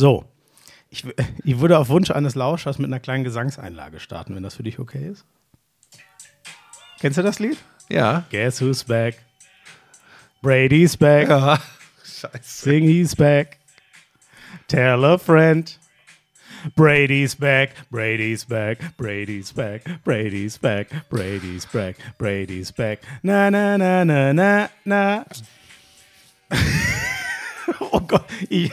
So. Ich, ich würde auf Wunsch eines Lauschers mit einer kleinen Gesangseinlage starten, wenn das für dich okay ist. Kennst du das Lied? Ja. Guess who's back? Brady's back. Ja. Scheiße. Sing he's back. Tell a friend. Brady's back, Brady's back, Brady's back, Brady's back, Brady's back, Brady's back. Na na na na na na. oh Gott. Ich,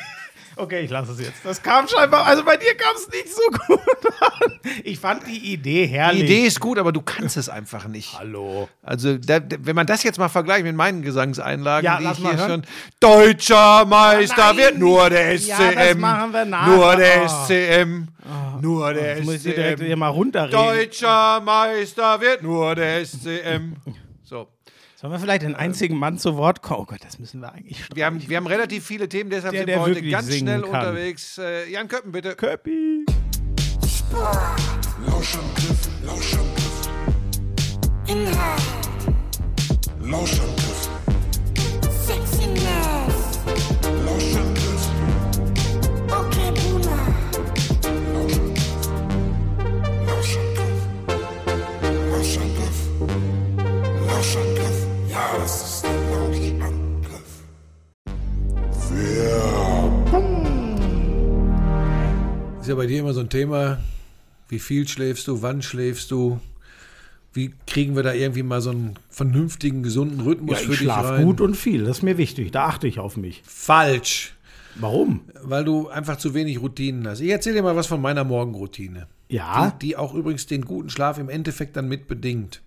okay, ich lasse es jetzt. Das kam scheinbar, also bei dir kam es nicht so gut an. Ich fand die Idee Die herrlich. Idee ist gut, aber du kannst es einfach nicht. Hallo. Also, da, wenn man das jetzt mal vergleicht mit meinen Gesangseinlagen, Ja, die ich hier hören. schon. Deutscher Meister Nein. wird nur der Ja, SCM. das machen wir nachher. Nur der Oh. SCM. Nur der Jetzt muss ich direkt hier SCM. mal runterreden. Deutscher Meister wird nur der SCM. So. Sollen wir vielleicht den einzigen Mann zu Wort kommen? Oh Gott, das müssen wir eigentlich streichen. Wir haben, wir haben relativ viele Themen, deshalb Der, sind wir heute ganz schnell kann. unterwegs. Äh, Jan Köppen, bitte. Köppi. Lauschangriff, Lauschangriff. Inhalt, Lauschangriff, Sexiness, Lauschangriff, okay Boomer, Lauschangriff. Lauschangriff, Lauschangriff. Ja, das ist der Lauschangriff. Ist ja bei dir immer so ein Thema, wie viel schläfst du, wann schläfst du? Wie kriegen wir da irgendwie mal so einen vernünftigen, gesunden Rhythmus Ja, für ich dich schlafe rein? gut und viel. Das ist mir wichtig. Da achte ich auf mich. Falsch, Warum? weil du einfach zu wenig Routinen hast. Ich erzähle dir mal was von meiner Morgenroutine, Ja, die, die auch übrigens den guten Schlaf im Endeffekt dann mit bedingt.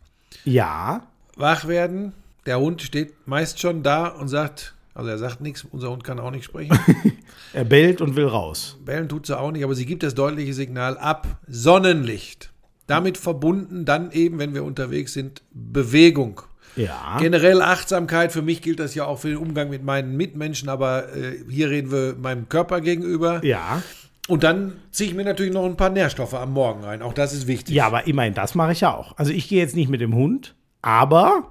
ja. Wach werden, der Hund steht meist schon da und sagt, also er sagt nichts, unser Hund kann auch nicht sprechen. Er bellt und will raus. Bellen tut sie auch nicht, aber sie gibt das deutliche Signal ab. Sonnenlicht. Damit verbunden dann eben, wenn wir unterwegs sind, Bewegung. Ja. Generell Achtsamkeit, für mich gilt das ja auch für den Umgang mit meinen Mitmenschen, aber äh, hier reden wir meinem Körper gegenüber. Ja. Und dann ziehe ich mir natürlich noch ein paar Nährstoffe am Morgen rein. Auch das ist wichtig. Ja, aber immerhin, das mache ich ja auch. Also ich gehe jetzt nicht mit dem Hund, aber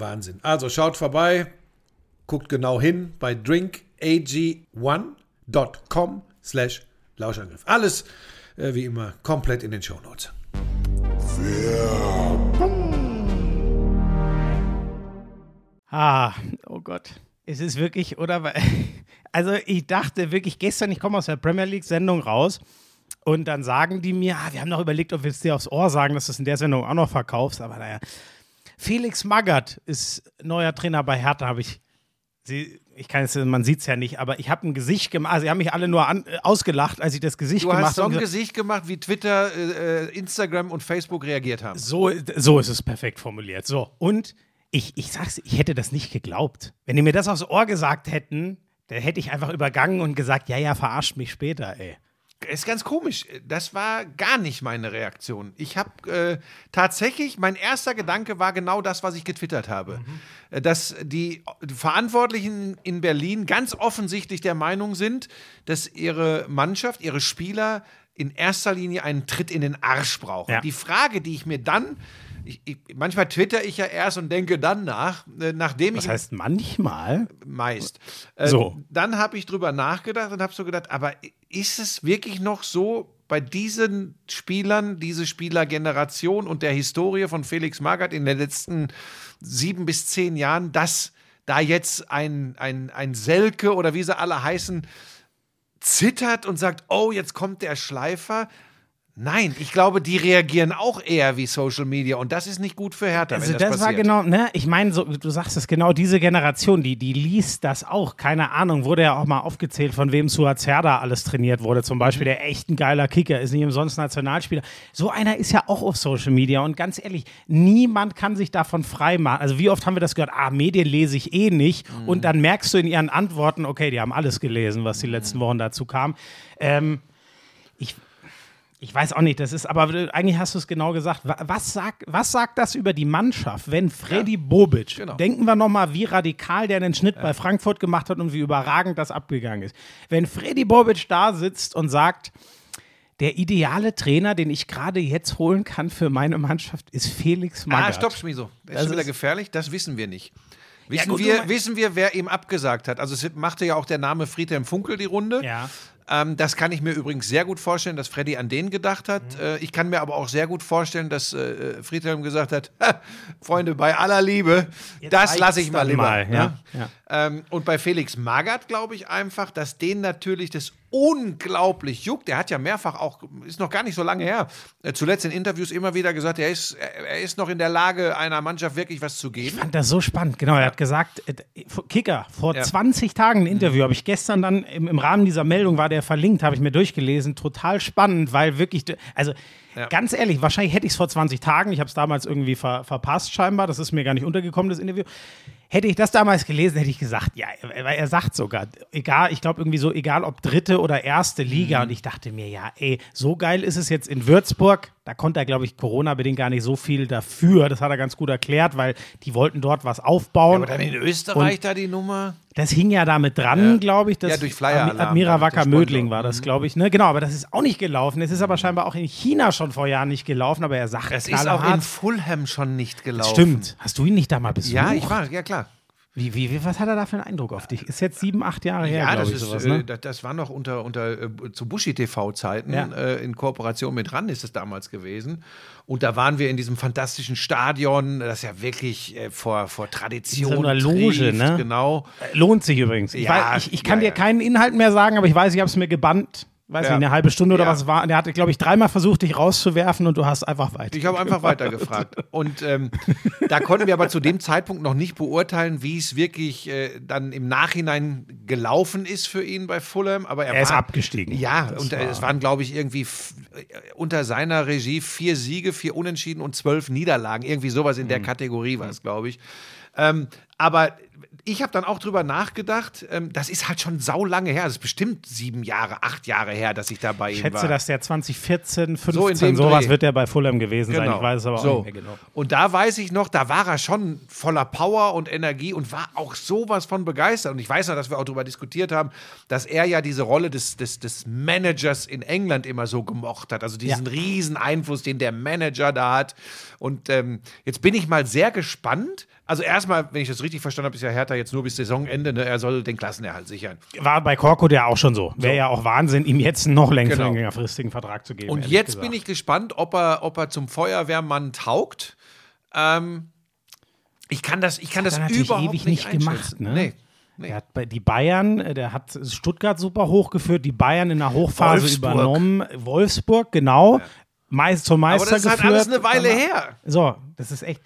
Wahnsinn. Also schaut vorbei, guckt genau hin bei drinkag1.com slash Lauschangriff. Alles äh, wie immer komplett in den Shownotes. Ah, oh Gott. Es ist wirklich, oder? Also ich dachte wirklich gestern, ich komme aus der Premier League-Sendung raus und dann sagen die mir, ah, wir haben noch überlegt, ob wir es dir aufs Ohr sagen, dass du es in der Sendung auch noch verkaufst, aber naja. Felix Magath ist neuer Trainer bei Hertha, habe ich. Sie, ich kann es, man sieht es ja nicht, aber ich habe ein Gesicht gemacht. Also, sie haben mich alle nur an, äh, ausgelacht, als ich das Gesicht Du gemacht hast so habe. ein Gesicht gemacht, wie Twitter, äh, äh, Instagram und Facebook reagiert haben. So, so ist es perfekt formuliert. So. Und ich, ich sag's, ich hätte das nicht geglaubt. Wenn die mir das aufs Ohr gesagt hätten, dann hätte ich einfach übergangen und gesagt, ja, ja, verarscht mich später, ey. Ist ganz komisch. Das war gar nicht meine Reaktion. Ich habe äh, tatsächlich, mein erster Gedanke war genau das, was ich getwittert habe. Äh, Dass die Verantwortlichen in Berlin ganz offensichtlich der Meinung sind, dass ihre Mannschaft, ihre Spieler in erster Linie einen Tritt in den Arsch brauchen. Ja. Die Frage, die ich mir dann, ich, ich, manchmal twitter ich ja erst und denke dann nach, äh, nachdem ich Das heißt, manchmal. meist. Äh, So. Dann habe ich drüber nachgedacht und habe so gedacht, aber ist es wirklich noch so bei diesen Spielern, diese Spielergeneration und der Historie von Felix Magath in den letzten sieben bis zehn Jahren, dass da jetzt ein, ein, ein Selke oder wie sie alle heißen, zittert und sagt, oh, jetzt kommt der Schleifer? Nein, ich glaube, die reagieren auch eher wie Social Media und das ist nicht gut für Hertha, Also wenn das, das, war genau, ne, ich meine, so, du sagst es genau, diese Generation, die, die liest das auch. Keine Ahnung, wurde ja auch mal aufgezählt, von wem Suazerda alles trainiert wurde. Zum Beispiel, Mhm. der echt ein geiler Kicker, ist nicht umsonst Nationalspieler. So einer ist ja auch auf Social Media und ganz ehrlich, niemand kann sich davon frei machen. Also wie oft haben wir das gehört, ah, Medien lese ich eh nicht Mhm. und dann merkst du in ihren Antworten, okay, die haben alles gelesen, was die Mhm. letzten Wochen dazu kam. Ähm, ich, ich weiß auch nicht, das ist, aber eigentlich hast du es genau gesagt. Wa- Was sagt, was sagt das über die Mannschaft, wenn Freddy Bobic, genau. denken wir nochmal, wie radikal der den Schnitt bei Frankfurt gemacht hat und wie überragend das abgegangen ist. Wenn Freddy Bobic da sitzt und sagt, der ideale Trainer, den ich gerade jetzt holen kann für meine Mannschaft, ist Felix Magath. Ah, stopp, Schmiso. Das, Das ist wieder gefährlich, das wissen wir nicht. Wissen, gut, du wir, wissen wir, wer ihm abgesagt hat? Also es machte ja auch der Name Friedhelm Funkel die Runde. Ja. Ähm, das kann ich mir übrigens sehr gut vorstellen, dass Freddy an den gedacht hat. Mhm. Äh, ich kann mir aber auch sehr gut vorstellen, dass äh, Friedhelm gesagt hat, "Ha, Freunde, bei aller Liebe, das reicht's lasse ich mal lieber. mal, ne? ja, ja. Ähm, und bei Felix Magath glaube ich einfach, dass den natürlich das unglaublich juckt. Er hat ja mehrfach auch, ist noch gar nicht so lange her, äh, zuletzt in Interviews immer wieder gesagt, er ist, er ist noch in der Lage, einer Mannschaft wirklich was zu Ich geben. fand das so spannend. Genau, er hat gesagt, äh, Kicker, vor Ja. 20 Tagen ein Interview, habe ich gestern dann im, im Rahmen dieser Meldung, war der verlinkt, habe ich mir durchgelesen. Total spannend, weil wirklich, also Ja. ganz ehrlich, wahrscheinlich hätte ich es vor 20 Tagen, ich habe es damals irgendwie ver, verpasst scheinbar, das ist mir gar nicht untergekommen, das Interview. Hätte ich das damals gelesen, hätte ich gesagt, ja, weil er sagt sogar, egal, ich glaube irgendwie so, egal ob dritte oder erste Liga. Und ich dachte mir, ja, ey, so geil ist es jetzt in Würzburg. Da konnte er, glaube ich, Corona-bedingt gar nicht so viel dafür. Das hat er ganz gut erklärt, weil die wollten dort was aufbauen. Aber dann in Österreich da die Nummer. Das hing ja damit dran, Ja. glaube ich. Das Ja, durch Flyer-Alarm, Admira damit der Wacker Sponsor. Mödling war das, glaube ich. Ne? Genau, aber das ist auch nicht gelaufen. Es ist aber scheinbar auch in China schon vor Jahren nicht gelaufen. Aber er sagt, Das ist auch in Fulham schon nicht gelaufen. Stimmt. Hast du ihn nicht da mal besucht? Ja, ich war, ja klar. Wie, wie, was hat er da für einen Eindruck auf dich? Ist jetzt sieben, acht Jahre her, Ja, das, ich, ist, sowas, äh, ne? das, das war noch unter, unter äh, zu Bushi-TV-Zeiten, Ja. äh, in Kooperation mit RAN ist es damals gewesen. Und da waren wir in diesem fantastischen Stadion, das ja wirklich äh, vor, vor Tradition In so einer Loge, trieft, ne? Genau. Lohnt sich übrigens. Ich, Ja, weiß, ich, ich kann dir keinen Inhalt mehr sagen, aber ich weiß, ich habe es mir gebannt. Weiß Ja. nicht, eine halbe Stunde oder Ja. was war. Der hatte, glaube ich, dreimal versucht, dich rauszuwerfen und du hast einfach weiter. Ich habe einfach weitergefragt. Und ähm, da konnten wir aber zu dem Zeitpunkt noch nicht beurteilen, wie es wirklich äh, dann im Nachhinein gelaufen ist für ihn bei Fulham. Aber er, Er ist war, abgestiegen. Ja, Das und war- es waren, glaube ich, irgendwie äh, unter seiner Regie vier Siege, vier Unentschieden und zwölf Niederlagen. Irgendwie sowas in Mhm. der Kategorie war es, glaube ich. Ähm, aber ich habe dann auch drüber nachgedacht, ähm, das ist halt schon sau lange her. Das ist bestimmt sieben Jahre, acht Jahre her, dass ich dabei Ich war. schätze, dass der 2014, 15, So sowas Dreh. wird der bei Fulham gewesen sein. Ich weiß es aber auch so. nicht mehr genau. Und da weiß ich noch, da war er schon voller Power und Energie und war auch sowas von begeistert. Und ich weiß noch, dass wir auch darüber diskutiert haben, dass er ja diese Rolle des, des, des Managers in England immer so gemocht hat. Also diesen Ja. riesen Einfluss, den der Manager da hat. Und ähm, jetzt bin ich mal sehr gespannt. Also erstmal, wenn ich das richtig verstanden habe, ist ja Hertha jetzt nur bis Saisonende. Ne? Er soll den Klassenerhalt sichern. War bei Korkut ja auch schon so. Wäre ja auch Wahnsinn, ihm jetzt einen noch länger Genau. längerfristigen Vertrag zu geben. Und jetzt gesagt. bin ich gespannt, ob er, ob er zum Feuerwehrmann taugt. Ähm, ich kann das, ich kann das, natürlich überhaupt ewig nicht, nicht gemacht, ne? Nee. Nee. Er hat bei die Bayern, äh, der hat Stuttgart super hochgeführt, die Bayern in der Hochphase Wolfsburg. übernommen. Wolfsburg, genau. Meist zum Aber Meister das ist halt geführt. alles eine Weile her. So, das ist echt.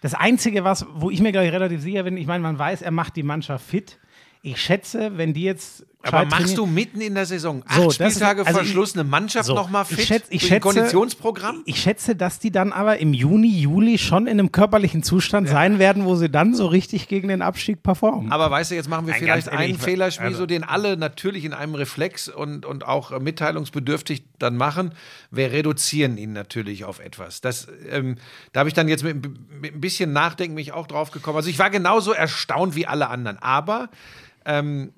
Das Einzige, was, wo ich mir, glaube ich, relativ sicher bin, ich meine, man weiß, er macht die Mannschaft fit. Ich schätze, wenn die jetzt. Aber machst du mitten in der Saison acht So, das ist- Spieltage also vor Schluss eine Mannschaft So, noch mal fit ich schätze, ich schätze, Konditionsprogramm? Ich schätze, dass die dann aber im Juni, Juli schon in einem körperlichen Zustand sein werden, wo sie dann so richtig gegen den Abstieg performen. Aber weißt du, jetzt machen wir Nein, vielleicht ehrlich, einen ich- Fehler, Schmieso, also- den alle natürlich in einem Reflex und, und auch mitteilungsbedürftig dann machen. Wir reduzieren ihn natürlich auf etwas. Das, ähm, da habe ich dann jetzt mit, mit ein bisschen Nachdenken mich auch drauf gekommen. Also ich war genauso erstaunt wie alle anderen. Aber ähm,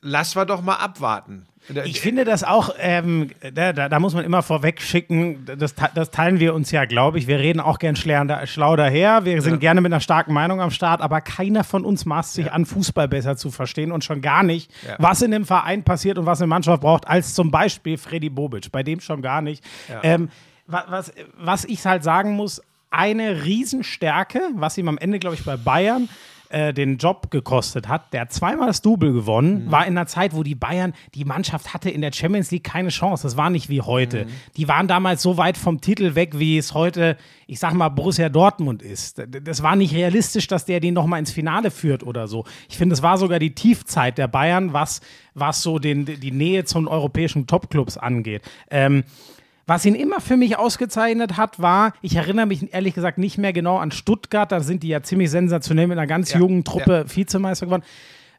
lass wir doch mal abwarten. Ich finde das auch, ähm, da, da, da muss man immer vorweg schicken, das, das teilen wir uns ja, glaube ich. Wir reden auch gern schlau, schlau daher. Wir sind gerne mit einer starken Meinung am Start, aber keiner von uns maßt sich an, Fußball besser zu verstehen und schon gar nicht, Ja. was in dem Verein passiert und was eine Mannschaft braucht, als zum Beispiel Freddy Bobic. Bei dem schon gar nicht. Ähm, wa- was, was ich halt sagen muss, eine Riesenstärke, was ihm am Ende, glaube ich, bei Bayern äh, den Job gekostet hat, der hat zweimal das Double gewonnen, war in einer Zeit, wo die Bayern, die Mannschaft hatte in der Champions League keine Chance. Das war nicht wie heute. Die waren damals so weit vom Titel weg, wie es heute, ich sag mal, Borussia Dortmund ist. Das war nicht realistisch, dass der den nochmal ins Finale führt oder so. Ich finde, es war sogar die Tiefzeit der Bayern, was, was so den, die Nähe zu den europäischen Topclubs angeht. Ähm, was ihn immer für mich ausgezeichnet hat, war, ich erinnere mich ehrlich gesagt nicht mehr genau an Stuttgart, da sind die ja ziemlich sensationell mit einer ganz Ja, jungen Truppe Vizemeister geworden.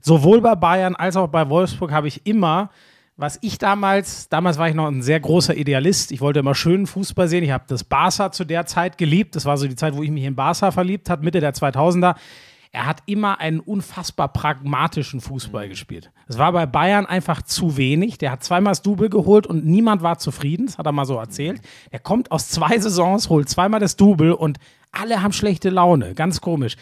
Sowohl bei Bayern als auch bei Wolfsburg habe ich immer, was ich damals, damals war ich noch ein sehr großer Idealist, ich wollte immer schönen Fußball sehen, ich habe das Barca zu der Zeit geliebt, das war so die Zeit, wo ich mich in Barca verliebt habe, Mitte der 2000er. Er hat immer einen unfassbar pragmatischen Fußball gespielt. Es war bei Bayern einfach zu wenig. Der hat zweimal das Double geholt und niemand war zufrieden. Das hat er mal so erzählt. Er kommt aus zwei Saisons, holt zweimal das Double und alle haben schlechte Laune. Ganz komisch.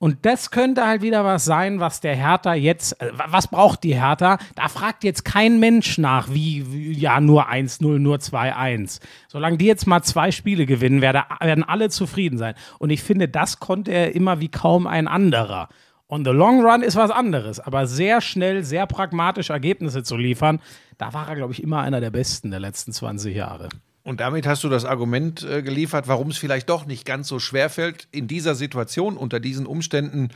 Und das könnte halt wieder was sein, was der Hertha jetzt, äh, wa- was braucht die Hertha? Da fragt jetzt kein Mensch nach, wie, wie ja, nur 1-0, nur 2-1. Solange die jetzt mal zwei Spiele gewinnen, werde, werden alle zufrieden sein. Und ich finde, das konnte er immer wie kaum ein anderer. On the long run ist was anderes, aber sehr schnell, sehr pragmatisch Ergebnisse zu liefern, da war er, glaube ich, immer einer der Besten der letzten 20 Jahre. Und damit hast du das Argument äh, geliefert, warum es vielleicht doch nicht ganz so schwer fällt, in dieser Situation, unter diesen Umständen,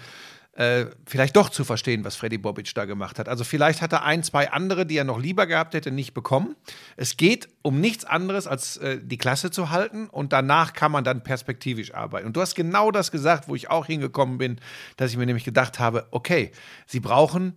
äh, vielleicht doch zu verstehen, was Freddy Bobic da gemacht hat. Also vielleicht hat er ein, zwei andere, die er noch lieber gehabt hätte, nicht bekommen. Es geht um nichts anderes, als äh, die Klasse zu halten und danach kann man dann perspektivisch arbeiten. Und du hast genau das gesagt, wo ich auch hingekommen bin, dass ich mir nämlich gedacht habe, okay, sie brauchen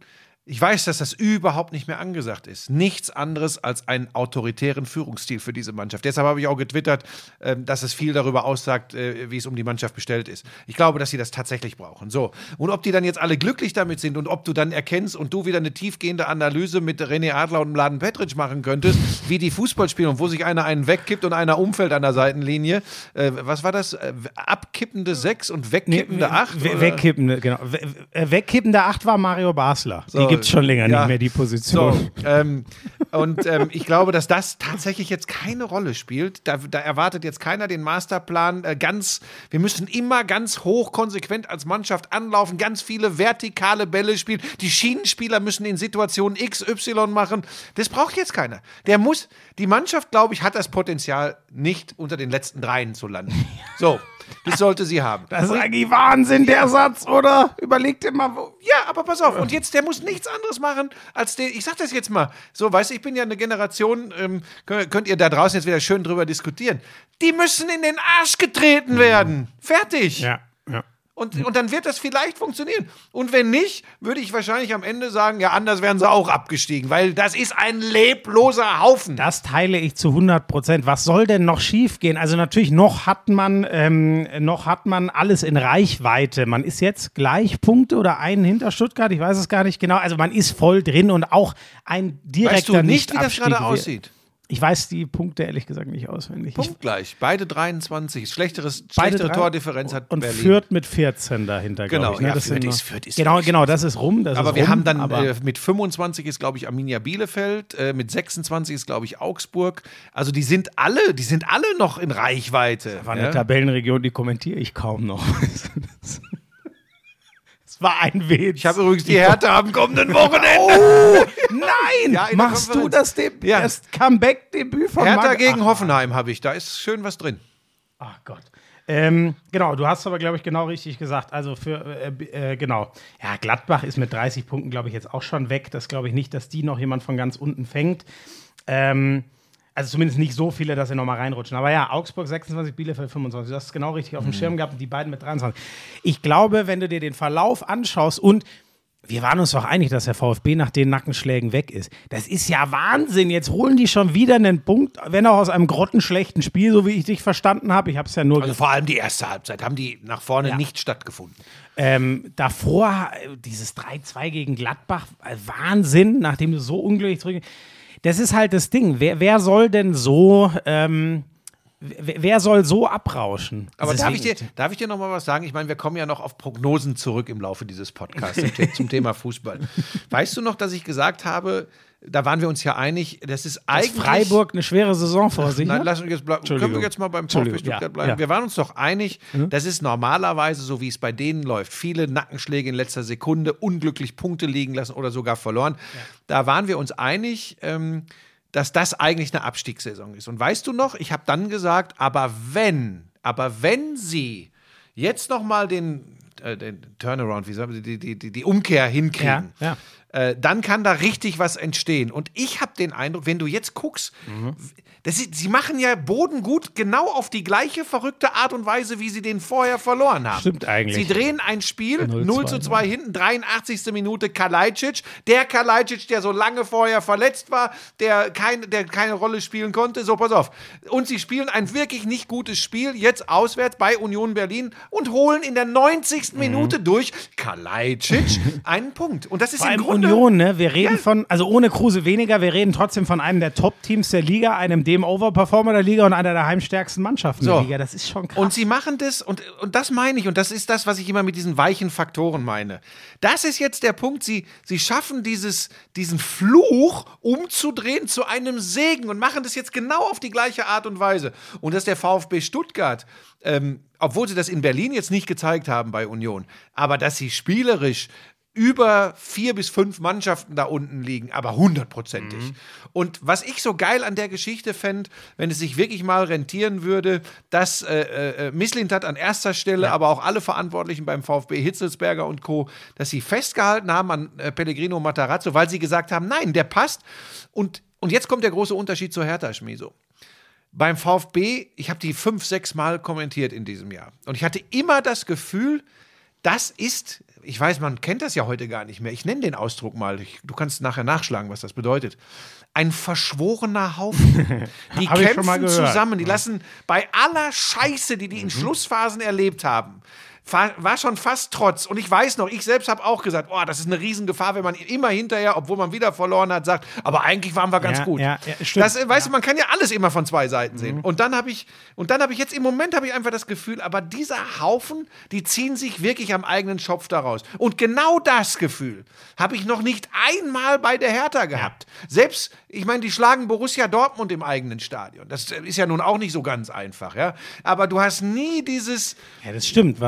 ich weiß, dass das überhaupt nicht mehr angesagt ist. Nichts anderes als einen autoritären Führungsstil für diese Mannschaft. Deshalb habe ich auch getwittert, ähm, dass es viel darüber aussagt, äh, wie es um die Mannschaft bestellt ist. Ich glaube, dass sie das tatsächlich brauchen. So. Und ob die dann jetzt alle glücklich damit sind und ob du dann erkennst und du wieder eine tiefgehende Analyse mit René Adler und Mladen Petric machen könntest, wie die Fußball spielen und wo sich einer einen wegkippt und einer umfällt an der Seitenlinie. Äh, was war das? Äh, abkippende sechs und wegkippende acht? We oder? wegkippende, genau. We wegkippende 8 war Mario Basler. die gibt es schon länger ja. nicht mehr, die Position. So, ähm, und ähm, ich glaube, dass das tatsächlich jetzt keine Rolle spielt. Da, da erwartet jetzt keiner den Masterplan äh, ganz. Wir müssen immer ganz hoch konsequent als Mannschaft anlaufen, ganz viele vertikale Bälle spielen. Die Schienenspieler müssen in Situationen XY machen. Das braucht jetzt keiner. Der muss, die Mannschaft, glaube ich, hat das Potenzial, nicht unter den letzten dreien zu landen. So, das sollte sie haben. Das ist eigentlich Wahnsinn, der Satz, oder? Überleg dir mal, wo. Ja, aber pass auf, und jetzt, der muss nichts anderes machen, als der, ich sag das jetzt mal, so, weißt du, ich bin ja eine Generation, ähm, könnt, könnt ihr da draußen jetzt wieder schön drüber diskutieren. Die müssen in den Arsch getreten werden. Fertig. Ja, ja. Und, und dann wird das vielleicht funktionieren. Und wenn nicht, würde ich wahrscheinlich am Ende sagen, ja, anders wären sie auch abgestiegen, weil das ist ein lebloser Haufen. Das teile ich zu 100 Prozent. Was soll denn noch schiefgehen? Also natürlich noch hat man ähm, noch hat man alles in Reichweite. Man ist jetzt gleich Punkte oder einen hinter Stuttgart. Ich weiß es gar nicht genau. Also man ist voll drin und auch ein direkter weißt du nicht, wie das gerade aussieht? Ich weiß die Punkte ehrlich gesagt nicht auswendig. Ich, Punktgleich. Beide 23. Schlechteres, beide schlechtere Tordifferenz hat und Berlin. Fürth mit 14 dahinter, Genau, ich. ne? ja, Das Fürth ist- Fürth ist genau, genau, das ist rum. Das Aber ist wir rum, haben dann äh, mit 25 ist, glaube ich, Arminia Bielefeld, äh, mit 26 ist, glaube ich, Augsburg. Also die sind alle, die sind alle noch in Reichweite. war eine ja? Tabellenregion, die kommentiere ich kaum noch. War ein Witz. Ich habe übrigens die Härte am kommenden Wochenende. Oh, nein! Ja, Machst du das, Deb Ja. das Comeback-Debüt von Hertha Mag- gegen Ach, Hoffenheim habe ich. Da ist schön was drin. Ach Gott. Ähm, genau, du hast aber, glaube ich, genau richtig gesagt. Also für, äh, äh, genau. Ja, Gladbach ist mit 30 Punkten, glaube ich, jetzt auch schon weg. Das glaube ich nicht, dass die noch jemand von ganz unten fängt. Ähm, also zumindest nicht so viele, dass sie nochmal reinrutschen. Aber ja, Augsburg 26, Bielefeld 25. Das ist genau richtig auf dem Schirm gehabt und die beiden mit 23. Ich glaube, wenn du dir den Verlauf anschaust und wir waren uns doch einig, dass der VfB nach den Nackenschlägen weg ist. Das ist ja Wahnsinn. Jetzt holen die schon wieder einen Punkt, wenn auch aus einem grottenschlechten Spiel, so wie ich dich verstanden habe. Ich habe es ja nur Also vor allem die erste Halbzeit haben die nach vorne Ja. nicht stattgefunden. ähm, davor äh, dieses 3-2 gegen Gladbach, äh, Wahnsinn, nachdem du so unglücklich zurück. Das ist halt das Ding. Wer, wer soll denn so, ähm, wer, soll so abrauschen? Aber darf ich, dir, darf ich dir noch mal was sagen? Ich meine, wir kommen ja noch auf Prognosen zurück im Laufe dieses Podcasts zum, zum Thema Fußball. Weißt du noch, dass ich gesagt habe, da waren wir uns ja einig, das ist Dass eigentlich. Freiburg eine schwere Saison vor sich Nein, lass uns jetzt bleiben. Können wir jetzt mal beim VfB Stuttgart ja, bleiben? ja. Wir waren uns doch einig, das ist normalerweise so, wie es bei denen läuft. Viele Nackenschläge in letzter Sekunde, unglücklich Punkte liegen lassen oder sogar verloren. Da waren wir uns einig, ähm, dass das eigentlich eine Abstiegssaison ist. Und weißt du noch, ich habe dann gesagt, aber wenn, aber wenn sie jetzt noch mal den, äh, den Turnaround, wie sagen wir, die, die, die, die Umkehr hinkriegen, Ja, ja. Äh, dann kann da richtig was entstehen. Und ich habe den Eindruck, wenn du jetzt guckst, Mhm. das sie machen ja Boden gut genau auf die gleiche verrückte Art und Weise, wie sie den vorher verloren haben. Stimmt eigentlich. Sie drehen ein Spiel 0-2, 0 zu 2 hinten, 83. Minute Kalajdzic. Der Kalajdzic, der so lange vorher verletzt war, der, kein, der keine Rolle spielen konnte. So, pass auf. Und sie spielen ein wirklich nicht gutes Spiel, jetzt auswärts bei Union Berlin und holen in der 90. Mhm. Minute durch Kalajdzic einen Punkt. Und das ist im Grunde Union, ne? Wir reden Ja. von, also ohne Kruse weniger, wir reden trotzdem von einem der Top-Teams der Liga, einem dem Overperformer der Liga und einer der heimstärksten Mannschaften So. der Liga. Das ist schon krass. Und sie machen das, und, und das meine ich, und das ist das, was ich immer mit diesen weichen Faktoren meine. Das ist jetzt der Punkt, sie, sie schaffen dieses, diesen Fluch umzudrehen zu einem Segen und machen das jetzt genau auf die gleiche Art und Weise. Und dass der VfB Stuttgart, ähm, obwohl sie das in Berlin jetzt nicht gezeigt haben bei Union, aber dass sie spielerisch über vier bis fünf Mannschaften da unten liegen, aber hundertprozentig. Und was ich so geil an der Geschichte fände, wenn es sich wirklich mal rentieren würde, dass äh, äh, Misslintat an erster Stelle, aber auch alle Verantwortlichen beim VfB, Hitzelsberger und Co., dass sie festgehalten haben an äh, Pellegrino Matarazzo, weil sie gesagt haben, nein, der passt. Und, und jetzt kommt der große Unterschied zur Hertha, Schmieso beim VfB, ich habe die fünf, sechs Mal kommentiert in diesem Jahr. Und ich hatte immer das Gefühl, das ist, ich weiß, man kennt das ja heute gar nicht mehr. Ich nenne den Ausdruck mal. Ich, du kannst nachher nachschlagen, was das bedeutet. Ein verschworener Haufen. Die kämpfen zusammen. Die lassen bei aller Scheiße, die die in Schlussphasen erlebt haben, war schon fast Trotz. Und ich weiß noch, ich selbst habe auch gesagt, oh, das ist eine Riesengefahr, wenn man immer hinterher, obwohl man wieder verloren hat, sagt, aber eigentlich waren wir ganz Ja, gut. ja, ja, stimmt. das, weißt du, man kann ja alles immer von zwei Seiten sehen. Und dann habe ich, und dann habe ich jetzt im Moment habe ich einfach das Gefühl, aber dieser Haufen, die ziehen sich wirklich am eigenen Schopf daraus. Und genau das Gefühl habe ich noch nicht einmal bei der Hertha gehabt. Selbst, ich meine, die schlagen Borussia Dortmund im eigenen Stadion. Das ist ja nun auch nicht so ganz einfach, ja. Aber du hast nie dieses, ja, das stimmt.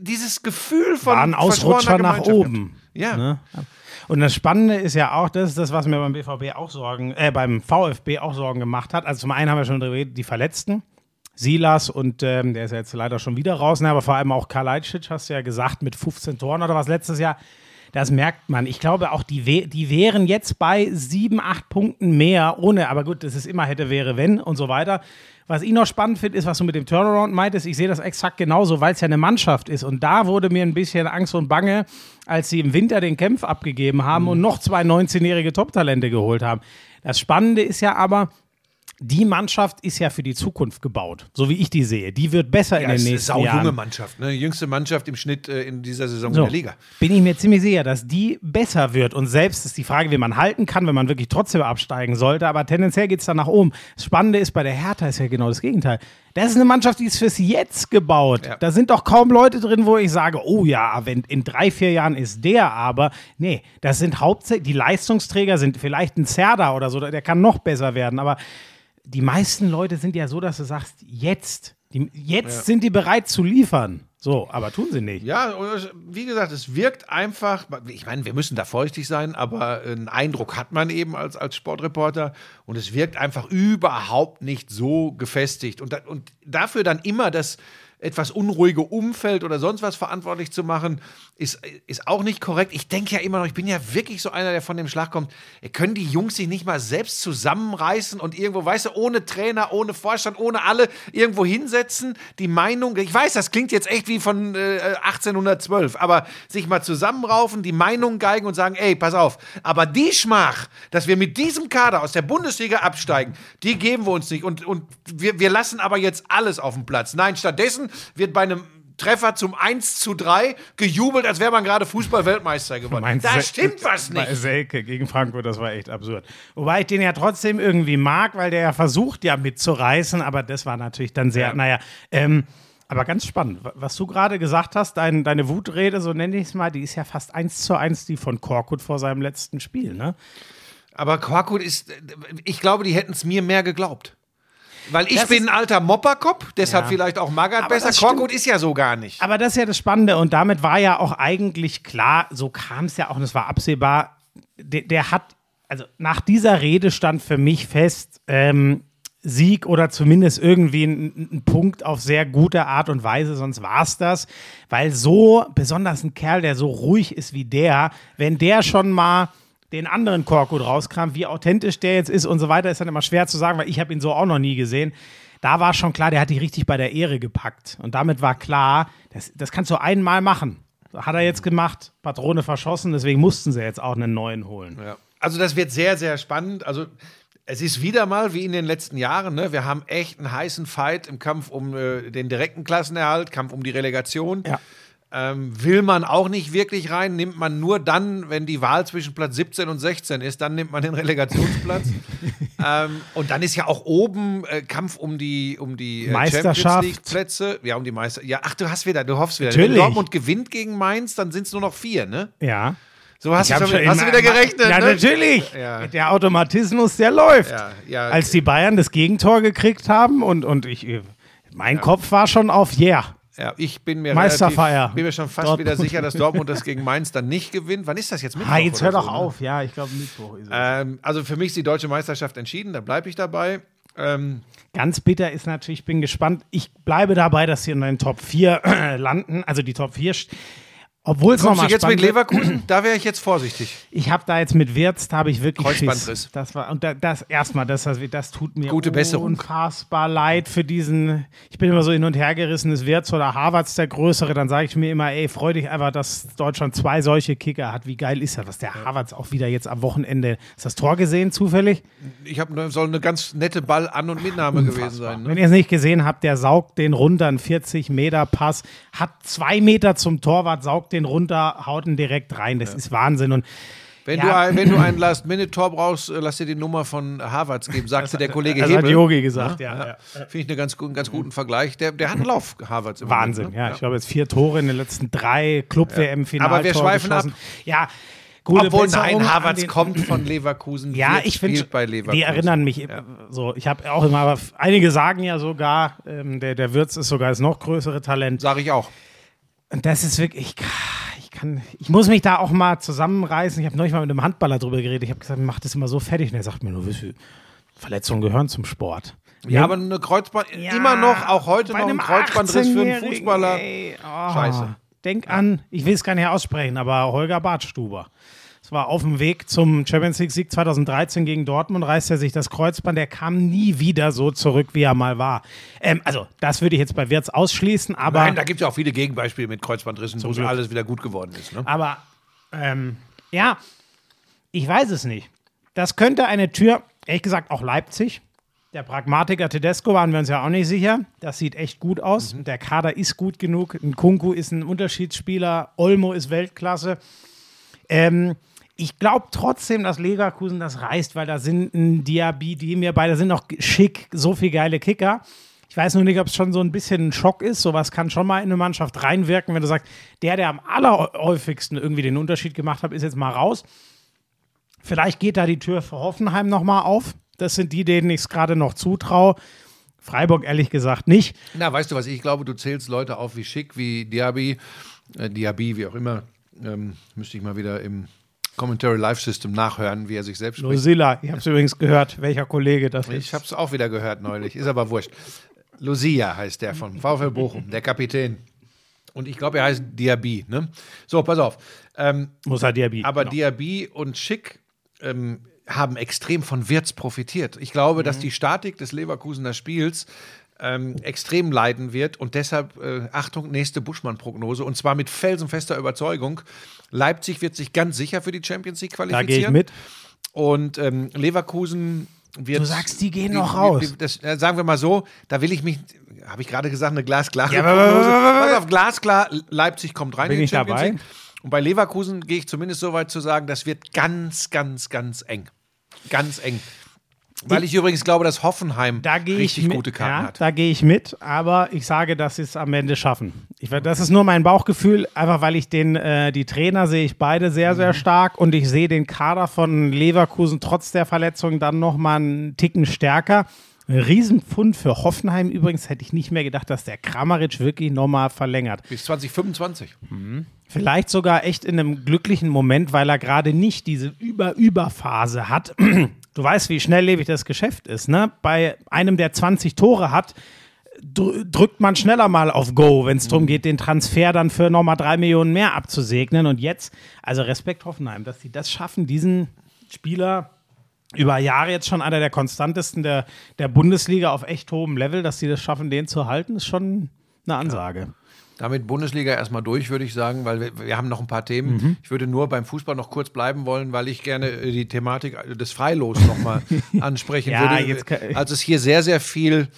Dieses Gefühl von war ein Ausrutscher nach oben. Ja. Ne? Und das Spannende ist ja auch, das ist das, was mir beim BVB auch Sorgen, äh, beim VfB auch Sorgen gemacht hat. Also zum einen haben wir schon darüber die Verletzten. Silas und ähm, der ist ja jetzt leider schon wieder raus, ne, aber vor allem auch Kalajdzic, hast du ja gesagt, mit 15 Toren oder was letztes Jahr. Das merkt man. Ich glaube auch, die, die wären jetzt bei sieben, acht Punkten mehr ohne, aber gut, das ist immer hätte, wäre, wenn und so weiter. Was ich noch spannend finde, ist, was du mit dem Turnaround meintest. Ich sehe das exakt genauso, weil es ja eine Mannschaft ist. Und da wurde mir ein bisschen Angst und Bange, als sie im Winter den Kämpf abgegeben haben und noch zwei 19-jährige Top-Talente geholt haben. Das Spannende ist ja aber, die Mannschaft ist ja für die Zukunft gebaut, so wie ich die sehe. Die wird besser in Ja, den es ist eine nächsten Jahren. Mannschaft, ne? Jüngste Mannschaft im Schnitt äh, in dieser Saison So, in der Liga. bin ich mir ziemlich sicher, dass die besser wird. Und selbst ist die Frage, wie man halten kann, wenn man wirklich trotzdem absteigen sollte. Aber tendenziell geht es dann nach oben. Das Spannende ist, bei der Hertha ist ja genau das Gegenteil. Das ist eine Mannschaft, die ist fürs Jetzt gebaut. Ja. Da sind doch kaum Leute drin, wo ich sage, oh ja, wenn in drei, vier Jahren ist der aber. Nee, das sind hauptsächlich, die Leistungsträger sind vielleicht ein Zerda oder so, der kann noch besser werden. Aber die meisten Leute sind ja so, dass du sagst, jetzt, die, jetzt sind die bereit zu liefern. So, aber tun sie nicht. Ja, wie gesagt, es wirkt einfach, ich meine, wir müssen da vorsichtig sein, aber einen Eindruck hat man eben als, als Sportreporter und es wirkt einfach überhaupt nicht so gefestigt. Und, da, und dafür dann immer das etwas unruhige Umfeld oder sonst was verantwortlich zu machen, ist, ist auch nicht korrekt. Ich denke ja immer noch, ich bin ja wirklich so einer, der von dem Schlag kommt, können die Jungs sich nicht mal selbst zusammenreißen und irgendwo, weißt du, ohne Trainer, ohne Vorstand, ohne alle irgendwo hinsetzen, die Meinung, ich weiß, das klingt jetzt echt wie von äh, 1812, aber sich mal zusammenraufen, die Meinung geigen und sagen, ey, pass auf, aber die Schmach, dass wir mit diesem Kader aus der Bundesliga absteigen, die geben wir uns nicht und, und wir, wir lassen aber jetzt alles auf dem Platz. Nein, stattdessen wird bei einem Treffer zum 1 zu 3 gejubelt, als wäre man gerade Fußball-Weltmeister geworden. Meinst Da stimmt was nicht. Selke gegen Frankfurt, das war echt absurd. Wobei ich den ja trotzdem irgendwie mag, weil der ja versucht, ja mitzureißen, aber das war natürlich dann sehr, Ja. naja, ähm, aber ganz spannend. Was du gerade gesagt hast, dein, deine Wutrede, so nenne ich es mal, die ist ja fast eins zu eins die von Korkut vor seinem letzten Spiel, ne? Aber Korkut ist, ich glaube, die hätten es mir mehr geglaubt. Weil ich Das bin ein alter Mopperkopf, deshalb Ja. vielleicht auch Magath Aber besser. Korkut ist ja so gar nicht. Aber das ist ja das Spannende und damit war ja auch eigentlich klar, so kam es ja auch und es war absehbar, der, der hat, also nach dieser Rede stand für mich fest, ähm, Sieg oder zumindest irgendwie ein, ein Punkt auf sehr gute Art und Weise, sonst war es das. Weil so, besonders ein Kerl, der so ruhig ist wie der, wenn der schon mal den anderen Korkut rauskramt, wie authentisch der jetzt ist und so weiter, ist dann immer schwer zu sagen, weil ich habe ihn so auch noch nie gesehen. Da war schon klar, der hat die richtig bei der Ehre gepackt. Und damit war klar, das, das kannst du einmal machen. Hat er jetzt gemacht, Patrone verschossen, deswegen mussten sie jetzt auch einen neuen holen. Ja. Also das wird sehr, sehr spannend. Also es ist wieder mal wie in den letzten Jahren. Ne? Wir haben echt einen heißen Fight im Kampf um äh, den direkten Klassenerhalt, Kampf um die Relegation. Ja. Ähm, will man auch nicht wirklich rein, nimmt man nur dann, wenn die Wahl zwischen Platz 17 und 16 ist, dann nimmt man den Relegationsplatz. ähm, und dann ist ja auch oben äh, Kampf um die, um die äh, Meisterschaft. Champions League Plätze. Ja, um die Meister. Ja, ach, du hast wieder, du hoffst wieder. Wenn Natürlich. Dortmund gewinnt gegen Mainz, dann sind es nur noch vier, ne? Ja. So hast, du, hab schon, hast du wieder gerechnet. Ja, ne? natürlich. Ja. Der Automatismus, der läuft. Ja, ja. Als die Bayern das Gegentor gekriegt haben und, und ich, äh, mein Kopf war schon auf Yeah. Ja, ich bin mir relativ, bin mir schon fast Dortmund. wieder sicher, dass Dortmund das gegen Mainz dann nicht gewinnt. Wann ist das jetzt Mittwoch? Ah, jetzt hör doch so, ne? auf. Ja, ich glaube, Mittwoch ist es. Ähm, also für mich ist die deutsche Meisterschaft entschieden, da bleibe ich dabei. Ähm, Ganz bitter ist natürlich, ich bin gespannt. Ich bleibe dabei, dass sie in den Top 4 landen. Also die Top 4. Obwohl es kommst du nochmal jetzt mit wird. Leverkusen? Da wäre ich jetzt vorsichtig. Ich habe da jetzt mit Wirtz, da habe ich wirklich Kreuzbandriss. Schiss. Das war und da, das erstmal, das, das, tut mir Gute Besserung. unfassbar leid für diesen. Ich bin immer so hin und her gerissen, ist Wirtz oder Harvards der Größere. Dann sage ich mir immer, ey, freu dich einfach, dass Deutschland zwei solche Kicker hat. Wie geil ist das, dass der Harvards auch wieder jetzt am Wochenende. Du das Tor gesehen zufällig? Ich habe soll eine ganz nette Ball-An- und Mitnahme gewesen sein. Ne? Wenn ihr es nicht gesehen habt, der saugt den runter, ein 40 Meter Pass, hat zwei Meter zum Torwart, saugt den runter, haut ihn direkt rein. Das ist Wahnsinn. Und Wenn, Ja. du ein, wenn du ein Last-Minute-Tor brauchst, äh, lass dir die Nummer von Harvards geben, sagte der Kollege das Hebel. hat Yogi gesagt, ja. ja. Finde ich eine ganz, einen ganz guten Vergleich. Der, der hat einen Lauf, Harvards. Wahnsinn, Moment, ne? ja. Ich glaube, jetzt vier Tore in den letzten drei Club-WM-Finale. Aber wir schweifen ab. Ja, gute Obwohl, Besserung nein, den- kommt von Leverkusen. Ja, ich finde, die erinnern mich äh, so. Ich habe auch immer, einige sagen ja sogar, ähm, der, der Wirtz ist sogar das noch größere Talent. Sage ich auch. Und das ist wirklich, ich, kann, ich muss mich da auch mal zusammenreißen. Ich habe neulich mal mit einem Handballer drüber geredet. Ich habe gesagt, mach das immer so fertig. Und er sagt mir nur, Verletzungen gehören zum Sport. Ja, aber eine Kreuzband, Ja, immer noch, auch heute noch ein Kreuzbandriss für einen 18-Jährigen, Fußballer. ey, oh, Scheiße. Denk an, ich will es gar nicht aussprechen, aber Holger Bartstuber. Es war auf dem Weg zum Champions League Sieg 2013 gegen Dortmund, reißt er sich das Kreuzband, der kam nie wieder so zurück, wie er mal war. Ähm, also, das würde ich jetzt bei Wirtz ausschließen, aber. Nein, da gibt es ja auch viele Gegenbeispiele mit Kreuzbandrissen, wo alles wieder gut geworden ist. Ne? Aber ähm, ja, ich weiß es nicht. Das könnte eine Tür, ehrlich gesagt, auch Leipzig. Der Pragmatiker Tedesco waren wir uns ja auch nicht sicher. Das sieht echt gut aus. Der Kader ist gut genug. Ein Kunku ist ein Unterschiedsspieler. Olmo ist Weltklasse. Ähm, ich glaube trotzdem, dass Leverkusen das reißt, weil da sind ein Diaby, die mir beide sind noch schick, so viel geile Kicker. Ich weiß nur nicht, ob es schon so ein bisschen ein Schock ist. Sowas kann schon mal in eine Mannschaft reinwirken, wenn du sagst, der, der am allerhäufigsten irgendwie den Unterschied gemacht hat, ist jetzt mal raus. Vielleicht geht da die Tür für Hoffenheim nochmal auf. Das sind die, denen ich es gerade noch zutraue. Freiburg ehrlich gesagt nicht. Na, weißt du was, ich glaube, du zählst Leute auf wie Schick, wie Diaby, äh, Diaby, wie auch immer. Ähm, müsste ich mal wieder im Commentary Live System nachhören, wie er sich selbst spricht. Lucilla, ich habe es übrigens gehört, welcher Kollege das ist. Ich habe es auch wieder gehört neulich, ist aber wurscht. Lucia heißt der von VfL Bochum, der Kapitän. Und ich glaube, er heißt Diaby. Ne? So, pass auf. Ähm, Muss er Diaby. aber genau. Diaby und Schick ähm, haben extrem von Wirtz profitiert. Ich glaube, Mhm. dass die Statik des Leverkusener Spiels ähm, extrem leiden wird und deshalb, äh, Achtung, nächste Buschmann-Prognose und zwar mit felsenfester Überzeugung. Leipzig wird sich ganz sicher für die Champions League da qualifizieren. gehe ich mit. Und ähm, Leverkusen wird. Du sagst, die gehen noch raus. Das, äh, sagen wir mal so, da will ich mich, habe ich gerade gesagt, eine glasklare Ja, Prognose. Pass auf, glasklar, Leipzig kommt rein Bin in die ich Champions dabei? League. Und bei Leverkusen gehe ich zumindest so weit zu sagen, das wird ganz, ganz, ganz eng. Ganz eng. Weil ich übrigens glaube, dass Hoffenheim Da ich richtig mit, gute Karten ja, hat. Da gehe ich mit, aber ich sage, dass sie es am Ende schaffen. Ich, das ist nur mein Bauchgefühl, einfach weil ich den, äh, die Trainer sehe ich beide sehr, sehr stark und ich sehe den Kader von Leverkusen trotz der Verletzung dann nochmal einen Ticken stärker. Ein Riesenpfund für Hoffenheim übrigens hätte ich nicht mehr gedacht, dass der Kramaric wirklich nochmal verlängert. Bis 2025. Vielleicht sogar echt in einem glücklichen Moment, weil er gerade nicht diese Über-Über-Phase hat. Du weißt, wie schnelllebig das Geschäft ist. Ne? Bei einem, der 20 Tore hat, dr drückt man schneller mal auf Go, wenn es darum geht, den Transfer dann für nochmal drei Millionen mehr abzusegnen. Und jetzt, also Respekt Hoffenheim, dass sie das schaffen, diesen Spieler über Jahre jetzt schon einer der konstantesten der, der Bundesliga auf echt hohem Level, dass sie das schaffen, den zu halten, ist schon eine Ansage. Damit Bundesliga erstmal durch, würde ich sagen, weil wir, wir haben noch ein paar Themen. Mhm. Ich würde nur beim Fußball noch kurz bleiben wollen, weil ich gerne äh, die Thematik des Freilos nochmal ansprechen Ja, würde. jetzt kann- Als es hier sehr, sehr viel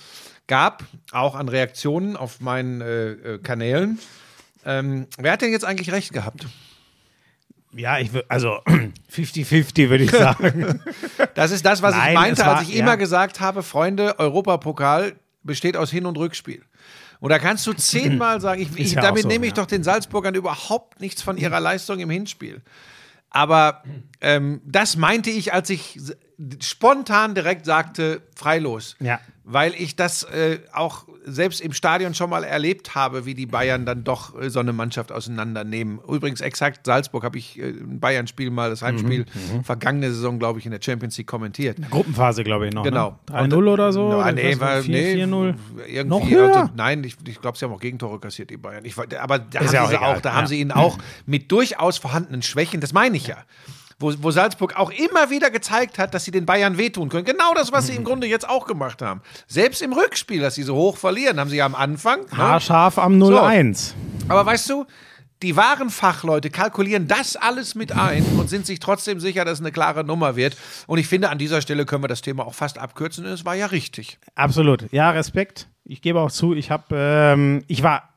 gab, auch an Reaktionen auf meinen äh, äh, Kanälen. Ähm, wer hat denn jetzt eigentlich recht gehabt? Ja, ich würde, also 50-50 würde ich sagen. Das ist das, was Nein, ich meinte, war- als ich ja. immer gesagt habe, Freunde, Europapokal besteht aus Hin- und Rückspiel. Und da kannst du zehnmal sagen, ich, ich, ja damit so, nehme ich ja. doch den Salzburgern überhaupt nichts von ihrer Leistung im Hinspiel. Aber ähm, das meinte ich, als ich spontan direkt sagte, freilos. Ja. Weil ich das äh, auch selbst im Stadion schon mal erlebt habe, wie die Bayern dann doch äh, so eine Mannschaft auseinandernehmen. Übrigens, exakt Salzburg habe ich äh, ein Bayern-Spiel mal, das Heimspiel, Mhm, vergangene Saison, glaube ich, in der Champions League kommentiert. Gruppenphase, glaube ich, noch. Genau. Ne? 3-0 oder so? Ja, Oder nee, war, 4, nee, 4-0. irgendwie, Noch höher? Also, nein, ich, ich glaube, sie haben auch Gegentore kassiert, die Bayern. Ich, aber da, haben, ja sie auch egal, auch, da ja. haben sie ihn auch mit durchaus vorhandenen Schwächen, das meine ich ja. Wo, wo Salzburg auch immer wieder gezeigt hat, dass sie den Bayern wehtun können. Genau das, was sie im Grunde jetzt auch gemacht haben. Selbst im Rückspiel, dass sie so hoch verlieren, haben sie ja am Anfang. ne? Haarscharf am 0-1. Aber weißt du, die wahren Fachleute kalkulieren das alles mit ein und sind sich trotzdem sicher, dass es eine klare Nummer wird. Und ich finde, an dieser Stelle können wir das Thema auch fast abkürzen. Es war ja richtig. Absolut. Ja, Respekt. Ich gebe auch zu, ich habe, ähm, ich war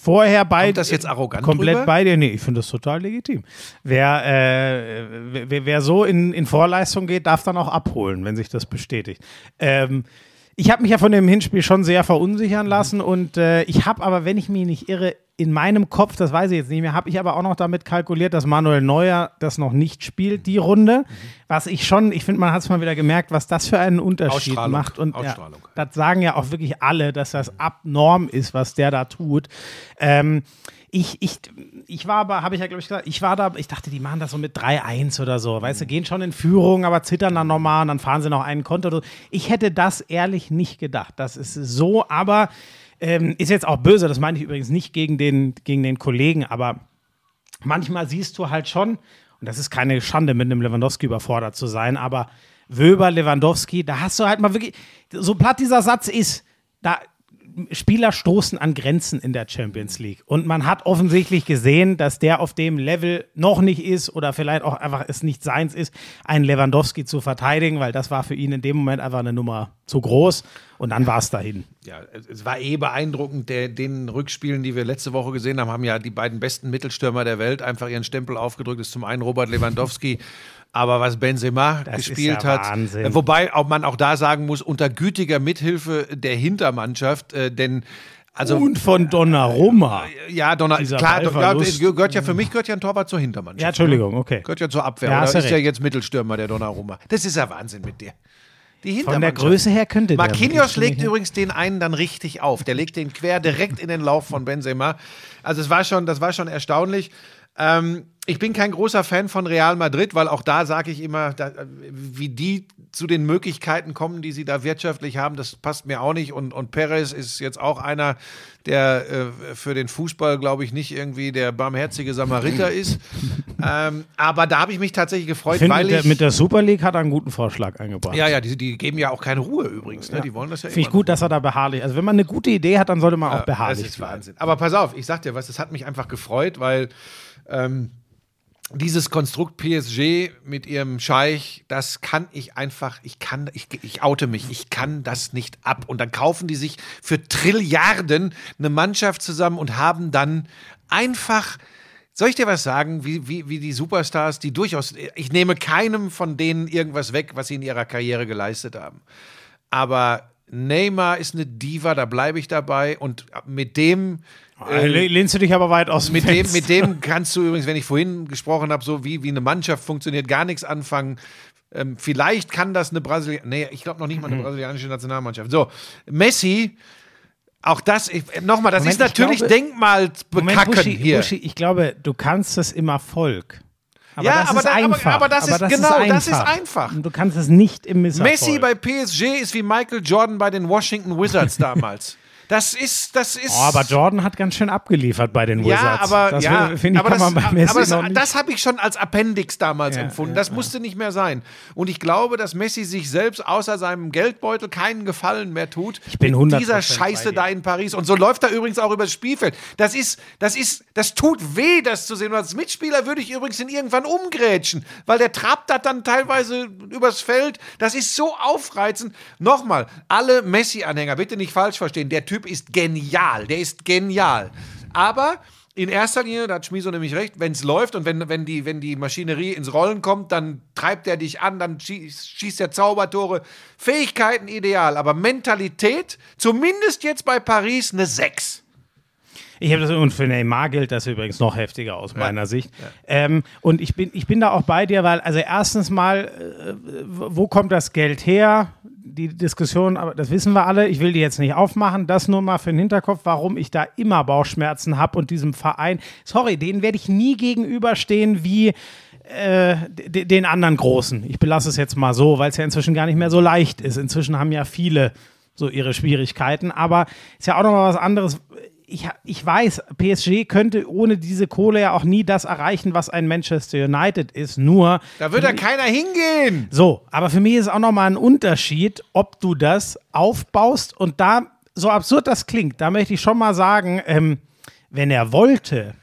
vorher bei. Kommt das jetzt arrogant Komplett rüber? bei dir. Nee, ich finde das total legitim. Wer, äh, wer, wer so in, in Vorleistung geht, darf dann auch abholen, wenn sich das bestätigt. Ähm, ich habe mich ja von dem Hinspiel schon sehr verunsichern lassen und äh, ich habe aber, wenn ich mich nicht irre, in meinem Kopf, das weiß ich jetzt nicht mehr, habe ich aber auch noch damit kalkuliert, dass Manuel Neuer das noch nicht spielt, die Runde. Was ich schon, ich finde, man hat es mal wieder gemerkt, was das für einen Unterschied macht. Und ja, das sagen ja auch wirklich alle, dass das abnorm ist, was der da tut. Ähm, ich, ich, ich war aber, habe ich ja, glaube ich, gesagt, ich war da, ich dachte, die machen das so mit 3-1 oder so, weißt du, gehen schon in Führung, aber zittern dann nochmal und dann fahren sie noch einen Konto. oder so. Ich hätte das ehrlich nicht gedacht. Das ist so, aber ähm, ist jetzt auch böse, das meine ich übrigens nicht gegen den, gegen den Kollegen, aber manchmal siehst du halt schon, und das ist keine Schande, mit einem Lewandowski überfordert zu sein, aber Wöber, Lewandowski, da hast du halt mal wirklich, so platt dieser Satz ist, da Spieler stoßen an Grenzen in der Champions League. Und man hat offensichtlich gesehen, dass der auf dem Level noch nicht ist oder vielleicht auch einfach es nicht seins ist, einen Lewandowski zu verteidigen, weil das war für ihn in dem Moment einfach eine Nummer zu groß. Und dann war es dahin. Ja, es- es war eh beeindruckend. Der, den Rückspielen, die wir letzte Woche gesehen haben, haben ja die beiden besten Mittelstürmer der Welt einfach ihren Stempel aufgedrückt. Das ist zum einen Robert Lewandowski, aber was Benzema Das ist gespielt ja hat. Wahnsinn. äh, Wobei auch man auch da sagen muss, unter gütiger Mithilfe der Hintermannschaft, äh, denn also Und von Donnarumma. ja, Donner, dieser klar, ja, Ballverlust. gehört ja für mich gehört ja ein Torwart zur Hintermannschaft. Ja, Entschuldigung, okay. Gehört ja zur Abwehr. Ja, du ist ja jetzt Mittelstürmer der Donnarumma. Das ist ja Wahnsinn mit dir. Die Von der Hintermannschaft. Größe her könnte der. Marquinhos legt übrigens den einen dann richtig auf. Der legt den quer direkt in den Lauf von Benzema. Also es war schon, das war schon erstaunlich. Ähm, ich bin kein großer Fan von Real Madrid, weil auch da sage ich immer, da, wie die zu den Möglichkeiten kommen, die sie da wirtschaftlich haben, das passt mir auch nicht. Und, und Perez ist jetzt auch einer, der äh, für den Fußball, glaube ich, nicht irgendwie der barmherzige Samariter ist. ähm, aber da habe ich mich tatsächlich gefreut, Ich finde, weil mit, der- ich. mit der Super League hat er einen guten Vorschlag eingebracht. ja, ja, die, die geben ja auch keine Ruhe übrigens. Ne? Die wollen das ja Finde ich gut, dass er da beharrlich Also, wenn man eine gute Idee hat, dann sollte man auch beharrlich Das ist. Wahnsinn. Aber pass auf, ich sag dir was, das hat mich einfach gefreut, weil ähm, dieses Konstrukt PSG mit ihrem Scheich, das kann ich einfach, ich kann, ich, ich oute mich, ich kann das nicht ab. Und dann kaufen die sich für Trilliarden eine Mannschaft zusammen und haben dann einfach. Soll ich dir was sagen, wie, wie, wie die Superstars, die durchaus, ich nehme keinem von denen irgendwas weg, was sie in ihrer Karriere geleistet haben. Aber Neymar ist eine Diva, da bleibe ich dabei. Und mit dem. Äh, lehnst du dich aber weit aus dem Mit dem, mit dem kannst du übrigens, wenn ich vorhin gesprochen habe, so wie, wie eine Mannschaft funktioniert, gar nichts anfangen. Ähm, vielleicht kann das eine Brasilianische, nee, ich glaube noch nicht mal Mhm. eine brasilianische Nationalmannschaft. So, Messi, auch das, ich- nochmal, das Moment, ist ich natürlich glaube- Denkmalbekacken Buschi, hier. Buschi, ich glaube, du kannst es im Erfolg. Aber Ja, das aber ist da- aber- einfach. aber das ist- genau, das ist einfach. einfach. Und du kannst es nicht im Misserfolg. Messi bei PSG ist wie Michael Jordan bei den Washington Wizards damals. Das ist, das ist. Oh, aber Jordan hat ganz schön abgeliefert bei den Wizards. Ja, aber, das ja, finde ich, kann das, man bei Messi aber das, noch nicht. das habe ich schon als Appendix damals Ja, empfunden. ja, das musste nicht mehr sein. Und ich glaube, dass Messi sich selbst außer seinem Geldbeutel keinen Gefallen mehr tut. Ich bin mit 100% dieser Scheiße da in Paris. Und so läuft er übrigens auch übers Spielfeld. Das ist, das ist, das tut weh, das zu sehen. Und als Mitspieler würde ich übrigens ihn irgendwann umgrätschen, weil der trabt da dann teilweise übers Feld. Das ist so aufreizend. Nochmal, alle Messi-Anhänger, bitte nicht falsch verstehen. Der Typ ist genial. Der ist genial. Aber in erster Linie, da hat Schmieso nämlich recht, wenn es läuft und wenn, wenn, die, wenn die Maschinerie ins Rollen kommt, dann treibt er dich an, dann schießt, schießt er Zaubertore. Fähigkeiten ideal, aber Mentalität, zumindest jetzt bei Paris, eine 6. Ich habe das und für Neymar gilt das übrigens noch heftiger aus meiner Sicht. Ähm, und ich bin, ich bin da auch bei dir, weil, also erstens mal, äh, wo kommt das Geld her? Die Diskussion, aber das wissen wir alle, ich will die jetzt nicht aufmachen, das nur mal für den Hinterkopf, warum ich da immer Bauchschmerzen habe und diesem Verein, sorry, denen werde ich nie gegenüberstehen wie äh, den anderen Großen. Ich belasse es jetzt mal so, weil es ja inzwischen gar nicht mehr so leicht ist. Inzwischen haben ja viele so ihre Schwierigkeiten, aber ist ja auch nochmal was anderes. Ich, ich weiß, PSG könnte ohne diese Kohle ja auch nie das erreichen, was ein Manchester United ist. Nur, Da wird ja keiner hingehen. so, aber für mich ist auch nochmal ein Unterschied, ob du das aufbaust und da, so absurd das klingt, da möchte ich schon mal sagen, ähm, wenn er wollte,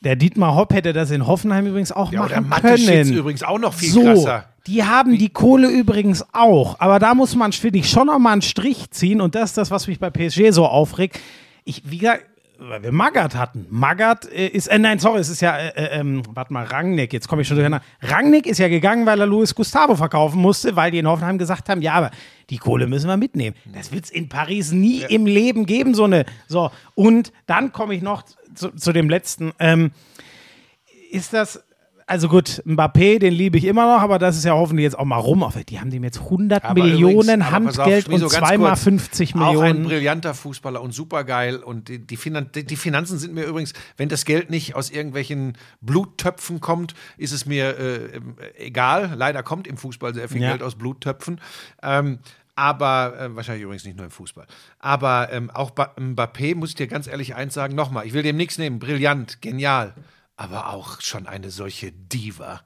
der Dietmar Hopp hätte das in Hoffenheim übrigens auch Ja, machen Mateschitz können. übrigens auch noch viel so, krasser. Die haben die Kohle übrigens auch, aber da muss man, finde ich, schon noch mal einen Strich ziehen und das ist das, was mich bei PSG so aufregt. Ich, wie gesagt, weil wir Magath hatten. Magath äh, ist, äh, nein, sorry, es ist ja, äh, äh, ähm, warte mal, Rangnick, jetzt komme ich schon durcheinander. Rangnick ist ja gegangen, weil er Luis Gustavo verkaufen musste, weil die in Hoffenheim gesagt haben, ja, aber die Kohle müssen wir mitnehmen. Das wird es in Paris nie im Leben geben, so eine, so. Und dann komme ich noch zu, zu dem letzten, ähm, ist das, also gut, Mbappé, den liebe ich immer noch, aber das ist ja hoffentlich jetzt auch mal rum. Die haben dem jetzt 100 Aber Millionen übrigens, auf, Handgeld Schmieso, und zweimal kurz. 50 Auch ein Millionen. brillanter Fußballer und supergeil. Und die, die, Finan die Finanzen sind mir übrigens, wenn das Geld nicht aus irgendwelchen Bluttöpfen kommt, ist es mir äh, egal. Leider kommt im Fußball sehr viel Ja. Geld aus Bluttöpfen. Ähm, aber äh, wahrscheinlich übrigens nicht nur im Fußball. Aber ähm, auch bei Mbappé muss ich dir ganz ehrlich eins sagen, nochmal, ich will dem nichts nehmen. Brillant, genial. Aber auch schon eine solche Diva.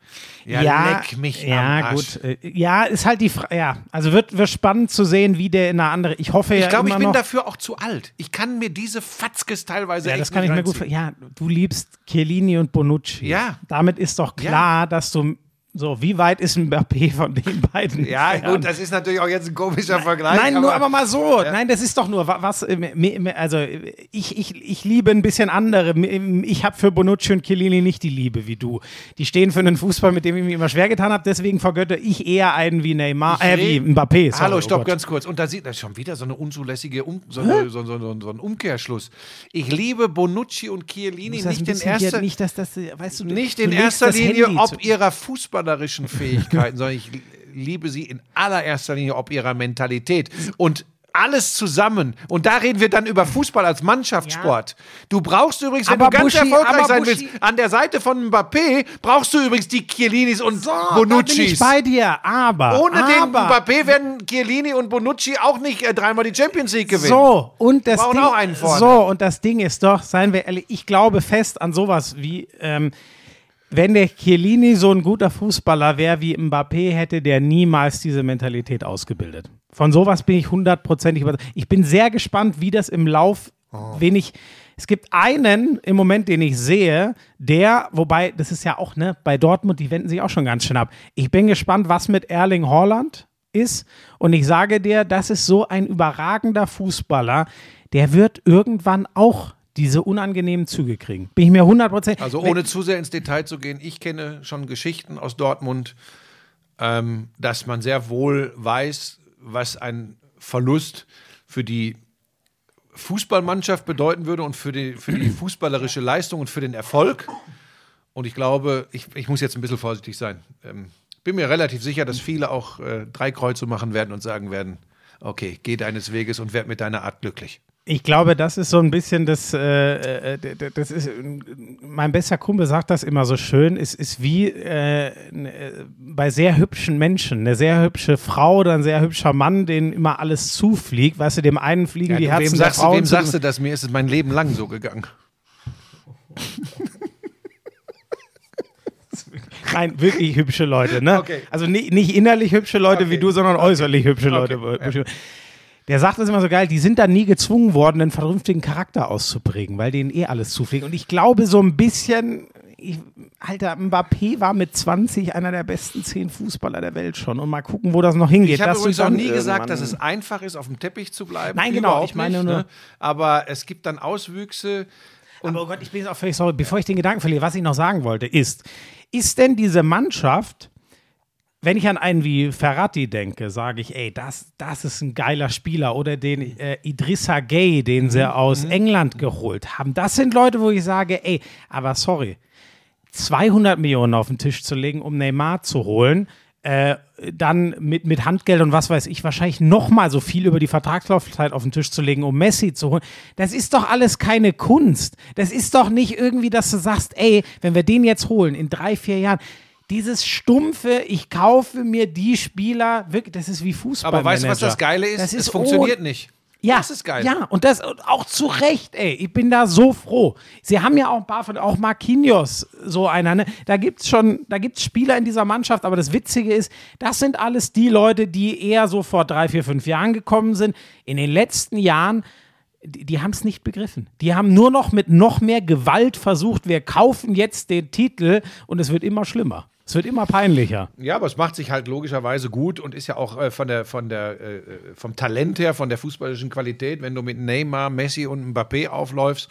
Ja, leck mich ja, am Arsch. gut. äh, Ja, ist halt die Frage. Ja, also wird, wird spannend zu sehen, wie der in einer anderen. Ich hoffe ja Ich glaube, ich bin noch. dafür auch zu alt. Ich kann mir diese Fatzkes teilweise ja, das kann ich mir gut. Ja, du liebst Chiellini und Bonucci. Ja. Damit ist doch klar, dass du. So, wie weit ist Mbappé von den beiden? Ja, entfernt? gut, das ist natürlich auch jetzt ein komischer Vergleich. Nein, nur aber mal so. Nein, das ist doch nur wa- was. äh, Also ich, ich, ich liebe ein bisschen andere. Ich habe für Bonucci und Chiellini nicht die Liebe wie du. Die stehen für einen Fußball, mit dem ich mir immer schwer getan habe. Deswegen vergötter ich eher einen wie Neymar, äh, wie Mbappé. Sorry, Hallo, oh stopp, Gott. ganz kurz. Und da sieht das schon wieder so eine unzulässige, um, so, eine, so, so, so, so ein Umkehrschluss. Ich liebe Bonucci und Chiellini nicht ein in erster nicht, dass das, weißt du, nicht in erster Linie ob ihrer fußballerischen Fähigkeiten, sondern ich liebe sie in allererster Linie ob ihrer Mentalität. Und alles zusammen. Und da reden wir dann über Fußball als Mannschaftssport. Du brauchst übrigens, wenn Aber du ganz Buschi, erfolgreich sein Buschi- willst, an der Seite von Mbappé brauchst du übrigens die Chiellinis und So, bin ich Bonuccis. bei dir, aber. Ohne den aber, Mbappé werden Chiellini und Bonucci auch nicht äh, dreimal die Champions League gewinnen. So, und das Ding, so, und das Ding ist doch, seien wir ehrlich, ich glaube fest an sowas wie, ähm, wenn der Chiellini so ein guter Fußballer wäre wie Mbappé, hätte der niemals diese Mentalität ausgebildet. Von sowas bin ich hundertprozentig überzeugt. Ich bin sehr gespannt, wie das im Lauf, Oh. wen ich, es gibt einen im Moment, den ich sehe, der, wobei, das ist ja auch, ne, bei Dortmund, die wenden sich auch schon ganz schön ab. Ich bin gespannt, was mit Erling Haaland ist. Und ich sage dir, das ist so ein überragender Fußballer, der wird irgendwann auch diese unangenehmen Züge kriegen. Bin ich mir hundertprozentig. Also ohne zu sehr ins Detail zu gehen, ich kenne schon Geschichten aus Dortmund, ähm, dass man sehr wohl weiß, was ein Verlust für die Fußballmannschaft bedeuten würde und für die, für die fußballerische Leistung und für den Erfolg. Und ich glaube, ich, ich muss jetzt ein bisschen vorsichtig sein. Ähm, bin mir relativ sicher, dass viele auch äh, drei Kreuze machen werden und sagen werden, okay, geh deines Weges und werd mit deiner Art glücklich. Ich glaube, das ist so ein bisschen das, äh, äh, das ist, mein bester Kumpel sagt das immer so schön, es ist wie äh, äh, bei sehr hübschen Menschen, eine sehr hübsche Frau oder ein sehr hübscher Mann, denen immer alles zufliegt, weißt du, dem einen fliegen die du, Herzen wem der sagst, du, Frauen wem sagst du das? Mir ist es mein Leben lang so gegangen. Nein, wirklich hübsche Leute, ne? Okay. Also nicht, nicht innerlich hübsche Leute wie Okay. du, sondern äußerlich hübsche Okay, Leute. Der sagt das immer so geil, die sind da nie gezwungen worden, einen vernünftigen Charakter auszuprägen, weil denen eh alles zufliegt. Und ich glaube so ein bisschen, ich, Alter, Mbappé war mit 20 einer der besten zehn Fußballer der Welt schon. Und mal gucken, wo das noch hingeht. Ich habe übrigens auch dann nie gesagt, dass es einfach ist, auf dem Teppich zu bleiben. Nein, genau, ich meine nicht, nur- Ne? Aber es gibt dann Auswüchse. Aber oh Gott, ich bin jetzt auch völlig sorry. Bevor ich den Gedanken verliere, was ich noch sagen wollte, ist, ist denn diese Mannschaft, wenn ich an einen wie Ferrati denke, sage ich, ey, das, das ist ein geiler Spieler. Oder den äh, Idrissa Gay, den Mhm. sie aus England geholt haben. Das sind Leute, wo ich sage, ey, aber sorry, 200 Millionen auf den Tisch zu legen, um Neymar zu holen, äh, dann mit, mit Handgeld und was weiß ich, wahrscheinlich nochmal so viel über die Vertragslaufzeit auf den Tisch zu legen, um Messi zu holen. Das ist doch alles keine Kunst. Das ist doch nicht irgendwie, dass du sagst, ey, wenn wir den jetzt holen in drei, vier Jahren, dieses stumpfe, ich kaufe mir die Spieler, wirklich, das ist wie Fußball. Aber weißt du, was das Geile ist? Das es ist funktioniert ohne- nicht. Ja, Das ist geil. Ja, und das auch zu Recht, ey. Ich bin da so froh. Sie haben ja auch ein paar von, auch Marquinhos, so einer, ne? Da gibt's schon, da gibt's Spieler in dieser Mannschaft, aber das Witzige ist, das sind alles die Leute, die eher so vor drei, vier, fünf Jahren gekommen sind. In den letzten Jahren, die, die haben es nicht begriffen. Die haben nur noch mit noch mehr Gewalt versucht, wir kaufen jetzt den Titel und es wird immer schlimmer. Es wird immer peinlicher. Ja, aber es macht sich halt logischerweise gut und ist ja auch äh, von der, von der, äh, vom Talent her, von der fußballischen Qualität, wenn du mit Neymar, Messi und Mbappé aufläufst,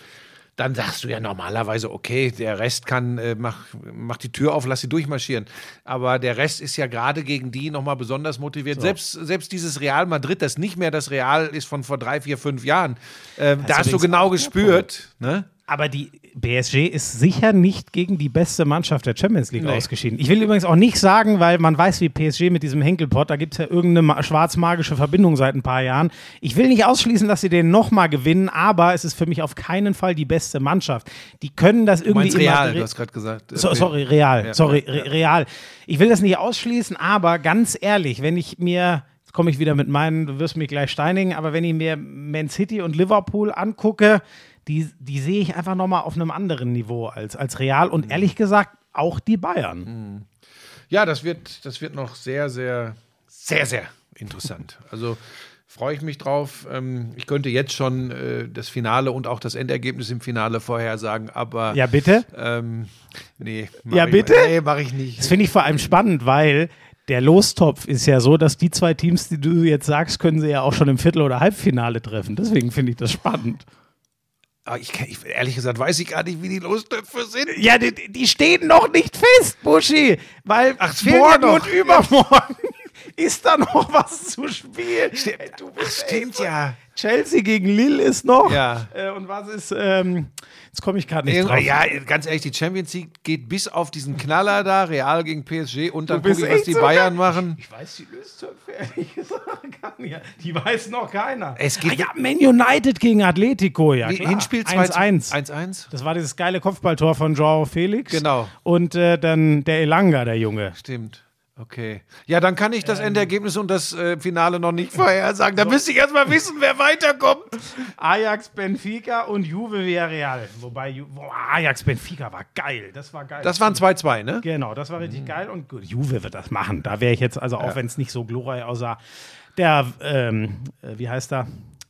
dann sagst du ja normalerweise, okay, der Rest kann, äh, mach, mach die Tür auf, lass sie durchmarschieren. Aber der Rest ist ja gerade gegen die nochmal besonders motiviert. Selbst, selbst dieses Real Madrid, das nicht mehr das Real ist von vor drei, vier, fünf Jahren, äh, da hast du genau gespürt, ne? Aber die PSG ist sicher nicht gegen die beste Mannschaft der Champions League Nee. ausgeschieden. Ich will übrigens auch nicht sagen, weil man weiß, wie PSG mit diesem Henkelpott, da gibt es ja irgendeine ma- schwarzmagische Verbindung seit ein paar Jahren. Ich will nicht ausschließen, dass sie den nochmal gewinnen, aber es ist für mich auf keinen Fall die beste Mannschaft. Die können das Du irgendwie immer Real, du hast gerade gesagt. äh, so, sorry, real. Ja, sorry, ja, re real. Ich will das nicht ausschließen, aber ganz ehrlich, wenn ich mir, jetzt komme ich wieder mit meinen, du wirst mich gleich steinigen, aber wenn ich mir Man City und Liverpool angucke, die, die sehe ich einfach nochmal auf einem anderen Niveau als, als Real Mhm. und ehrlich gesagt auch die Bayern. Ja, das wird, das wird noch sehr, sehr, sehr, sehr interessant. Also freue ich mich drauf. Ähm, ich könnte jetzt schon äh, das Finale und auch das Endergebnis im Finale vorhersagen, aber Ja, bitte? ähm, nee. mach Ja, ich, bitte? Nee, mache ich nicht. Das finde ich vor allem spannend, weil der Lostopf ist ja so, dass die zwei Teams, die du jetzt sagst, können sie ja auch schon im Viertel- oder Halbfinale treffen. Deswegen finde ich das spannend. Aber ich, ich, ehrlich gesagt weiß ich gar nicht, wie die Lostöpfe sind. Ja, die, die stehen noch nicht fest, Buschi, weil Ach, morgen und übermorgen ist da noch was zu spielen. Ey, du bist Stimmt ey, ja. Chelsea gegen Lille ist noch. Ja. Äh, und was ist, ähm, jetzt komme ich gerade nicht Irgendwann- drauf. Ja, ganz ehrlich, die Champions League geht bis auf diesen Knaller da, Real gegen PSG und dann gucke ich, was die so Bayern machen. Ich weiß die Löstöpfe ehrlich gesagt gar nicht. Die weiß noch keiner. Es geht- ah, ja, Man United gegen Atletico, ja klar. Hinspiel 1-1. 1-1. Das war dieses geile Kopfballtor von Joao Felix. Genau. Und äh, dann der Elanga, der Junge. Stimmt. Okay. Ja, dann kann ich das Endergebnis und das äh, Finale noch nicht vorhersagen. Da müsste ich erst mal wissen, wer weiterkommt. Ajax, Benfica und Juve Villarreal. Wobei, Ju boah, Ajax, Benfica war geil. Das war geil. Das waren 2-2, ne? Genau, das war richtig geil und gut. Juve wird das machen. Da wäre ich jetzt, also auch wenn es nicht so glorreich aussah. Der, ähm, äh, wie heißt er?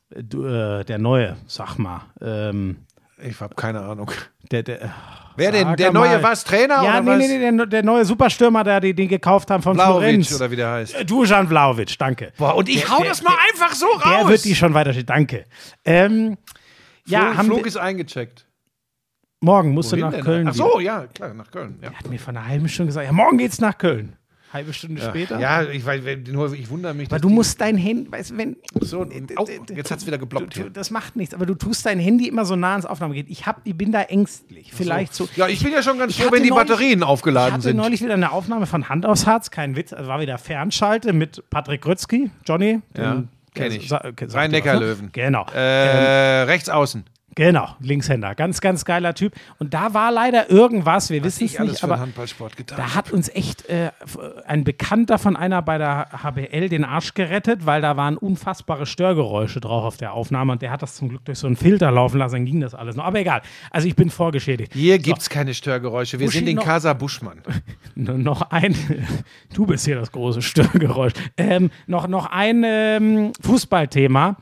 Du, äh, der Neue, sag mal. Ähm, Ich habe keine Ahnung. der, der, Wer denn? Der mal. neue was? Trainer ja, oder nee, nee, nee, der, der neue Superstürmer, der die den gekauft haben von Florenz. oder wie der heißt. Äh, Dusan Vlaovic, danke. Boah, und ich Der- hau der- das mal einfach so raus. Der wird die schon weiterstehen, danke. Ähm, ja, Flug, haben wir, ist eingecheckt. morgen musst du Wohin nach denn? Köln. Ach wieder. so, ja, klar, nach Köln. Ja. Hat mir vor einer halben Stunde gesagt, ja, morgen geht's nach Köln. Halbe Stunde später. Ja, ich, nur, ich wundere mich. Aber du musst dein Handy, weißt du, wenn. So, au, jetzt hat's wieder geblockt Du, hier. das macht nichts, aber du tust dein Handy immer so nah ans Aufnahmegerät. Ich, hab, ich bin da ängstlich. Vielleicht so. Ja, ich bin ja schon ganz Ich froh, hatte wenn die neulich- Batterien Ich aufgeladen hatte sind. neulich wieder eine Aufnahme von Hand aufs Herz, kein Witz. Also war wieder Fernschalte mit Patrick Grötzky, Johnny. Ja, den- kenn der- ich. Rhein-Neckar-Löwen. ne? Genau. Äh, rechts außen. Genau, Linkshänder. Ganz, ganz geiler Typ. Und da war leider irgendwas, wir wissen es nicht, aber Handballsport getan. da hat uns echt äh, ein Bekannter von einer bei der HBL den Arsch gerettet, weil da waren unfassbare Störgeräusche drauf auf der Aufnahme und der hat das zum Glück durch so einen Filter laufen lassen, dann ging das alles noch. Aber egal. Also ich bin vorgeschädigt. Hier gibt's keine Störgeräusche. Wir Buschi sind in Casa Buschmann. Noch ein, du bist hier das große Störgeräusch. Ähm, noch, noch ein ähm, Fußballthema.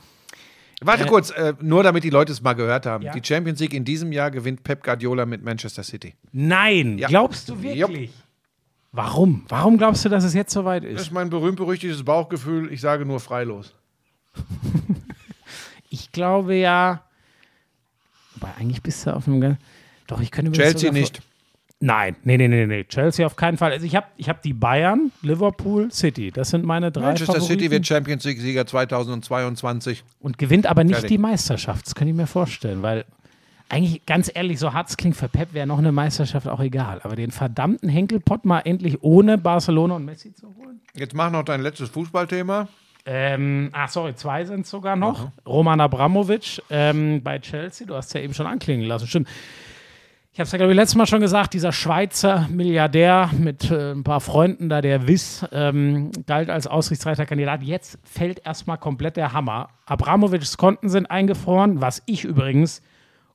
Warte kurz, äh, nur damit die Leute es mal gehört haben. Ja. Die Champions League in diesem Jahr gewinnt Pep Guardiola mit Manchester City. Nein, Ja. glaubst du wirklich? Warum? Warum glaubst du, dass es jetzt soweit Das ist? ist mein berühmt-berüchtigtes Bauchgefühl. Ich sage nur freilos. Ich glaube ja. Wobei, eigentlich bist du auf einem. ganz- Doch, ich könnte mir das Chelsea nicht. Nein, nee, nee, nee, nee. Chelsea auf keinen Fall. Also ich habe ich hab die Bayern, Liverpool, City. Das sind meine drei Manchester Favoriten. City wird Champions League-Sieger 2022. Und gewinnt aber nicht Fertig. die Meisterschaft. Das kann ich mir vorstellen, weil eigentlich, ganz ehrlich, so hart es klingt, für Pep wäre noch eine Meisterschaft auch egal. Aber den verdammten Henkelpott mal endlich ohne Barcelona und Messi zu holen. Jetzt mach noch dein letztes Fußballthema. Ähm, ach, sorry, zwei sind es sogar noch. Roman Abramovic ähm, bei Chelsea, du hast ja eben schon anklingen lassen. Stimmt. Ich habe es ja, glaube ich, letztes Mal schon gesagt, dieser Schweizer Milliardär mit äh, ein paar Freunden da, der Wiss, ähm, galt als aussichtsreicher Kandidat. Jetzt fällt erstmal komplett der Hammer. Abramovics Konten sind eingefroren, was ich übrigens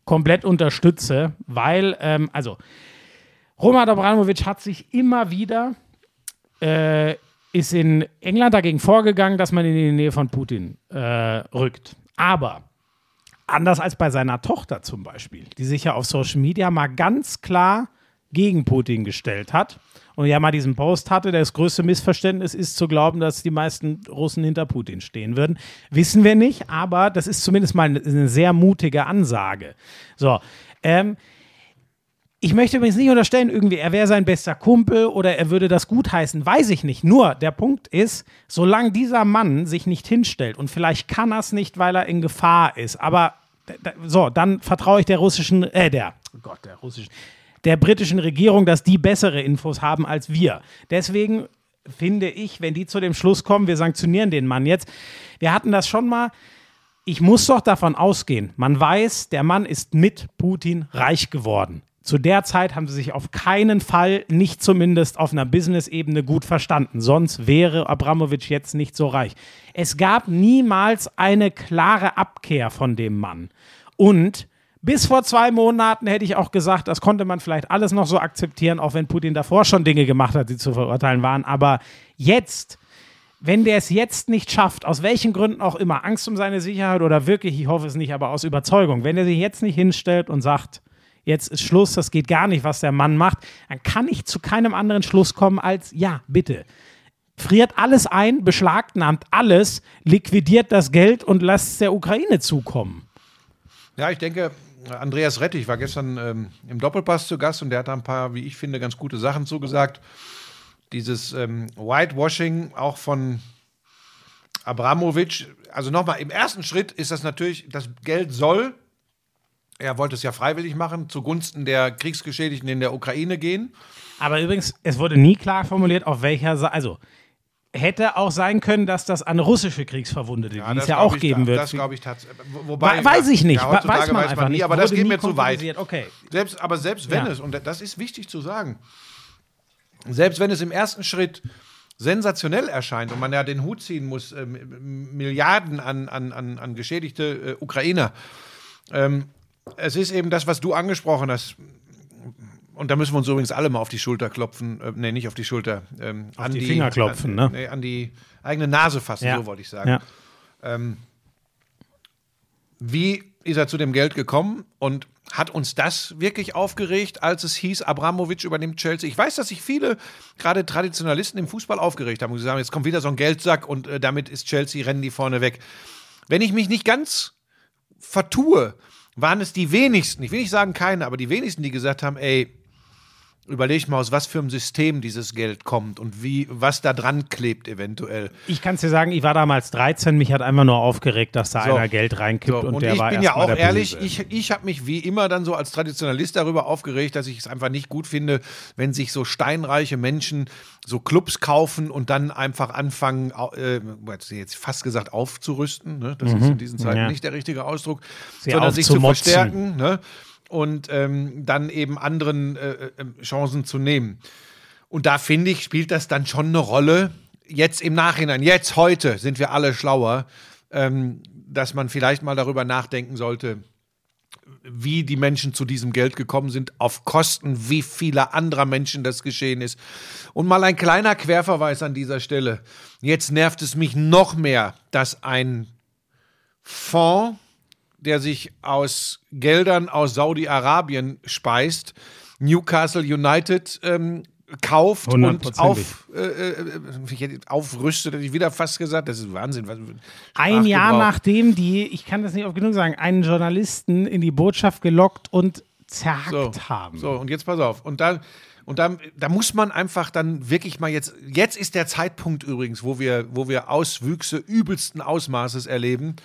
komplett unterstütze, weil, ähm, also, Roman Abramovic hat sich immer wieder äh, ist in England dagegen vorgegangen, dass man in die Nähe von Putin äh, rückt. Aber anders als bei seiner Tochter zum Beispiel, die sich ja auf Social Media mal ganz klar gegen Putin gestellt hat und ja mal diesen Post hatte, das größte Missverständnis ist zu glauben, dass die meisten Russen hinter Putin stehen würden. Wissen wir nicht, aber das ist zumindest mal eine, sehr mutige Ansage. So, ähm, ich möchte übrigens nicht unterstellen, irgendwie, er wäre sein bester Kumpel oder er würde das gutheißen, weiß ich nicht. Nur der Punkt ist, solange dieser Mann sich nicht hinstellt und vielleicht kann er es nicht, weil er in Gefahr ist, aber so, dann vertraue ich der russischen, äh, der, oh Gott, der russischen, der britischen Regierung, dass die bessere Infos haben als wir. Deswegen finde ich, wenn die zu dem Schluss kommen, wir sanktionieren den Mann jetzt. Wir hatten das schon mal. Ich muss doch davon ausgehen, man weiß, der Mann ist mit Putin reich geworden. Zu der Zeit haben sie sich auf keinen Fall, nicht zumindest auf einer Business-Ebene, gut verstanden. Sonst wäre Abramowitsch jetzt nicht so reich. Es gab niemals eine klare Abkehr von dem Mann. Und bis vor zwei Monaten hätte ich auch gesagt, das konnte man vielleicht alles noch so akzeptieren, auch wenn Putin davor schon Dinge gemacht hat, die zu verurteilen waren. Aber jetzt wenn der es jetzt nicht schafft, aus welchen Gründen auch immer, Angst um seine Sicherheit oder wirklich, ich hoffe es nicht, aber aus Überzeugung, wenn er sich jetzt nicht hinstellt und sagt, jetzt ist Schluss, das geht gar nicht, was der Mann macht, dann kann ich zu keinem anderen Schluss kommen als, ja, bitte. Friert alles ein, beschlagnahmt alles, liquidiert das Geld und lasst es der Ukraine zukommen. Ja, ich denke, Andreas Rettich war gestern ähm, im Doppelpass zu Gast und der hat da ein paar, wie ich finde, ganz gute Sachen zugesagt. Dieses ähm, Whitewashing auch von Abramowitsch. Also nochmal, im ersten Schritt ist das natürlich, das Geld soll, er wollte es ja freiwillig machen, zugunsten der Kriegsgeschädigten in der Ukraine gehen. Aber übrigens, es wurde nie klar formuliert, auf welcher Seite, also hätte auch sein können, dass das an russische Kriegsverwundete, die es ja auch ich, geben wird. Das glaube ich tatsächlich. Wobei, We- weiß ich nicht, Ja, we- heutzutage weiß man einfach nie, nicht. aber das geht mir zu weit. Okay. Selbst, aber selbst wenn Ja. es, und das ist wichtig zu sagen, selbst wenn es im ersten Schritt sensationell erscheint und man ja den Hut ziehen muss, ähm, Milliarden an, an, an, an geschädigte äh, Ukrainer, ähm, es ist eben das, was du angesprochen hast. Und da müssen wir uns übrigens alle mal auf die Schulter klopfen. Äh, nee, nicht auf die Schulter. Ähm, Auf an die Finger klopfen, an, ne? Nee, an die eigene Nase fassen, Ja. so wollte ich sagen. Ja. Wie ist er zu dem Geld gekommen und hat uns das wirklich aufgeregt, als es hieß, Abramowitsch übernimmt Chelsea? Ich weiß, dass sich viele, gerade Traditionalisten im Fußball aufgeregt haben und gesagt haben, jetzt kommt wieder so ein Geldsack und äh, damit ist Chelsea, rennen die vorne weg. Wenn ich mich nicht ganz vertue, waren es die wenigsten, ich will nicht sagen keine, aber die wenigsten, die gesagt haben, ey, Überleg mal, aus was für einem System dieses Geld kommt und wie, was da dran klebt eventuell. Ich kann es dir sagen, ich war damals 13, mich hat einfach nur aufgeregt, dass da So. einer Geld reinkippt So, und, und, der ich war bin ja auch ehrlich, Böse. ich, ich habe mich wie immer dann so als Traditionalist darüber aufgeregt, dass ich es einfach nicht gut finde, wenn sich so steinreiche Menschen so Clubs kaufen und dann einfach anfangen, äh, jetzt fast gesagt aufzurüsten, ne? das ist in diesen Zeiten Mhm. ja. nicht der richtige Ausdruck, Sie sondern sich zu verstärken ne? Und ähm, dann eben anderen äh, äh, Chancen zu nehmen. Und da finde ich, spielt das dann schon eine Rolle. Jetzt im Nachhinein, jetzt heute sind wir alle schlauer, ähm, dass man vielleicht mal darüber nachdenken sollte, wie die Menschen zu diesem Geld gekommen sind, auf Kosten wie vieler anderer Menschen das geschehen ist. Und mal ein kleiner Querverweis an dieser Stelle. Jetzt nervt es mich noch mehr, dass ein Fonds, der sich aus Geldern aus Saudi-Arabien speist, Newcastle United ähm, kauft und auf, äh, äh, ich hätte aufrüstet, hätte ich wieder fast gesagt. Das ist Wahnsinn. was- Ein Jahr nachdem die, ich kann das nicht oft genug sagen, einen Journalisten in die Botschaft gelockt und zerhackt haben. So, und jetzt pass auf. Und da, und da, da muss man einfach dann wirklich mal jetzt, jetzt ist der Zeitpunkt übrigens, wo wir, wo wir Auswüchse übelsten Ausmaßes erleben,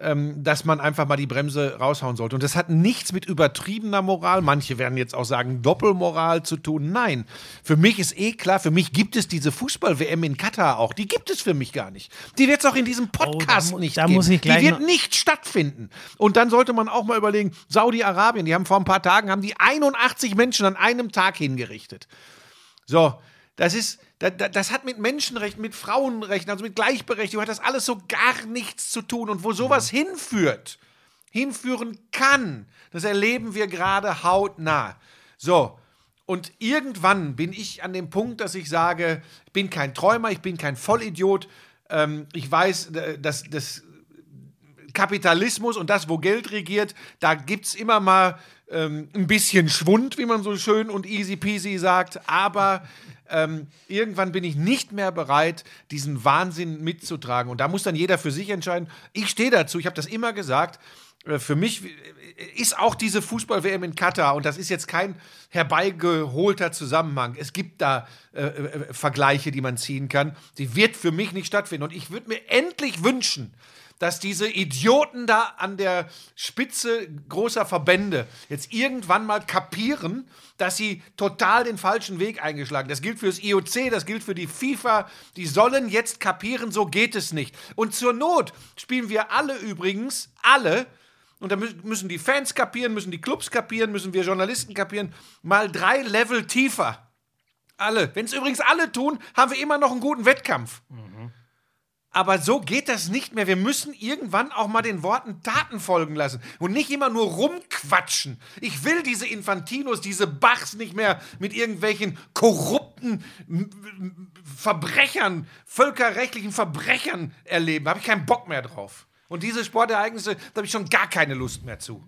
ähm, dass man einfach mal die Bremse raushauen sollte. Und das hat nichts mit übertriebener Moral, manche werden jetzt auch sagen Doppelmoral zu tun. Nein, für mich ist eh klar, für mich gibt es diese Fußball-WM in Katar auch. Die gibt es für mich gar nicht. Die wird es auch in diesem Podcast mu- nicht da geben. muss ich gleich die wird nicht stattfinden. Und dann sollte man auch mal überlegen, Saudi-Arabien, die haben vor ein paar Tagen, haben die 81 Menschen an einem Tag hingerichtet. So, das ist, das, das hat mit Menschenrechten, mit Frauenrechten, also mit Gleichberechtigung, hat das alles so gar nichts zu tun. Und wo sowas hinführt, hinführen kann, das erleben wir gerade hautnah. So, und irgendwann bin ich an dem Punkt, dass ich sage, ich bin kein Träumer, ich bin kein Vollidiot. Ähm, ich weiß, äh, dass das Kapitalismus und das, wo Geld regiert, da gibt es immer mal ähm, ein bisschen Schwund, wie man so schön und easy peasy sagt. Aber ähm, irgendwann bin ich nicht mehr bereit, diesen Wahnsinn mitzutragen. Und da muss dann jeder für sich entscheiden. Ich stehe dazu, ich habe das immer gesagt. Äh, Für mich äh, ist auch diese Fußball-WM in Katar, und das ist jetzt kein herbeigeholter Zusammenhang. Es gibt da äh, äh, Vergleiche, die man ziehen kann. Sie wird für mich nicht stattfinden. Und ich würde mir endlich wünschen, dass diese Idioten da an der Spitze großer Verbände jetzt irgendwann mal kapieren, dass sie total den falschen Weg eingeschlagen. Das gilt für das IOC, das gilt für die FIFA. Die sollen jetzt kapieren, so geht es nicht. Und zur Not spielen wir alle übrigens, alle, und da mü- müssen die Fans kapieren, müssen die Clubs kapieren, müssen wir Journalisten kapieren, mal drei Level tiefer. Alle. Wenn es übrigens alle tun, haben wir immer noch einen guten Wettkampf. Aber so geht das nicht mehr. Wir müssen irgendwann auch mal den Worten Taten folgen lassen und nicht immer nur rumquatschen. Ich will diese Infantinos, diese Bachs nicht mehr mit irgendwelchen korrupten Verbrechern, völkerrechtlichen Verbrechern erleben. Da habe ich keinen Bock mehr drauf. Und diese Sportereignisse, da habe ich schon gar keine Lust mehr zu.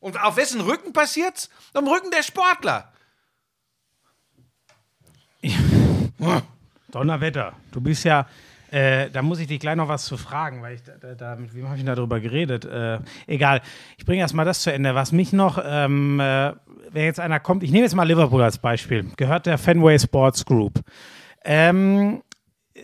Und auf wessen Rücken passiert's? Am Rücken der Sportler. Donnerwetter, du bist ja, äh, da muss ich dich gleich noch was zu fragen, weil ich da, da, mit wem habe ich denn darüber geredet? Äh, egal, ich bringe erst mal das zu Ende. Was mich noch, ähm, äh, wenn jetzt einer kommt, ich nehme jetzt mal Liverpool als Beispiel, gehört der Fenway Sports Group. Ähm,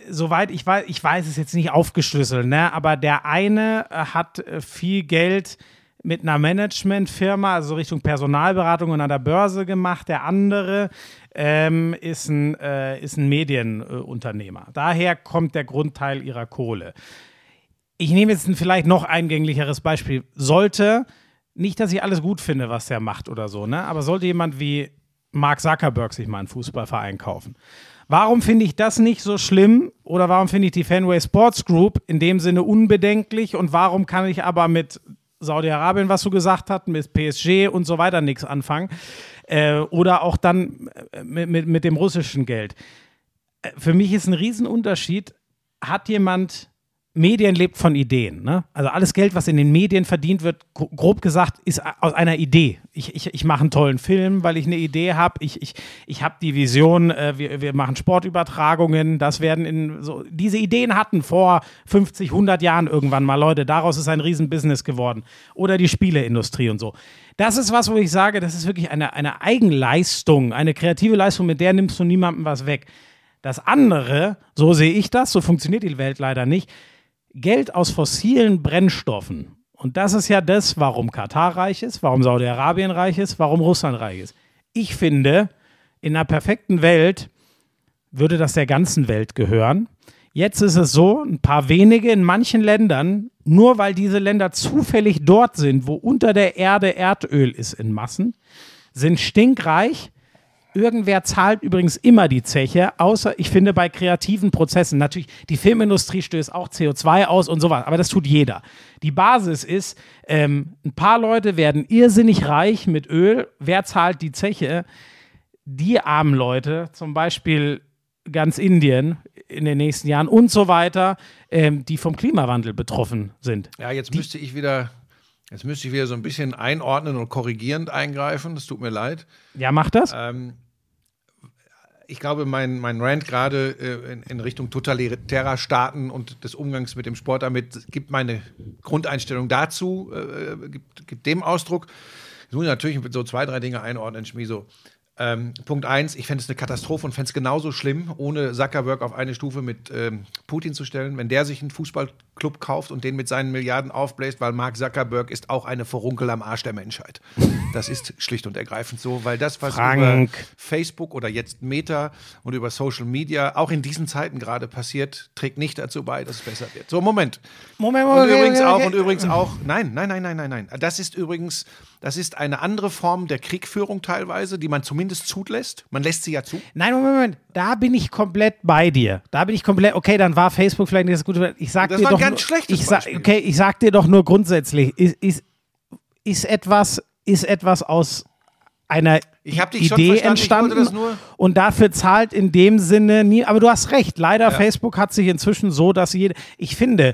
soweit ich weiß, ich weiß es jetzt nicht aufgeschlüsselt, ne? aber der eine äh, hat äh, viel Geld mit einer Managementfirma, also Richtung Personalberatung und an der Börse gemacht. Der andere ähm, ist ein, äh, ist ein Medienunternehmer. Daher kommt der Grundteil ihrer Kohle. Ich nehme jetzt ein vielleicht noch eingänglicheres Beispiel. Sollte, nicht, dass ich alles gut finde, was der macht oder so, ne? aber sollte jemand wie Mark Zuckerberg sich mal einen Fußballverein kaufen. Warum finde ich das nicht so schlimm oder warum finde ich die Fenway Sports Group in dem Sinne unbedenklich und warum kann ich aber mit Saudi-Arabien, was du gesagt hast, mit PSG und so weiter nichts anfangen äh, oder auch dann äh, mit, mit, mit dem russischen Geld. Äh, Für mich ist ein Riesenunterschied, hat jemand Medien lebt von Ideen. Ne? Also alles Geld, was in den Medien verdient wird, gro- grob gesagt, ist aus einer Idee. Ich, ich, ich mache einen tollen Film, weil ich eine Idee habe. Ich, ich, ich habe die Vision, äh, wir, wir machen Sportübertragungen. Das werden in so. Diese Ideen hatten vor 50, 100 Jahren irgendwann mal Leute. Daraus ist ein Riesenbusiness geworden. Oder die Spieleindustrie und so. Das ist was, wo ich sage, das ist wirklich eine, eine Eigenleistung, eine kreative Leistung, mit der nimmst du niemandem was weg. Das andere, so sehe ich das, so funktioniert die Welt leider nicht, Geld aus fossilen Brennstoffen. Und das ist ja das, warum Katar reich ist, warum Saudi-Arabien reich ist, warum Russland reich ist. Ich finde, in einer perfekten Welt würde das der ganzen Welt gehören. Jetzt ist es so, ein paar wenige in manchen Ländern, nur weil diese Länder zufällig dort sind, wo unter der Erde Erdöl ist in Massen, sind stinkreich. Irgendwer zahlt übrigens immer die Zeche, außer ich finde bei kreativen Prozessen. Natürlich, die Filmindustrie stößt auch CO2 aus und sowas, aber das tut jeder. Die Basis ist, ähm, ein paar Leute werden irrsinnig reich mit Öl. Wer zahlt die Zeche? Die armen Leute, zum Beispiel ganz Indien in den nächsten Jahren und so weiter, ähm, die vom Klimawandel betroffen sind. Ja, jetzt müsste ich wieder, jetzt müsste ich wieder so ein bisschen einordnen und korrigierend eingreifen. Das tut mir leid. Ja, macht das? Ähm, ich glaube, mein, mein Rant gerade äh, in, in Richtung totalitärer Staaten und des Umgangs mit dem Sport damit gibt meine Grundeinstellung dazu, äh, gibt, gibt dem Ausdruck. Jetzt muss ich natürlich so zwei, drei Dinge einordnen, Schmiso. Ähm, Punkt eins, ich fände es eine Katastrophe und fände es genauso schlimm, ohne Zuckerberg auf eine Stufe mit ähm, Putin zu stellen, wenn der sich einen Fußballclub kauft und den mit seinen Milliarden aufbläst, weil Mark Zuckerberg ist auch eine Verunkel am Arsch der Menschheit. Das ist schlicht und ergreifend so, weil das, was Frank. über Facebook oder jetzt Meta und über Social Media auch in diesen Zeiten gerade passiert, trägt nicht dazu bei, dass es besser wird. So, Moment. Moment, Und okay, übrigens okay, auch, und übrigens auch, nein, nein, nein, nein, nein, nein. Das ist übrigens, das ist eine andere Form der Kriegführung teilweise, die man zumindest zulässt. Man lässt sie ja zu. Nein, Moment, Moment. Da bin ich komplett bei dir. Da bin ich komplett, okay, dann war Facebook vielleicht nicht das gute. Ich sag Das dir doch ganz schlechtes ich sag, Beispiel. Okay, ich sag dir doch nur grundsätzlich, ist, ist, ist, etwas, ist etwas aus einer Idee entstanden und dafür zahlt in dem Sinne nie, aber du hast recht, leider Ja. Facebook hat sich inzwischen so, dass jede, ich finde,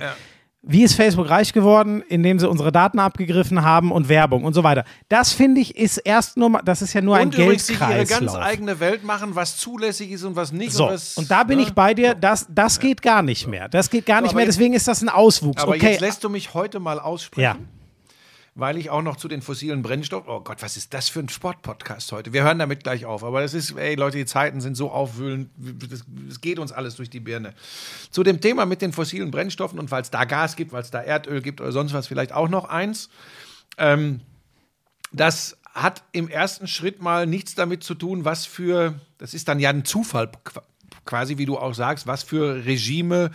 wie ist Facebook reich geworden, indem sie unsere Daten abgegriffen haben und Werbung und so weiter. Das finde ich ist erst nur, mal- das ist ja nur ein und übrigens sich ihre Geldkreislauf. ganz eigene Welt machen, was zulässig ist und was nicht. So, und, was, und da bin ne? ich bei dir, das, das geht gar nicht mehr. Das geht gar nicht aber mehr, deswegen ist das ein Auswuchs. Aber okay, jetzt lässt du mich heute mal aussprechen. ja. Weil ich auch noch zu den fossilen Brennstoffen. Oh Gott, was ist das für ein Sportpodcast heute? Wir hören damit gleich auf. Aber das ist, ey Leute, die Zeiten sind so aufwühlend. Das geht uns alles durch die Birne. Zu dem Thema mit den fossilen Brennstoffen und weil es da Gas gibt, weil es da Erdöl gibt oder sonst was, vielleicht auch noch eins. Ähm, das hat im ersten Schritt mal nichts damit zu tun, was für, das ist dann ja ein Zufall qu- quasi, wie du auch sagst, was für Regime,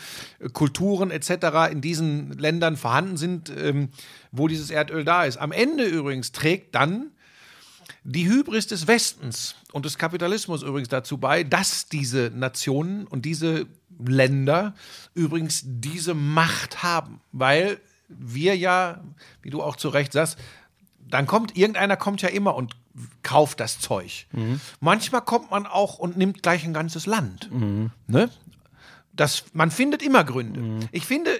Kulturen etc. in diesen Ländern vorhanden sind, ähm, wo dieses Erdöl da ist. Am Ende übrigens trägt dann die Hybris des Westens und des Kapitalismus übrigens dazu bei, dass diese Nationen und diese Länder übrigens diese Macht haben, weil wir ja, wie du auch zu Recht sagst, dann kommt irgendeiner kommt ja immer und kauft das Zeug. Manchmal kommt man auch und nimmt gleich ein ganzes Land. Ne? Das, man findet immer Gründe. Ich finde,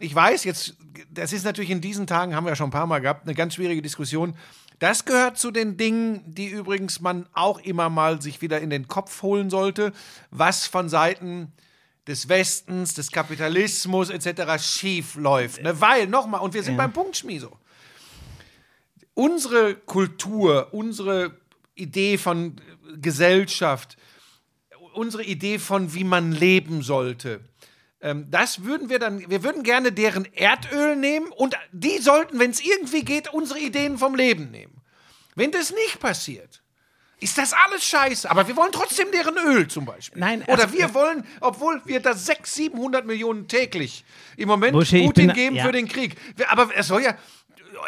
ich weiß jetzt, das ist natürlich in diesen Tagen, haben wir ja schon ein paar Mal gehabt, eine ganz schwierige Diskussion. Das gehört zu den Dingen, die übrigens man auch immer mal sich wieder in den Kopf holen sollte, was von Seiten des Westens, des Kapitalismus etc. schief läuft. Ne? Weil, nochmal, und wir sind beim Punkt, Schmieso. Unsere Kultur, unsere Idee von Gesellschaft, unsere Idee von, wie man leben sollte. Ähm, das würden wir dann, wir würden gerne deren Erdöl nehmen und die sollten, wenn es irgendwie geht, unsere Ideen vom Leben nehmen. Wenn das nicht passiert, ist das alles scheiße. Aber wir wollen trotzdem deren Öl zum Beispiel. Nein, Oder also- wir wollen, obwohl wir das 600, 700 Millionen täglich im Moment Buschi, ich Putin geben ja. für den Krieg. Aber es soll ja,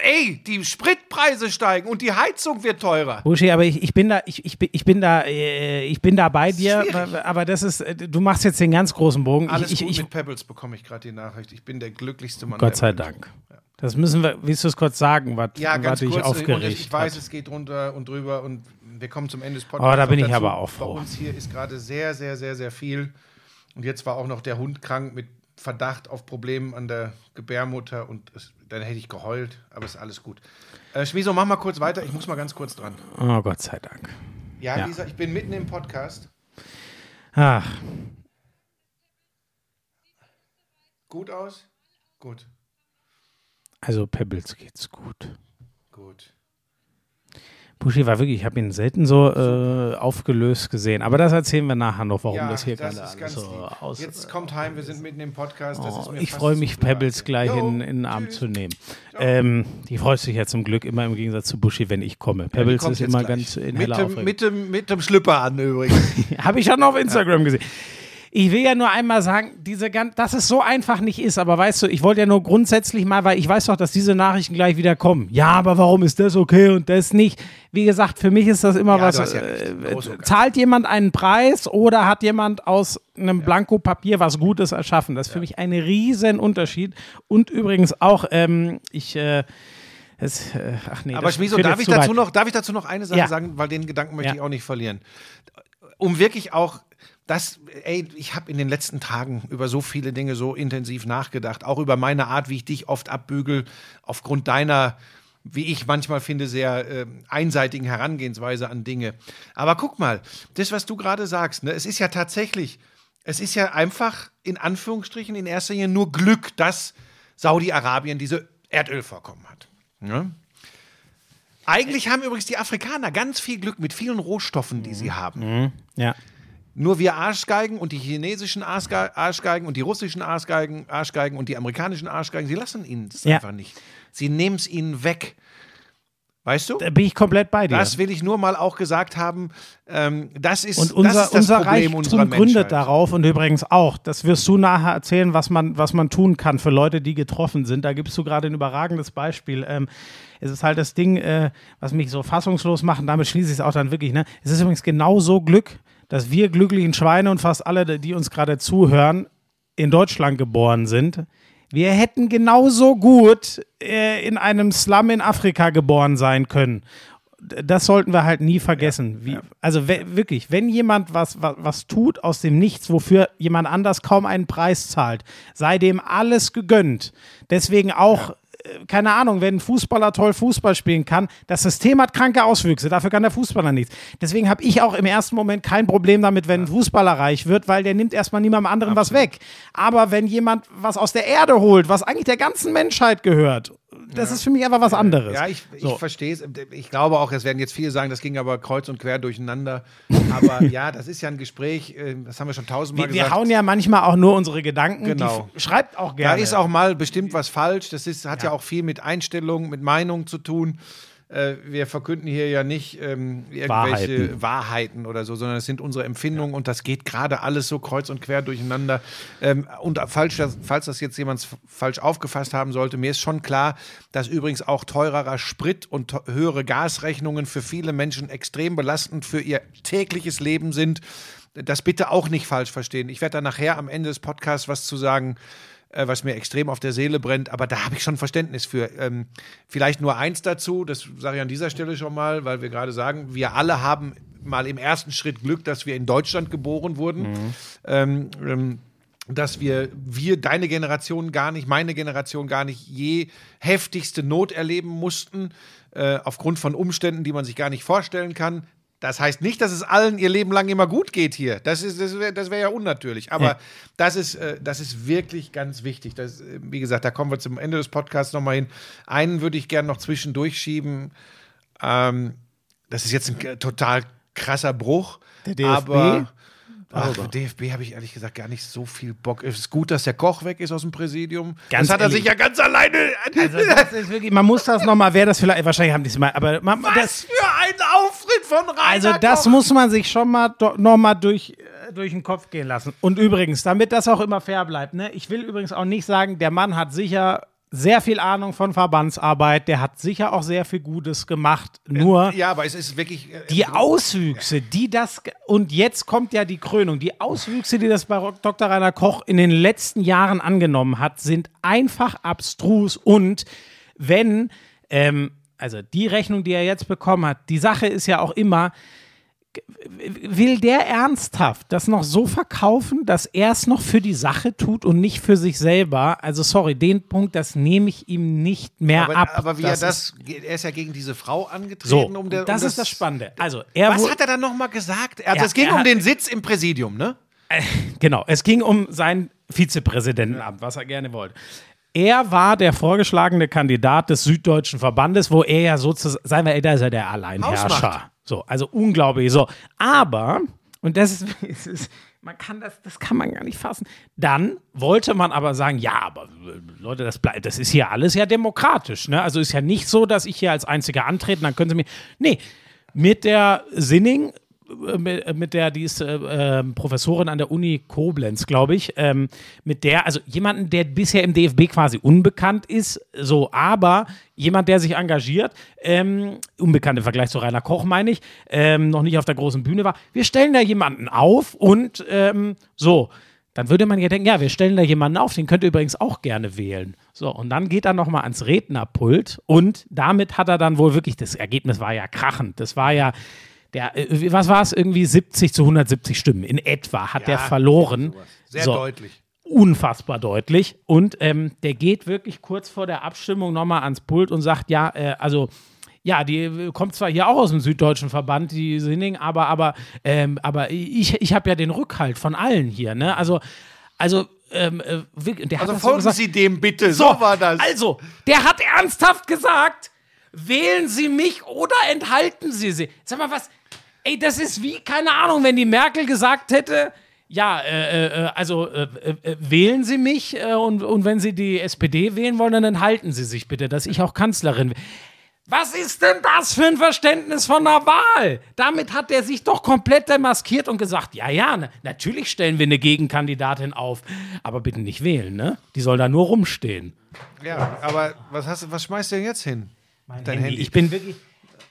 ey, die Spritpreise steigen und die Heizung wird teurer. Buschi, aber ich, ich bin da, ich, ich, bin- ich bin da, äh, ich bin da bei dir, Schwierig. aber- das ist, äh, du machst jetzt den ganz großen Bogen. Alles ich, gut ich, mit Pebbles bekomme ich gerade die Nachricht. Ich bin der glücklichste Mann. Gott sei. Dank. Das müssen wir, willst du es kurz sagen, was, Ja, ganz dich kurz. Aufgeregt ich weiß, hat? es geht runter und drüber und wir kommen zum Ende des Podcasts. Oh, da bin ich dazu. aber auch froh. Bei uns hier ist gerade sehr, sehr, sehr, sehr viel. Und jetzt war auch noch der Hund krank mit Verdacht auf Problemen an der Gebärmutter und es, dann hätte ich geheult, aber ist alles gut. Äh, Schmieso, mach mal kurz weiter, ich muss mal ganz kurz dran. Oh, Gott sei Dank. Ja, Ja. Lisa, ich bin mitten im Podcast. Ach, Gut aus? Gut, also Pebbles geht's gut. gut. Buschi war wirklich, ich habe ihn selten so äh, aufgelöst gesehen. Aber das erzählen wir nachher noch, warum das hier gerade alles so aus. Jetzt kommt heim, wir sind mitten im Podcast. Das ist Oh, ich freue mich, Pebbles gleich Jo, in, in den Arm tschüss. zu nehmen. Ähm, die freut sich ja zum Glück immer im Gegensatz zu Buschi, wenn ich komme. Pebbles kommt ist immer gleich. ganz in mit heller dem, Aufregung. mit, dem, mit dem Schlüpper an übrigens. Habe ich schon auf Instagram gesehen. Ich will ja nur einmal sagen, diese gan- dass es so einfach nicht ist, aber weißt du, ich wollte ja nur grundsätzlich mal, weil ich weiß doch, dass diese Nachrichten gleich wieder kommen. Ja, aber warum ist das okay und das nicht? Wie gesagt, für mich ist das immer Ja, was. ja äh, ganz. zahlt jemand einen Preis oder hat jemand aus einem Blankopapier was Gutes erschaffen? Das ist für mich ein riesen Unterschied. Und übrigens auch, ähm, ich, äh, es, äh, ach nee, Aber Schmieso, darf ich, zu dazu weit. noch, darf ich dazu noch eine Sache Ja. sagen, weil den Gedanken möchte Ja. ich auch nicht verlieren. Um wirklich auch das, ey, ich habe in den letzten Tagen über so viele Dinge so intensiv nachgedacht, auch über meine Art, wie ich dich oft abbügel, aufgrund deiner, wie ich manchmal finde, sehr äh, einseitigen Herangehensweise an Dinge. Aber guck mal, das, was du gerade sagst, ne, es ist ja tatsächlich, es ist ja einfach in Anführungsstrichen in erster Linie nur Glück, dass Saudi-Arabien diese Erdölvorkommen hat. Ne? Eigentlich haben übrigens die Afrikaner ganz viel Glück mit vielen Rohstoffen, die sie haben. Ja. Nur wir Arschgeigen und die chinesischen Arschge- Arschgeigen und die russischen Arschgeigen, Arschgeigen und die amerikanischen Arschgeigen, sie lassen ihnen es Ja. einfach nicht. Sie nehmen es ihnen weg. Weißt du? Da bin ich komplett bei dir. Das will ich nur mal auch gesagt haben. Ähm, das ist, Und unser, das, ist das unser Problem unserer Reichtum gründet Menschheit. darauf und übrigens auch, das wirst du nachher erzählen, was man, was man tun kann für Leute, die getroffen sind. Da gibst du gerade ein überragendes Beispiel. Ähm, es ist halt das Ding, äh, was mich so fassungslos macht, und damit schließe ich es auch dann wirklich. Ne? Es ist übrigens genauso Glück, dass wir glücklichen Schweine und fast alle, die uns gerade zuhören, in Deutschland geboren sind. Wir hätten genauso gut äh, in einem Slum in Afrika geboren sein können. Das sollten wir halt nie vergessen. Wie, Also we- wirklich, wenn jemand was, was, was tut aus dem Nichts, wofür jemand anders kaum einen Preis zahlt, sei dem alles gegönnt. Deswegen auch, äh, keine Ahnung, wenn ein Fußballer toll Fußball spielen kann, das System hat kranke Auswüchse, dafür kann der Fußballer nichts. Deswegen habe ich auch im ersten Moment kein Problem damit, wenn ein Fußballer reich wird, weil der nimmt erstmal niemandem anderen was weg. Aber wenn jemand was aus der Erde holt, was eigentlich der ganzen Menschheit gehört, das ist für mich einfach was anderes. Ja, ich, ich So. verstehe es. Ich glaube auch, es werden jetzt viele sagen, das ging aber kreuz und quer durcheinander. Aber ja, das ist ja ein Gespräch, äh, das haben wir schon tausendmal Wir, wir gesagt. hauen ja manchmal auch nur unsere Gedanken. Genau. Die schreibt auch Da gerne. ist auch mal bestimmt was falsch. Das ist, hat ja, auch viel mit Einstellung, mit Meinung zu tun. Äh, wir verkünden hier ja nicht ähm, irgendwelche Wahrheiten. Wahrheiten. oder so, sondern es sind unsere Empfindungen und das geht gerade alles so kreuz und quer durcheinander. Ähm, und falls das, falls das jetzt jemand falsch aufgefasst haben sollte, mir ist schon klar, dass übrigens auch teurerer Sprit und höhere Gasrechnungen für viele Menschen extrem belastend für ihr tägliches Leben sind. Das bitte auch nicht falsch verstehen. Ich werde da nachher am Ende des Podcasts was zu sagen äh, was mir extrem auf der Seele brennt, aber da habe ich schon Verständnis für. Ähm, vielleicht nur eins dazu, das sage ich an dieser Stelle schon mal, weil wir gerade sagen, wir alle haben mal im ersten Schritt Glück, dass wir in Deutschland geboren wurden. Ähm, ähm, dass wir, wir, deine Generation gar nicht, meine Generation gar nicht je heftigste Not erleben mussten, äh, aufgrund von Umständen, die man sich gar nicht vorstellen kann. Das heißt nicht, dass es allen ihr Leben lang immer gut geht hier. Das, ist- das wäre das wär ja unnatürlich. Aber Ja. das, ist, äh, das ist wirklich ganz wichtig. Das, äh, wie gesagt, da kommen wir zum Ende des Podcasts nochmal hin. Einen würde ich gerne noch zwischendurch schieben. Ähm, das ist jetzt ein total krasser Bruch. Der DFB? Aber Ach, für DFB habe ich ehrlich gesagt gar nicht so viel Bock. Es ist gut, dass der Koch weg ist aus dem Präsidium. Ganz das hat er ehrlich. sich ja ganz alleine. also das ist wirklich, man muss das nochmal, wer das vielleicht, wahrscheinlich haben die es mal, aber man, Was das, für ein Auftritt von Rainer also das Koch. muss man sich schon mal nochmal durch, äh, durch den Kopf gehen lassen. Und übrigens, damit das auch immer fair bleibt, ne, ich will übrigens auch nicht sagen, der Mann hat sicher sehr viel Ahnung von Verbandsarbeit, der hat sicher auch sehr viel Gutes gemacht, nur Ja, aber es ist wirklich. äh, die Auswüchse, die das, und jetzt kommt ja die Krönung, die Auswüchse, die das bei Ro- Dr. Rainer Koch in den letzten Jahren angenommen hat, sind einfach abstrus und wenn, ähm, also die Rechnung, die er jetzt bekommen hat, die Sache ist ja auch immer, will der ernsthaft das noch so verkaufen, dass er es noch für die Sache tut und nicht für sich selber? Also sorry, den Punkt, das nehme ich ihm nicht mehr aber, ab. aber wie Das er ist- das, er ist ja gegen diese Frau angetreten. so, um der, das um ist das Spannende. Also er Was hat er dann nochmal gesagt? Also Ja, es ging um hat- den Sitz im Präsidium, ne? Genau, es ging um sein Vizepräsidentenamt, was er gerne wollte. Er war der vorgeschlagene Kandidat des Süddeutschen Verbandes, wo er ja sozusagen, seien wir da ist er der Alleinherrscher. So, also unglaublich. So, aber, und das ist, es ist man kann das, das kann man gar nicht fassen. Dann wollte man aber sagen, ja, aber Leute, das bleibt, das ist hier alles ja demokratisch. Ne? Also ist ja nicht so, dass ich hier als Einziger antrete, dann können Sie mir. Nee, mit der Sinning mit, äh, mit der, die ist äh, ähm, Professorin an der Uni Koblenz, glaube ich, ähm, mit der, also jemanden, der bisher im DFB quasi unbekannt ist, so, aber jemand, der sich engagiert, ähm, unbekannt im Vergleich zu Rainer Koch, meine ich, ähm, noch nicht auf der großen Bühne war. Wir stellen da jemanden auf und ähm, so. Dann würde man ja denken, ja, wir stellen da jemanden auf, den könnt ihr übrigens auch gerne wählen. So, und dann geht er nochmal ans Rednerpult und damit hat er dann wohl wirklich, das Ergebnis war ja krachend. Das war ja, der, äh, was war es, irgendwie 70 zu 170 Stimmen in etwa hat der verloren. Sehr So, deutlich. Unfassbar deutlich. Und ähm, der geht wirklich kurz vor der Abstimmung nochmal ans Pult und sagt, ja, äh, also ja, die äh, kommt zwar hier auch aus dem Süddeutschen Verband, die Sinning, aber, aber, ähm, aber ich, ich habe ja den Rückhalt von allen hier, ne? Also, also, ähm, äh, der Also hat so folgen gesagt, Sie dem bitte, so, so, war das. Also, der hat ernsthaft gesagt, wählen Sie mich oder enthalten Sie sie. Sag mal, was? Ey, das ist wie, keine Ahnung, wenn die Merkel gesagt hätte, ja, äh, äh, also äh, äh, wählen Sie mich äh, und, und wenn Sie die SPD wählen wollen, dann enthalten Sie sich bitte, dass ich auch Kanzlerin will. Was ist denn das für ein Verständnis von einer Wahl? Damit hat er sich doch komplett demaskiert und gesagt, ja, ja, na, natürlich stellen wir eine Gegenkandidatin auf, aber bitte nicht wählen, ne? Die soll da nur rumstehen. Ja, aber was, hast, was schmeißt du denn jetzt hin? Dein Handy. Ich bin wirklich.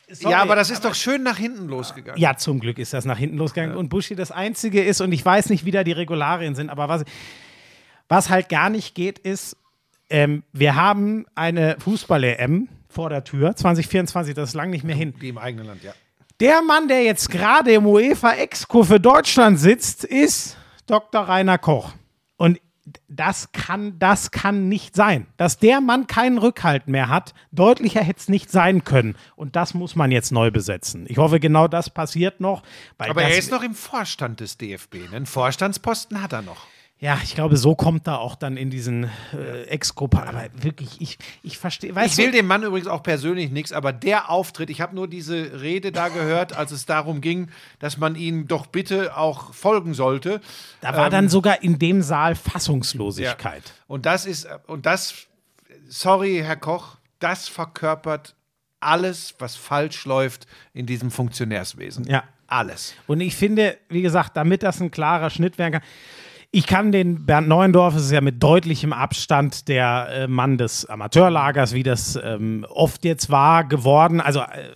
Sorry, ja, aber das ist doch schön nach hinten losgegangen. Ja, zum Glück ist das nach hinten losgegangen. Und Buschi das Einzige ist, und ich weiß nicht, wie da die Regularien sind, aber was, was halt gar nicht geht, ist, ähm, wir haben eine Fußball-EM vor der Tür, 2024, das ist lang nicht mehr hin. Die im eigenen Land, ja. Der Mann, der jetzt gerade im UEFA Exco für Deutschland sitzt, ist Dr. Rainer Koch. Und das kann, das kann nicht sein. Dass der Mann keinen Rückhalt mehr hat, deutlicher hätte es nicht sein können. Und das muss man jetzt neu besetzen. Ich hoffe, genau das passiert noch. Aber er ist noch im Vorstand des DFB. Ne? Einen Vorstandsposten hat er noch. Ja, ich glaube, so kommt er auch dann in diesen äh, Exco. Aber wirklich, ich, ich verstehe. Ich will dem Mann übrigens auch persönlich nichts, aber der Auftritt, ich habe nur diese Rede da gehört, als es darum ging, dass man ihm doch bitte auch folgen sollte. da war ähm, dann sogar in dem Saal Fassungslosigkeit. Und das ist, und das, sorry, Herr Koch, das verkörpert alles, was falsch läuft in diesem Funktionärswesen. Ja. Alles. Und ich finde, wie gesagt, damit das ein klarer Schnitt werden kann, ich kann den Bernd Neuendorf, es ist ja mit deutlichem Abstand der äh, Mann des Amateurlagers, wie das ähm, oft jetzt war, geworden. Also, äh,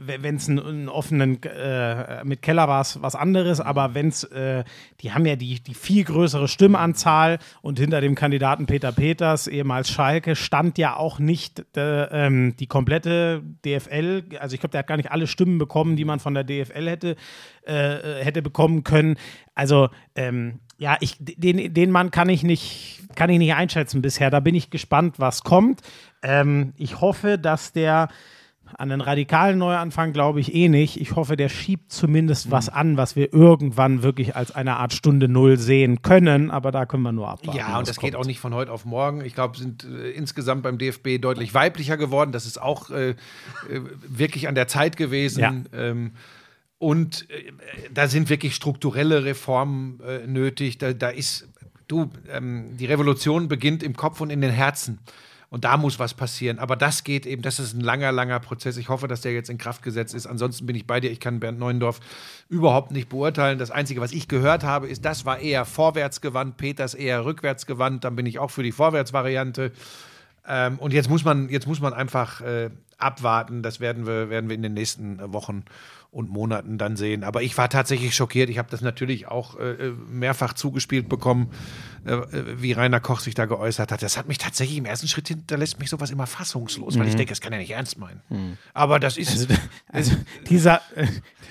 wenn es einen, offenen äh, mit Keller war, es was anderes, aber wenn es, äh, die haben ja die, die viel größere Stimmanzahl und hinter dem Kandidaten Peter Peters, ehemals Schalke, stand ja auch nicht äh, ähm, die komplette DFL. Also, ich glaube, der hat gar nicht alle Stimmen bekommen, die man von der DFL hätte, äh, hätte bekommen können. Also, ähm, ja, ich, den, den Mann kann ich nicht, kann ich nicht einschätzen bisher. Da bin ich gespannt, was kommt. Ähm, ich hoffe, dass der an einen radikalen Neuanfang glaube ich eh nicht. Ich hoffe, der schiebt zumindest was an, was wir irgendwann wirklich als eine Art Stunde Null sehen können. Aber da können wir nur abwarten. Ja, und das geht kommt. auch nicht von heute auf morgen. Ich glaube, sind äh, insgesamt beim DFB deutlich weiblicher geworden. Das ist auch äh, äh, wirklich an der Zeit gewesen. Ja. Ähm, und äh, da sind wirklich strukturelle Reformen äh, nötig. Da, da ist, du, ähm, die Revolution beginnt im Kopf und in den Herzen. Und da muss was passieren. Aber das geht eben, das ist ein langer, langer Prozess. Ich hoffe, dass der jetzt in Kraft gesetzt ist. Ansonsten bin ich bei dir. Ich kann Bernd Neuendorf überhaupt nicht beurteilen. Das Einzige, was ich gehört habe, ist, das war eher vorwärtsgewandt, Peters eher rückwärtsgewandt. Dann bin ich auch für die Vorwärtsvariante. Ähm, und jetzt muss man, jetzt muss man einfach äh, abwarten. Das werden wir, werden wir in den nächsten äh, Wochen und Monaten dann sehen. Aber ich war tatsächlich schockiert. Ich habe das natürlich auch äh, mehrfach zugespielt bekommen, äh, wie Rainer Koch sich da geäußert hat. Das hat mich tatsächlich im ersten Schritt hinterlässt mich sowas immer fassungslos, weil ich denke, das kann er nicht ernst meinen. Aber das ist. Also dieser, äh,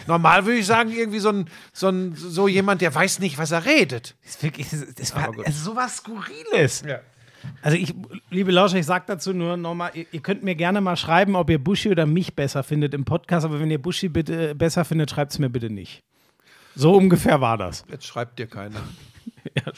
Normal würde ich sagen, irgendwie so, ein, so, ein, so jemand, der weiß nicht, was er redet. Das, ist wirklich, das, das war also sowas Skurriles. Also ich, liebe Lauscher, ich sag dazu nur nochmal, ihr, ihr könnt mir gerne mal schreiben, ob ihr Buschi oder mich besser findet im Podcast, aber wenn ihr Buschi bitte besser findet, schreibt es mir bitte nicht. So ungefähr war das. Jetzt schreibt dir keiner. Ja,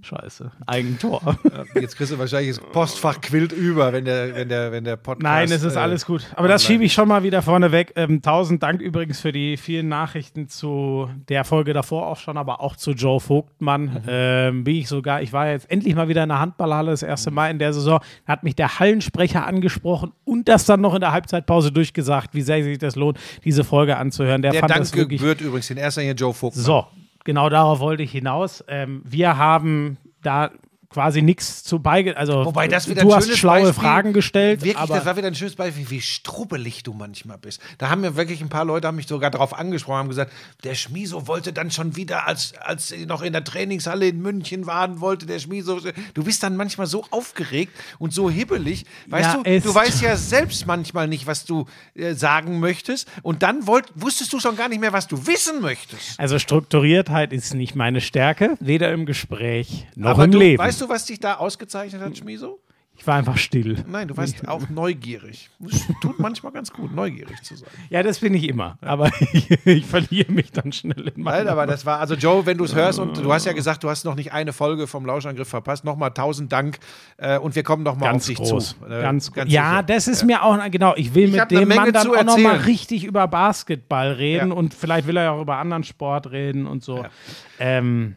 scheiße. Eigentor. Jetzt kriegst du wahrscheinlich das Postfach quillt über, wenn der, wenn der, wenn der Podcast. Nein, es ist äh, alles gut. Aber das schiebe ich schon mal wieder vorne weg. Ähm, tausend Dank übrigens für die vielen Nachrichten zu der Folge davor auch schon, aber auch zu Joe Vogtmann. Ähm, bin ich sogar, ich war jetzt endlich mal wieder in der Handballhalle, das erste Mal in der Saison. Da hat mich der Hallensprecher angesprochen und das dann noch in der Halbzeitpause durchgesagt, wie sehr sich das lohnt, diese Folge anzuhören. Der, Der fand Dank das wirklich gebührt übrigens in erster Linie Joe Vogt. so, genau darauf wollte ich hinaus. Ähm, wir haben da quasi nichts zu beige... Also, Wobei das wieder du ein hast schlaue Beispiel, Fragen gestellt, Wirklich, das war wieder ein schönes Beispiel, wie strubbelig du manchmal bist. Da haben mir wirklich ein paar Leute haben mich sogar darauf angesprochen, haben gesagt, der Schmiso wollte dann schon wieder, als, als sie noch in der Trainingshalle in München waren, wollte der Schmiso. Du bist dann manchmal so aufgeregt und so hibbelig. Weißt Ja, du, du weißt ja selbst manchmal nicht, was du äh, sagen möchtest. Und dann wollt, wusstest du schon gar nicht mehr, was du wissen möchtest. Also Strukturiertheit ist nicht meine Stärke, weder im Gespräch noch Aber im du, Leben. weißt du, was dich da ausgezeichnet hat, Schmiso? ich war einfach still. Nein, du warst auch neugierig. Es tut manchmal ganz gut, neugierig zu sein. Ja, das bin ich immer. Aber ich, ich verliere mich dann schnell in Nein, meinem. aber das war, also Joe, wenn du es hörst und du hast ja gesagt, du hast noch nicht eine Folge vom Lauschangriff verpasst, nochmal tausend Dank äh, und wir kommen nochmal auf ganz dich groß. zu. Äh, ganz, groß. Ja, sicher. das ist mir auch, genau, ich will Ich mit dem Mann dann auch nochmal richtig über Basketball reden Ja. und vielleicht will er ja auch über anderen Sport reden und so. Ja. Ähm,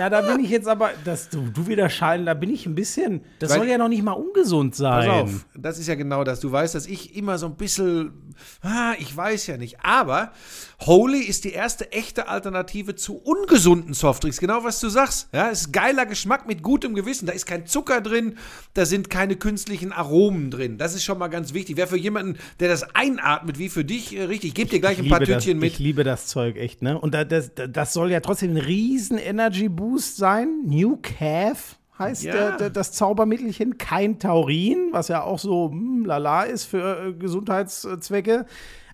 Ja, da bin ich jetzt aber, dass du, du wieder schallen, da bin ich ein bisschen. Das Weil- soll ja noch nicht mal ungesund sein. Pass auf, das ist ja genau das. Du weißt, dass ich immer so ein bisschen, ah, ich weiß ja nicht. Aber Holy ist die erste echte Alternative zu ungesunden Softdrinks. Genau, was du sagst. Ja, es ist geiler Geschmack mit gutem Gewissen. Da ist kein Zucker drin, da sind keine künstlichen Aromen drin. Das ist schon mal ganz wichtig. Wäre für jemanden, der das einatmet, wie für dich, äh, richtig. Ich gebe dir gleich Ich ein paar liebe das, Tütchen mit. Ich liebe das Zeug echt, ne? Und da- das, das soll ja trotzdem ein riesen Energy Boost sein. New Calf heißt Ja. der, der, das Zaubermittelchen. Kein Taurin, was ja auch so hm, lala ist für äh, Gesundheitszwecke.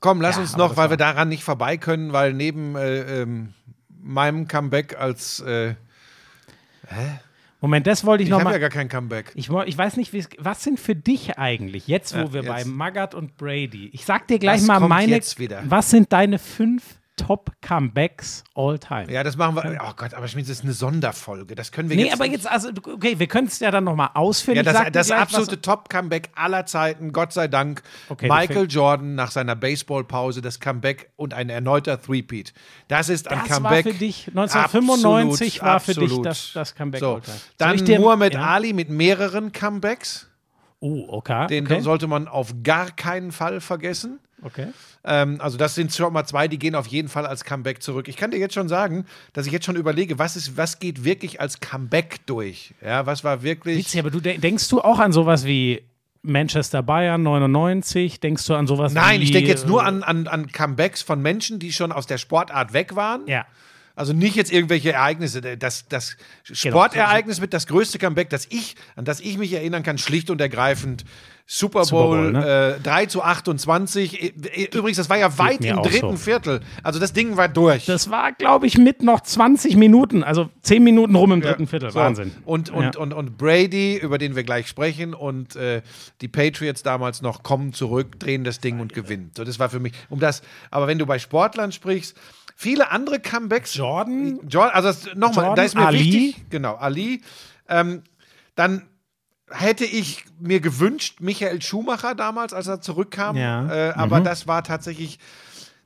Komm, lass Ja, uns noch, das weil war- wir daran nicht vorbei können, weil neben äh, ähm, meinem Comeback als äh, Moment, das wollte ich, ich noch habe mal. ja gar kein Comeback. Ich, ich weiß nicht, was sind für dich eigentlich, jetzt wo Ja, wir jetzt. bei Magath und Brady, ich sag dir gleich Was mal meine, was sind deine fünf Top Comebacks all time. Ja, das machen wir. Oh Gott, aber Schmidt, das ist eine Sonderfolge. Das können wir Nee, jetzt. aber nicht- jetzt, also, okay, wir können es ja dann nochmal ausführen. Ja, Ich das, das gleich, absolute Top-Comeback aller Zeiten, Gott sei Dank. Okay, Michael das Jordan nach seiner Baseballpause, das Comeback und ein erneuter Threepeat. Das ist ein das Comeback. war für dich, 1995 war für dich absolut. das, das Comeback So, dann ich dir- Muhammad ja? Ali mit mehreren Comebacks. Oh, okay. Den okay. sollte man auf gar keinen Fall vergessen. Okay. Ähm, also das sind schon mal zwei, die gehen auf jeden Fall als Comeback zurück. Ich kann dir jetzt schon sagen, dass ich jetzt schon überlege, was ist, was geht wirklich als Comeback durch? Ja, was war wirklich? Witzig, aber du de- denkst du auch an sowas wie Manchester Bayern 99? Denkst du an sowas wie. Nein, ich denke jetzt nur äh, an, an, an Comebacks von Menschen, die schon aus der Sportart weg waren. Ja. Also nicht jetzt irgendwelche Ereignisse. Das, das Genau. Sportereignis mit das größte Comeback, das ich, an das ich mich erinnern kann, schlicht und ergreifend. Super Bowl, Super Bowl, ne? äh, 3 zu 28. Übrigens, das war ja weit im dritten so. Viertel. Also das Ding war durch. Das war, glaube ich, mit noch 20 Minuten, also 10 Minuten rum im dritten Viertel. So. Wahnsinn. Und, und, Ja. und, und Brady, über den wir gleich sprechen, und äh, die Patriots damals noch kommen zurück, drehen das Ding und gewinnen. So, das war für mich, um das, aber wenn du bei Sportlern sprichst, viele andere Comebacks. Jordan? Jordan also nochmal, da ist mir Ali? wichtig, genau, Ali. Ähm, dann hätte ich mir gewünscht, Michael Schumacher damals, als er zurückkam. Ja. Mhm. Äh, aber das war tatsächlich,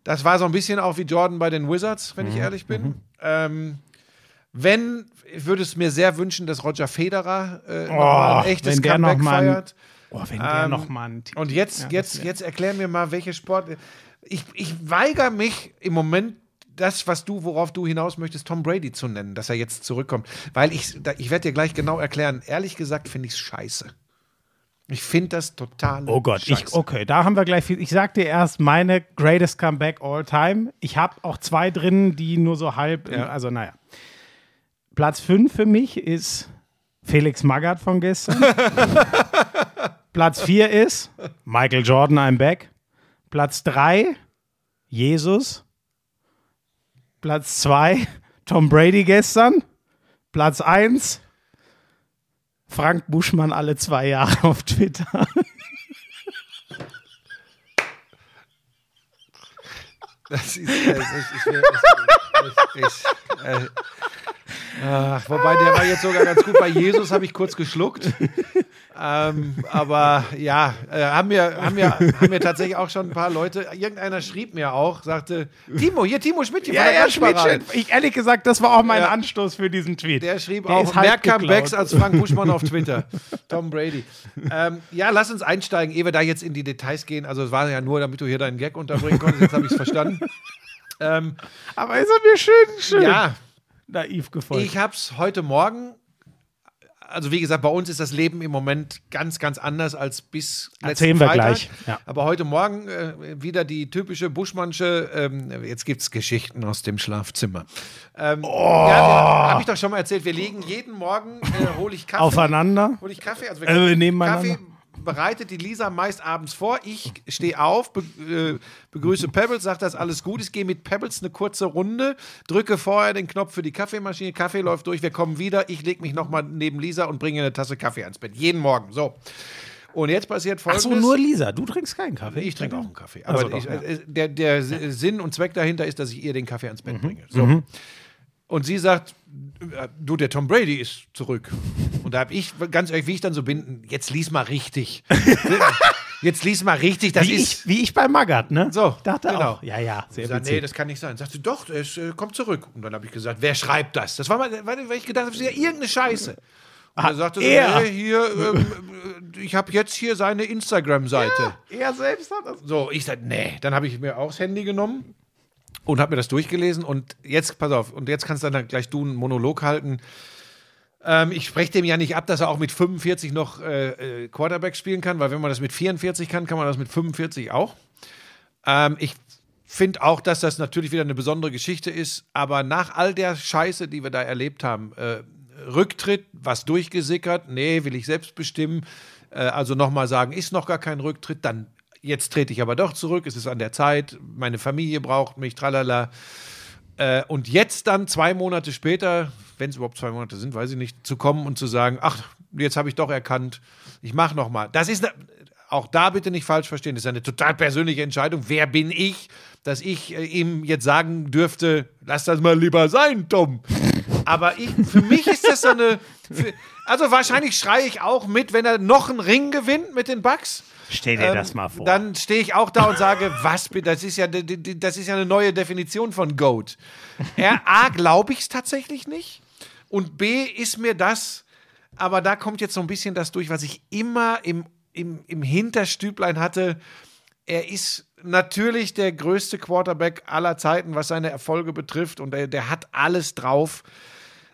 das war so ein bisschen auch wie Jordan bei den Wizards, wenn ich Mhm. ehrlich bin. Ähm, wenn, ich würde es mir sehr wünschen, dass Roger Federer äh, mal ein echtes Oh, wenn Comeback noch mal ein- feiert. Oh, wenn der Ähm, noch mal Titel- Und jetzt, Ja, jetzt, jetzt erklär mir mal, welche Sport. Ich, ich weigere mich im Moment, das, was du, worauf du hinaus möchtest, Tom Brady zu nennen, dass er jetzt zurückkommt. Weil ich, ich werde dir gleich genau erklären, ehrlich gesagt finde ich es scheiße. Ich finde das total. Oh Gott, ich, okay, da haben wir gleich viel. Ich sag dir erst meine greatest comeback all time. Ich habe auch zwei drin, die nur so halb, Ja. also naja. Platz 5 für mich ist Felix Magath von gestern. Platz 4 ist Michael Jordan, I'm back. Platz 3 Jesus. Platz 2 Tom Brady gestern. Platz 1 Frank Buschmann alle zwei Jahre auf Twitter. Das ist, äh, ich, ich, will- ich, ich, ich, äh, ach, wobei der war jetzt sogar ganz gut. Bei Jesus habe ich kurz geschluckt. Ähm, aber ja, äh, haben, mir, haben, mir, haben mir tatsächlich auch schon ein paar Leute. Irgendeiner schrieb mir auch, sagte: Timo, hier Timo Schmidt, hier von der Klatschparade. Ich, ehrlich gesagt, das war auch mein Ja. Anstoß für diesen Tweet. Der schrieb Der auch halb mehr Comebacks als Frank Buschmann auf Twitter. Tom Brady. Ähm, ja, lass uns einsteigen, ehe wir da jetzt in die Details gehen. Also es war ja nur, damit du hier deinen Gag unterbringen konntest. Jetzt habe ich es verstanden. Ähm, Aber ist er mir schön, schön ja, naiv gefolgt. ich habe es heute Morgen. Also wie gesagt, bei uns ist das Leben im Moment ganz, ganz anders als bis letzten Erzählen wir Freitag. gleich, ja. Aber heute Morgen äh, wieder die typische Buschmannsche, ähm, jetzt gibt es Geschichten aus dem Schlafzimmer. Ähm, Oh. Ja, habe ich doch schon mal erzählt. Wir legen jeden Morgen, äh, hole ich Kaffee. Aufeinander. Hol ich Kaffee? Also Äh, wir nebeneinander. Kaffee bereitet die Lisa meist abends vor. Ich stehe auf, be äh, begrüße Pebbles, sage, dass alles gut ist, gehe mit Pebbles eine kurze Runde, drücke vorher den Knopf für die Kaffeemaschine, Kaffee läuft durch, wir kommen wieder, ich lege mich nochmal neben Lisa und bringe eine Tasse Kaffee ans Bett. Jeden Morgen. So. Und jetzt passiert folgendes. so, nur Lisa. Du trinkst keinen Kaffee. Ich trinke auch einen Kaffee. Aber Also doch, ich, ja. äh, der, der S- Sinn und Zweck dahinter ist, dass ich ihr den Kaffee ans Mhm. Bett bringe. So. Und sie sagt, du, der Tom Brady ist zurück. Und da habe ich, ganz ehrlich, wie ich dann so bin, jetzt lies mal richtig. jetzt lies mal richtig, das Wie ist... ich, wie ich bei Magath, ne? So, dachte genau. auch. Ja, ja, sehr Sie sagt, nee, das kann nicht sein. Sagt sie, doch, es äh, kommt zurück. Und dann habe ich gesagt, wer schreibt das? Das war mal, weil ich gedacht habe, das ist ja irgendeine Scheiße. Und dann sagte sie, er. nee, hier, ähm, äh, ich habe jetzt hier seine Instagram-Seite. er selbst hat das. So, ich sagte, nee. Dann habe ich mir auch das Handy genommen und habe mir das durchgelesen. Und jetzt, pass auf, und jetzt kannst du dann gleich du einen Monolog halten. Ähm, ich spreche dem ja nicht ab, dass er auch mit 45 noch äh, äh, Quarterback spielen kann, weil wenn man das mit 44 kann, kann man das mit 45 auch. Ähm, ich finde auch, dass das natürlich wieder eine besondere Geschichte ist, aber nach all der Scheiße, die wir da erlebt haben, äh, Rücktritt, was durchgesickert, nee, will ich selbst bestimmen, äh, also nochmal sagen, ist noch gar kein Rücktritt, dann jetzt trete ich aber doch zurück, es ist an der Zeit, meine Familie braucht mich, tralala. Äh, und jetzt dann zwei Monate später, wenn es überhaupt zwei Monate sind, weiß ich nicht, zu kommen und zu sagen, ach, jetzt habe ich doch erkannt, ich mache noch mal. Das ist ne- auch da bitte nicht falsch verstehen. Das ist eine total persönliche Entscheidung. Wer bin ich, dass ich äh, ihm jetzt sagen dürfte, lass das mal lieber sein, Tom. Aber ich, für mich ist das so eine. Für, also wahrscheinlich schreie ich auch mit, wenn er noch einen Ring gewinnt mit den Bucks. Stell dir Ähm, das mal vor. Dann stehe ich auch da und sage, was bitte, das ist ja, das ist ja eine neue Definition von Goat. Er, A, glaube ich es tatsächlich nicht. Und B, ist mir das, aber da kommt jetzt so ein bisschen das durch, was ich immer im, im, im Hinterstüblein hatte. Er ist natürlich der größte Quarterback aller Zeiten, was seine Erfolge betrifft. Und der, der hat alles drauf.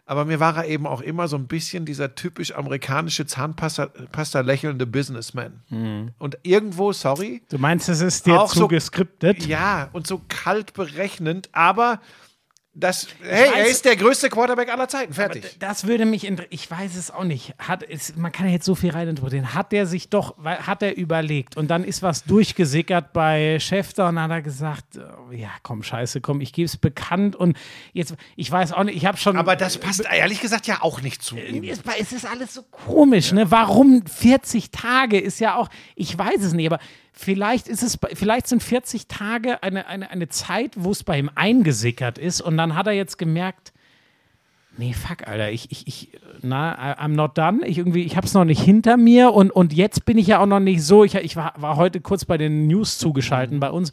Aber mir war er eben auch immer so ein bisschen dieser typisch amerikanische Zahnpasta Pasta lächelnde Businessman. Und irgendwo, sorry, du meinst, es ist dir auch zu so- geskriptet? ja, und so kalt berechnend, aber das, hey, er weiß- ist der größte Quarterback aller Zeiten, fertig. Das würde mich interessieren. Ich weiß es auch nicht. Hat es, man kann ja jetzt so viel reininterpretieren. Hat der sich doch, hat er überlegt und dann ist was durchgesickert bei Schäfter und dann hat er gesagt, äh, ja, komm, scheiße, komm, ich gebe es bekannt und jetzt, ich weiß auch nicht, ich habe schon. Aber das passt ehrlich gesagt ja auch nicht zu ihm. es ist alles so komisch, ne? Warum 40 Tage ist ja auch, ich weiß es nicht, aber vielleicht ist es, vielleicht sind 40 Tage eine, eine, eine Zeit, wo es bei ihm eingesickert ist und dann hat er jetzt gemerkt, nee, fuck, Alter, ich, ich, ich, na, I'm not done. Ich irgendwie, ich hab's noch nicht hinter mir und, und jetzt bin ich ja auch noch nicht so. Ich, ich war, war heute kurz bei den News zugeschalten bei uns.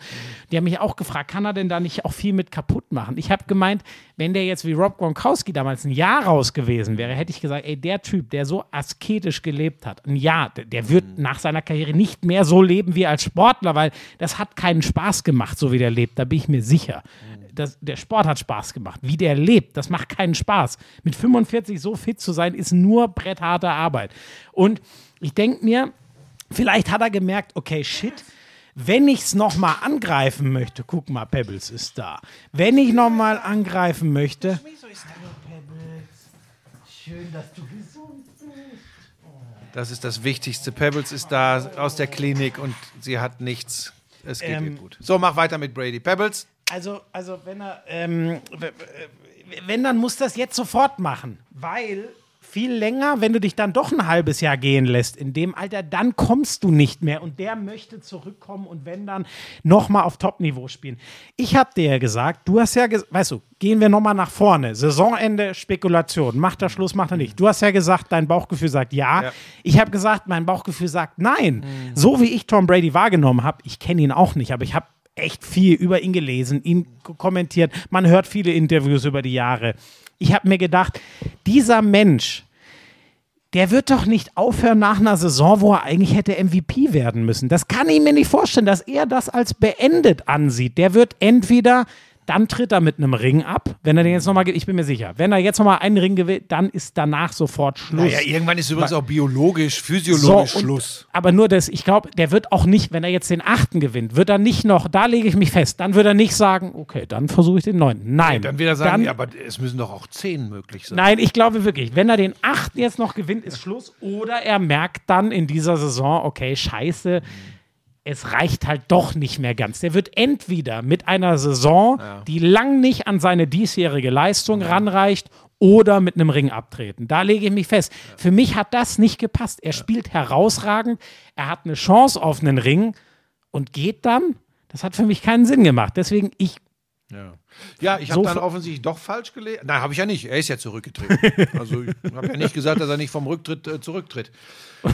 Die haben mich auch gefragt, kann er denn da nicht auch viel mit kaputt machen? Ich habe gemeint, wenn der jetzt wie Rob Gronkowski damals ein Jahr raus gewesen wäre, hätte ich gesagt, ey, der Typ, der so asketisch gelebt hat, ein Jahr, der, der wird nach seiner Karriere nicht mehr so leben wie als Sportler, weil das hat keinen Spaß gemacht, so wie der lebt, da bin ich mir sicher. Das, der Sport hat Spaß gemacht. Wie der lebt, das macht keinen Spaß. Mit 45 so fit zu sein, ist nur brettharte Arbeit. Und ich denke mir, vielleicht hat er gemerkt, okay, shit, wenn ich es nochmal angreifen möchte, guck mal, Pebbles ist da. Wenn ich nochmal angreifen möchte. Schön, dass du gesund bist. Das ist das Wichtigste. Pebbles ist da aus der Klinik und sie hat nichts. Es geht Ähm, ihr gut. So, mach weiter mit Brady. Pebbles, Also, also wenn er, ähm, wenn, dann muss das jetzt sofort machen, weil viel länger, wenn du dich dann doch ein halbes Jahr gehen lässt, in dem Alter, dann kommst du nicht mehr und der möchte zurückkommen und wenn dann nochmal auf Top-Niveau spielen. Ich habe dir ja gesagt, du hast ja, ges- weißt du, gehen wir nochmal nach vorne, Saisonende, Spekulation, macht er Schluss, macht er nicht. Du hast ja gesagt, dein Bauchgefühl sagt ja. Ja. Ich habe gesagt, mein Bauchgefühl sagt nein. So wie ich Tom Brady wahrgenommen habe, ich kenne ihn auch nicht, aber ich habe echt viel über ihn gelesen, ihn kommentiert. Man hört viele Interviews über die Jahre. Ich habe mir gedacht, dieser Mensch, der wird doch nicht aufhören nach einer Saison, wo er eigentlich hätte MVP werden müssen. Das kann ich mir nicht vorstellen, dass er das als beendet ansieht. Der wird entweder, dann tritt er mit einem Ring ab, wenn er den jetzt nochmal, ich bin mir sicher, wenn er jetzt nochmal einen Ring gewinnt, dann ist danach sofort Schluss. naja, irgendwann ist übrigens auch biologisch, physiologisch So, und- Schluss. Aber nur das, ich glaube, der wird auch nicht, wenn er jetzt den achten gewinnt, wird er nicht noch, da lege ich mich fest, dann wird er nicht sagen, okay, dann versuche ich den neunten. Nein. Dann wieder sagen, dann, ja, aber es müssen doch auch zehn möglich sein. Nein, ich glaube wirklich, wenn er den achten jetzt noch gewinnt, ist Schluss. Oder er merkt dann in dieser Saison, okay, scheiße, es reicht halt doch nicht mehr ganz. Der wird entweder mit einer Saison, die lang nicht an seine diesjährige Leistung ranreicht, oder mit einem Ring abtreten. Da lege ich mich fest. Für mich hat das nicht gepasst. Er spielt herausragend, er hat eine Chance auf einen Ring und geht dann. Das hat für mich keinen Sinn gemacht. Deswegen, ich Ja, ja ich So habe dann ver- offensichtlich doch falsch gelesen. Nein, habe ich ja nicht. Er ist ja zurückgetreten. also ich habe ja nicht gesagt, dass er nicht vom Rücktritt äh, zurücktritt.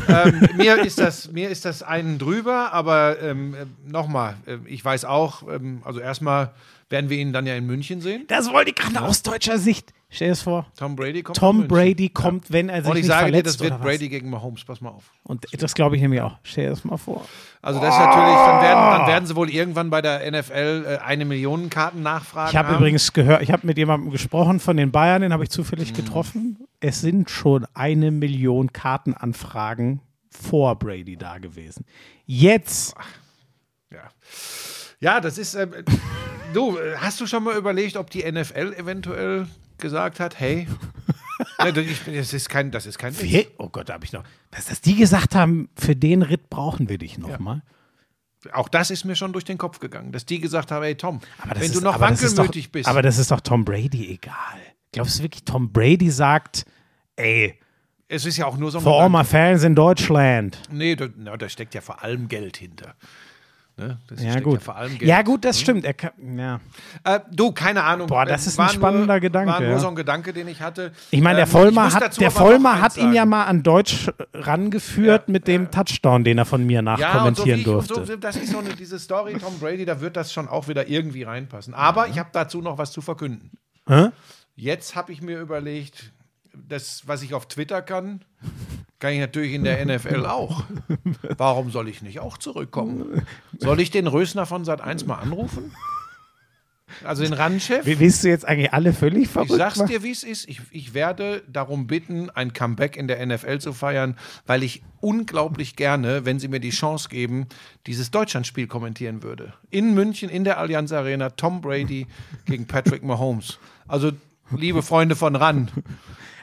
ähm, mir, ist das, mir ist das einen drüber, aber ähm, äh, nochmal, äh, ich weiß auch, ähm, also erstmal werden wir ihn dann ja in München sehen. Das wollte ich gerade aus deutscher Sicht. Stell dir das vor. Tom Brady kommt Tom. Brady kommt, wenn er sich Und ich sage dir, verletzt das wird. Brady gegen Mahomes. Pass mal auf. Und das glaube ich nämlich auch. Stell dir das mal vor. Also das ist natürlich, dann werden, dann werden sie wohl irgendwann bei der NFL äh, eine Million Karten nachfragen. Ich habe haben. übrigens gehört, ich habe mit jemandem gesprochen von den Bayern, den habe ich Mhm. zufällig getroffen. Es sind schon eine Million Kartenanfragen vor Brady da gewesen. Jetzt, Ja. Ja, das ist. Ähm, du, äh, hast du schon mal überlegt, ob die NFL eventuell gesagt hat, hey, ne, das ist- kein, das ist kein Witz. Oh Gott, da habe ich noch. Was, dass die gesagt haben, für den Ritt brauchen wir dich nochmal. Auch das ist mir schon durch den Kopf gegangen, dass die gesagt haben, hey Tom, wenn ist, du noch wankelmütig doch, bist. Aber das ist doch Tom Brady egal. Glaubst du wirklich, Tom Brady sagt, ey, es ist ja auch nur so ein For all my fans in Deutschland. Nee, da, na, da steckt ja vor allem Geld hinter. Ne? Ja, gut. Ja. Ja, gut, das stimmt. Er kann, ja. Äh, du, keine Ahnung. Boah, das ist ein War spannender nur, Gedanke, War nur ja. so ein Gedanke, den ich hatte. Ich meine, der Ähm, Vollmer muss hat, der Vollmer hat ihn ja mal an Deutsch rangeführt mit dem Touchdown, den er von mir Ja, und so nachkommentieren ich, und durfte. so, das ist so eine, diese Story Tom Brady, da wird das schon auch wieder irgendwie reinpassen. Aber ich habe dazu noch was zu verkünden. Hä? Jetzt habe ich mir überlegt, das, was ich auf Twitter kann, kann ich natürlich in der NFL auch. Warum soll ich nicht auch zurückkommen? Soll ich den Rösner von Sat 1 mal anrufen? Also den RAN-Chef? Wie- Willst du jetzt eigentlich alle völlig Ich verrückt sag's machen? dir, wie es ist. Ich, ich werde darum bitten, ein Comeback in der NFL zu feiern, weil ich unglaublich gerne, wenn sie mir die Chance geben, dieses Deutschlandspiel kommentieren würde. In München, in der Allianz Arena, Tom Brady gegen Patrick Mahomes. Also, liebe Freunde von RAN,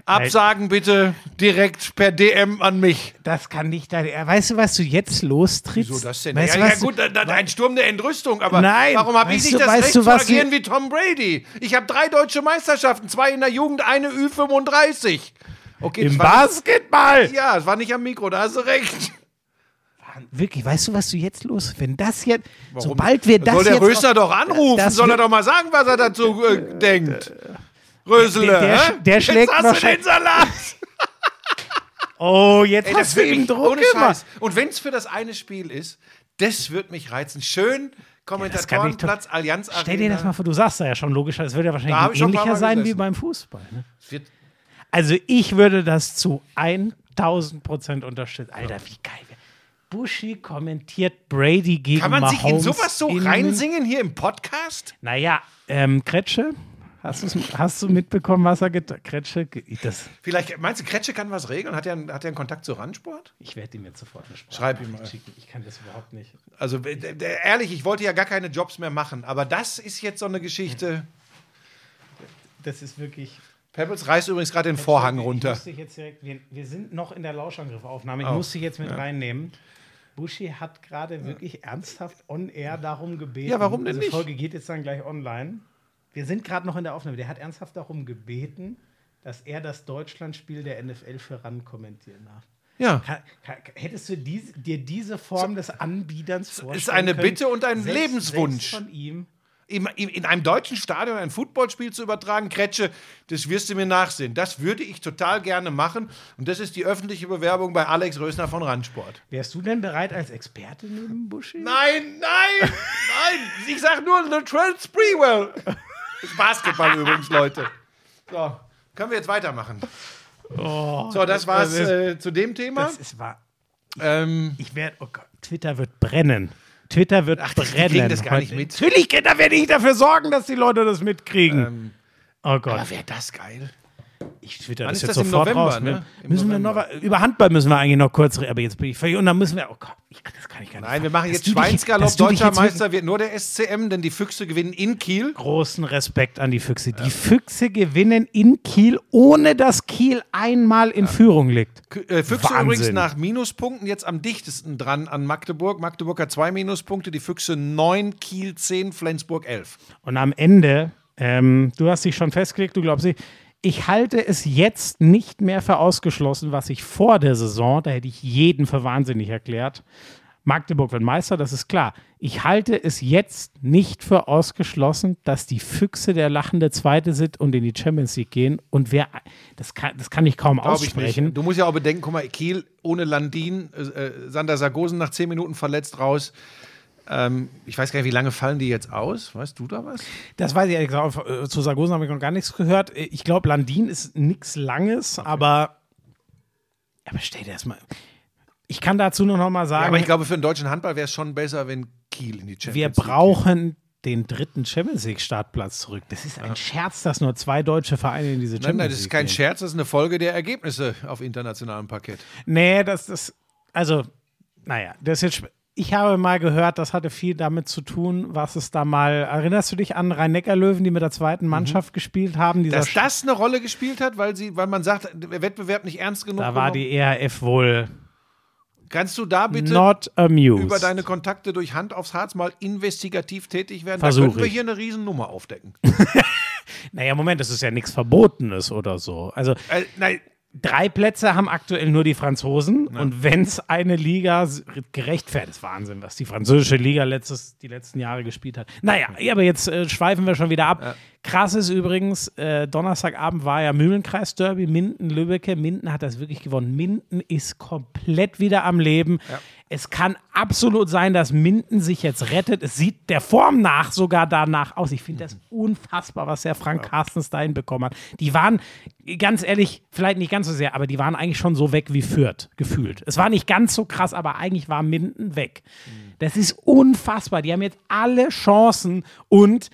absagen bitte direkt per DM an mich. Das kann nicht deine. Weißt du, was du jetzt lostrittst? Wieso das denn? Weißt ja, du, ja gut, du, da- da- ein Sturm der Entrüstung, aber Nein, warum habe ich nicht du- das Recht du, zu agieren wie Tom Brady? Ich habe drei deutsche Meisterschaften, zwei in der Jugend, eine Ü35. Okay, Im Basketball! Ja, es war nicht am Mikro, da hast du recht. Wirklich, weißt du, was du jetzt los? Wenn das jetzt, sobald wir das Soll der jetzt Rösner doch anrufen, soll er doch mal sagen, was er dazu äh, denkt. Rösele, Der- der- der schlägt Jetzt hast du den Salat. Oh, jetzt Ey, hast du ihm Druck ohne gemacht. Und wenn es für das eine Spiel ist, das wird mich reizen. Schön, Kommentatorenplatz, Allianz Arena. Stell dir das mal vor, du sagst da ja schon logisch, es wird ja wahrscheinlich ähnlicher sein wie gesessen. beim Fußball. Ne? Also ich würde das zu 1000 Prozent unterstützen. Alter, wie geil. Buschi kommentiert Brady gegen Kann man sich in Mahomes sowas so in- reinsingen hier im Podcast? Naja, ähm, Kretsche, hast, hast du mitbekommen, was er getan Kretsche, das, Vielleicht, meinst du, Kretsche kann was regeln? Hat er, einen- hat er einen Kontakt zu Randsport? ich werde ihm jetzt sofort eine Sprache Schreib ihm mal. schicken. Ich kann das überhaupt nicht. Also ehrlich, ich wollte ja gar keine Jobs mehr machen, aber das ist jetzt so eine Geschichte. Das ist wirklich... Pebbles reißt übrigens gerade den Vorhang Ich runter. muss dich jetzt direkt, wir, wir sind noch in der Lauschangriffaufnahme. Ich Oh, muss dich jetzt mit reinnehmen. Buschi hat gerade wirklich ernsthaft on air darum gebeten. Ja, warum denn also nicht? Die Folge geht jetzt dann gleich online. Wir sind gerade noch in der Aufnahme. Der hat ernsthaft darum gebeten, dass er das Deutschlandspiel der NFL für RAN kommentieren darf. Ja. Hättest du dies, dir diese Form des Anbiederns vorstellen eine können? Bitte und ein Selbst- Lebenswunsch. Selbst von ihm. In, in, in einem deutschen Stadion ein Footballspiel zu übertragen, Kretsche, das wirst du mir nachsehen. Das würde ich total gerne machen. Und das ist die öffentliche Bewerbung bei Alex Rösner von Randsport. Wärst du denn bereit als Experte neben Buschi? Nein, nein, nein. Ich sag nur Latrell Sprewell. Ist Basketball übrigens, Leute. So, können wir jetzt weitermachen. so, das war's das ist- äh, zu dem Thema. Das ist wahr. Ähm, Ich werde, oh Gott, Twitter wird brennen. Twitter wird Ach, die brennen. kriegen das gar nicht mit. Natürlich, da werde ich dafür sorgen, dass die Leute das mitkriegen. ähm, oh Gott, aber wäre das geil? Ich twitter wann das ist jetzt das sofort November, raus. ne? Im Müssen wir noch, über Handball müssen wir eigentlich noch kurz reden, aber jetzt bin ich völlig, und dann müssen wir, oh Gott, ich, das kann ich gar nicht. Nein, wir machen jetzt Schweinsgalopp. Deutscher Meister wird nur der SCM, denn die Füchse gewinnen in Kiel. Großen Respekt an die Füchse. Die Füchse gewinnen in Kiel, ohne dass Kiel einmal in Führung liegt. Äh, Füchse Wahnsinn. übrigens nach Minuspunkten jetzt am dichtesten dran an Magdeburg. Magdeburg hat zwei Minuspunkte, die Füchse neun, Kiel zehn, Flensburg elf. Und am Ende, ähm, du hast dich schon festgelegt, du glaubst nicht, ich halte es jetzt nicht mehr für ausgeschlossen, was ich vor der Saison, da hätte ich jeden für wahnsinnig erklärt. Magdeburg wird Meister, das ist klar. Ich halte es jetzt nicht für ausgeschlossen, dass die Füchse der lachende Zweite sind und in die Champions League gehen. Und wer, das kann, das kann ich kaum Glaube ich aussprechen. nicht. Du musst ja auch bedenken, guck mal, Kiel ohne Landin, äh, äh, Sander Sargosen nach zehn Minuten verletzt raus. Ähm, ich weiß gar nicht, wie lange fallen die jetzt aus? Weißt du da was? Das weiß ich ehrlich gesagt. Äh, Zu Sargosen habe ich noch gar nichts gehört. Äh, Ich glaube, Landin ist nichts Langes, aber. Aber stell dir das mal. Ich kann dazu nur noch mal Ja, sagen, aber ich glaube, für den deutschen Handball wäre es schon besser, wenn Kiel in die Champions wir League geht. brauchen den dritten Champions League Startplatz zurück. Das ist ein Scherz, dass nur zwei deutsche Vereine in diese Champions Nein, League nein, das ist kein gehen. Scherz, das ist eine Folge der Ergebnisse auf internationalem Parkett. Nee, das das also naja, das ist jetzt ich habe mal gehört, das hatte viel damit zu tun, was es da mal. Erinnerst du dich an Rhein-Neckar-Löwen, die mit der zweiten Mannschaft gespielt haben? Mhm. Dass das eine Rolle gespielt hat, weil, sie, weil man sagt, der Wettbewerb nicht ernst genug da war genommen. die ERF wohl Kannst du da bitte über deine Kontakte durch Hand aufs Harz mal investigativ tätig werden? Versuch da könnten wir hier eine Riesennummer aufdecken. Naja, Moment, das ist ja nichts Verbotenes oder so. Also, äh, nein, Drei Plätze haben aktuell nur die Franzosen. Und wenn es eine Liga gerechtfertigt ist, Wahnsinn, was die französische Liga letztes, die letzten Jahre gespielt hat. Naja, ja, aber jetzt äh, schweifen wir schon wieder ab. Krass ist übrigens, äh, Donnerstagabend war ja Mühlenkreis-Derby, Minden-Lübbecke. Minden hat das wirklich gewonnen. Minden ist komplett wieder am Leben. Es kann absolut sein, dass Minden sich jetzt rettet. Es sieht der Form nach sogar danach aus. Ich finde das unfassbar, was der Frank Carstens da hinbekommen hat. Die waren, ganz ehrlich, vielleicht nicht ganz so sehr, aber die waren eigentlich schon so weg wie Fürth, gefühlt. Es war nicht ganz so krass, aber eigentlich war Minden weg. Das ist unfassbar. Die haben jetzt alle Chancen und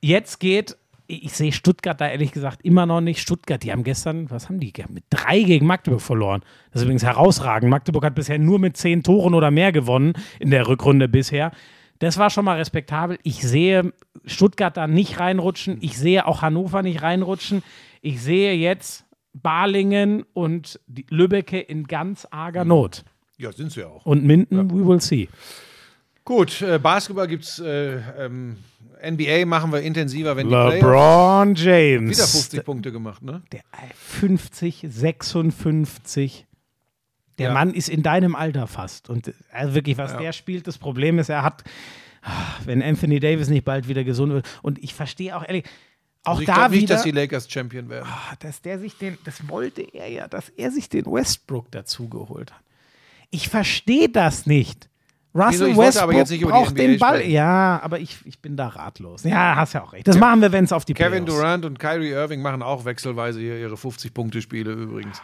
jetzt geht. Ich sehe Stuttgart da ehrlich gesagt immer noch nicht. Stuttgart, die haben gestern, was haben die? Mit drei gegen Magdeburg verloren. Das ist übrigens herausragend. Magdeburg hat bisher nur mit zehn Toren oder mehr gewonnen in der Rückrunde bisher. Das war schon mal respektabel. Ich sehe Stuttgart da nicht reinrutschen. Ich sehe auch Hannover nicht reinrutschen. Ich sehe jetzt Balingen und Lübbecke in ganz arger Not. Ja, sind sie ja auch. Und Minden, we will see. Gut, äh, Basketball gibt's, äh, ähm, NBA machen wir intensiver, wenn die Playoffs LeBron James. wieder 50 Punkte gemacht, ne? Der 50, 56. Der Ja. Mann ist in deinem Alter fast. Und also wirklich, was der spielt, das Problem ist, er hat, ah, wenn Anthony Davis nicht bald wieder gesund wird. Und ich verstehe auch ehrlich, auch Also ich da nicht, dass die Lakers Champion werden. ah, dass der sich den, das wollte er ja, dass er sich den Westbrook dazu geholt hat. Ich verstehe das nicht. Russell wollte Westbrook braucht den Ball. sprechen. Ja, aber ich, ich bin da ratlos. Ja, hast ja auch recht. Das machen wir, wenn es auf die Kevin Playoffs- Durant und Kyrie Irving machen auch wechselweise hier ihre 50-Punkte-Spiele übrigens.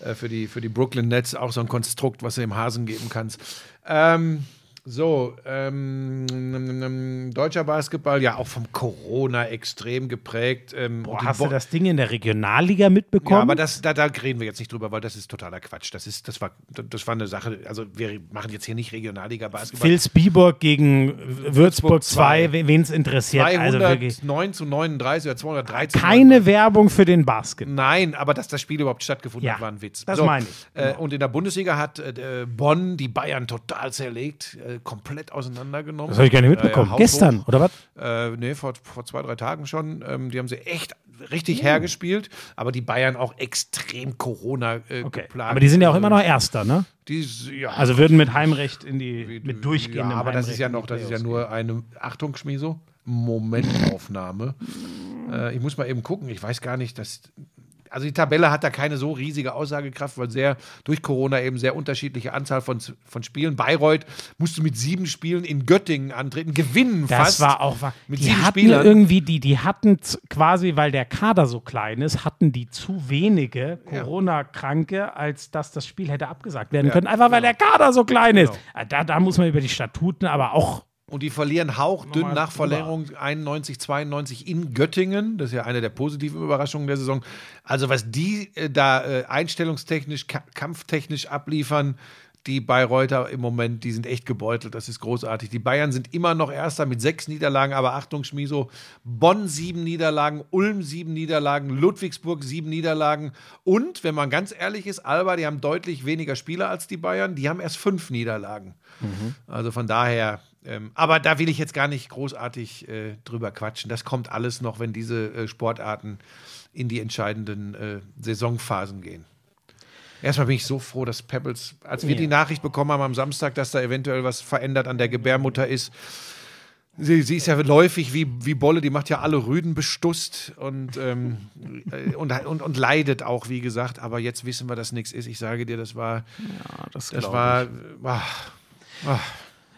Äh, für, die, für die Brooklyn Nets auch so ein Konstrukt, was du dem Hasen geben kannst. Ähm, so, ähm, deutscher Basketball, ja auch vom Corona extrem geprägt. Ähm, Boah, hast Bo- du das Ding in der Regionalliga mitbekommen? Ja, aber das, da, da reden wir jetzt nicht drüber, weil das ist totaler Quatsch. Das, ist, das, war, das war eine Sache, also wir machen jetzt hier nicht Regionalliga-Basketball. Phil Spieborg gegen Würzburg 2, zwei. wen es interessiert. Also wirklich 209 zu 39 oder 213. keine Werbung für den Basket. Nein, aber dass das Spiel überhaupt stattgefunden Ja, hat, war ein Witz. das meine ich. Äh, und in der Bundesliga hat äh, Bonn die Bayern total zerlegt, äh, komplett auseinandergenommen. Das habe ich gar nicht mitbekommen. Ja, Gestern, oder was? Äh, nee, vor, vor zwei, drei Tagen schon. Ähm, die haben sie echt richtig Oh. hergespielt, aber die Bayern auch extrem Corona äh, Okay. geplagt. Aber die sind ja auch immer noch Erster, ne? Die, ja, Also würden mit Heimrecht in die, mit durchgehendem ja, aber das ist Heimrecht ja noch, das ist ja nur eine, Achtung, Schmieso, Momentaufnahme. äh, ich muss mal eben gucken, ich weiß gar nicht, dass. Also die Tabelle hat da keine so riesige Aussagekraft, weil sehr durch Corona eben sehr unterschiedliche Anzahl von, von Spielen. Bayreuth musste mit sieben Spielen in Göttingen antreten, gewinnen Das fast. war auch wahr. mit Die sieben hatten Spielern. irgendwie, die, die hatten quasi, weil der Kader so klein ist, hatten die zu wenige Corona-Kranke, als dass das Spiel hätte abgesagt werden Ja, können. Einfach weil der Kader so klein ist. Genau. Ah, Da, da muss man über die Statuten, aber auch Und die verlieren hauchdünn Nochmal nach. Verlängerung 91, 92 in Göttingen. Das ist ja eine der positiven Überraschungen der Saison. Also, was die äh, da äh, einstellungstechnisch, ka kampftechnisch abliefern, die Bayreuther im Moment, die sind echt gebeutelt. Das ist großartig. Die Bayern sind immer noch Erster mit sechs Niederlagen, aber Achtung, Schmiso, Bonn sieben Niederlagen, Ulm sieben Niederlagen, Ludwigsburg sieben Niederlagen. Und, wenn man ganz ehrlich ist, Alba, die haben deutlich weniger Spieler als die Bayern, die haben erst fünf Niederlagen. Also von daher, ähm, aber da will ich jetzt gar nicht großartig äh, drüber quatschen. Das kommt alles noch, wenn diese äh, Sportarten in die entscheidenden äh, Saisonphasen gehen. Erstmal bin ich so froh, dass Pebbles, als wir Ja. die Nachricht bekommen haben am Samstag, dass da eventuell was verändert an der Gebärmutter ist. Sie, sie ist ja läufig wie, wie Bolle, die macht ja alle Rüden bestusst und, ähm, äh, und, und, und leidet auch, wie gesagt. Aber jetzt wissen wir, dass nichts ist. Ich sage dir, das war, das, das glaub war, ich. ah, ah,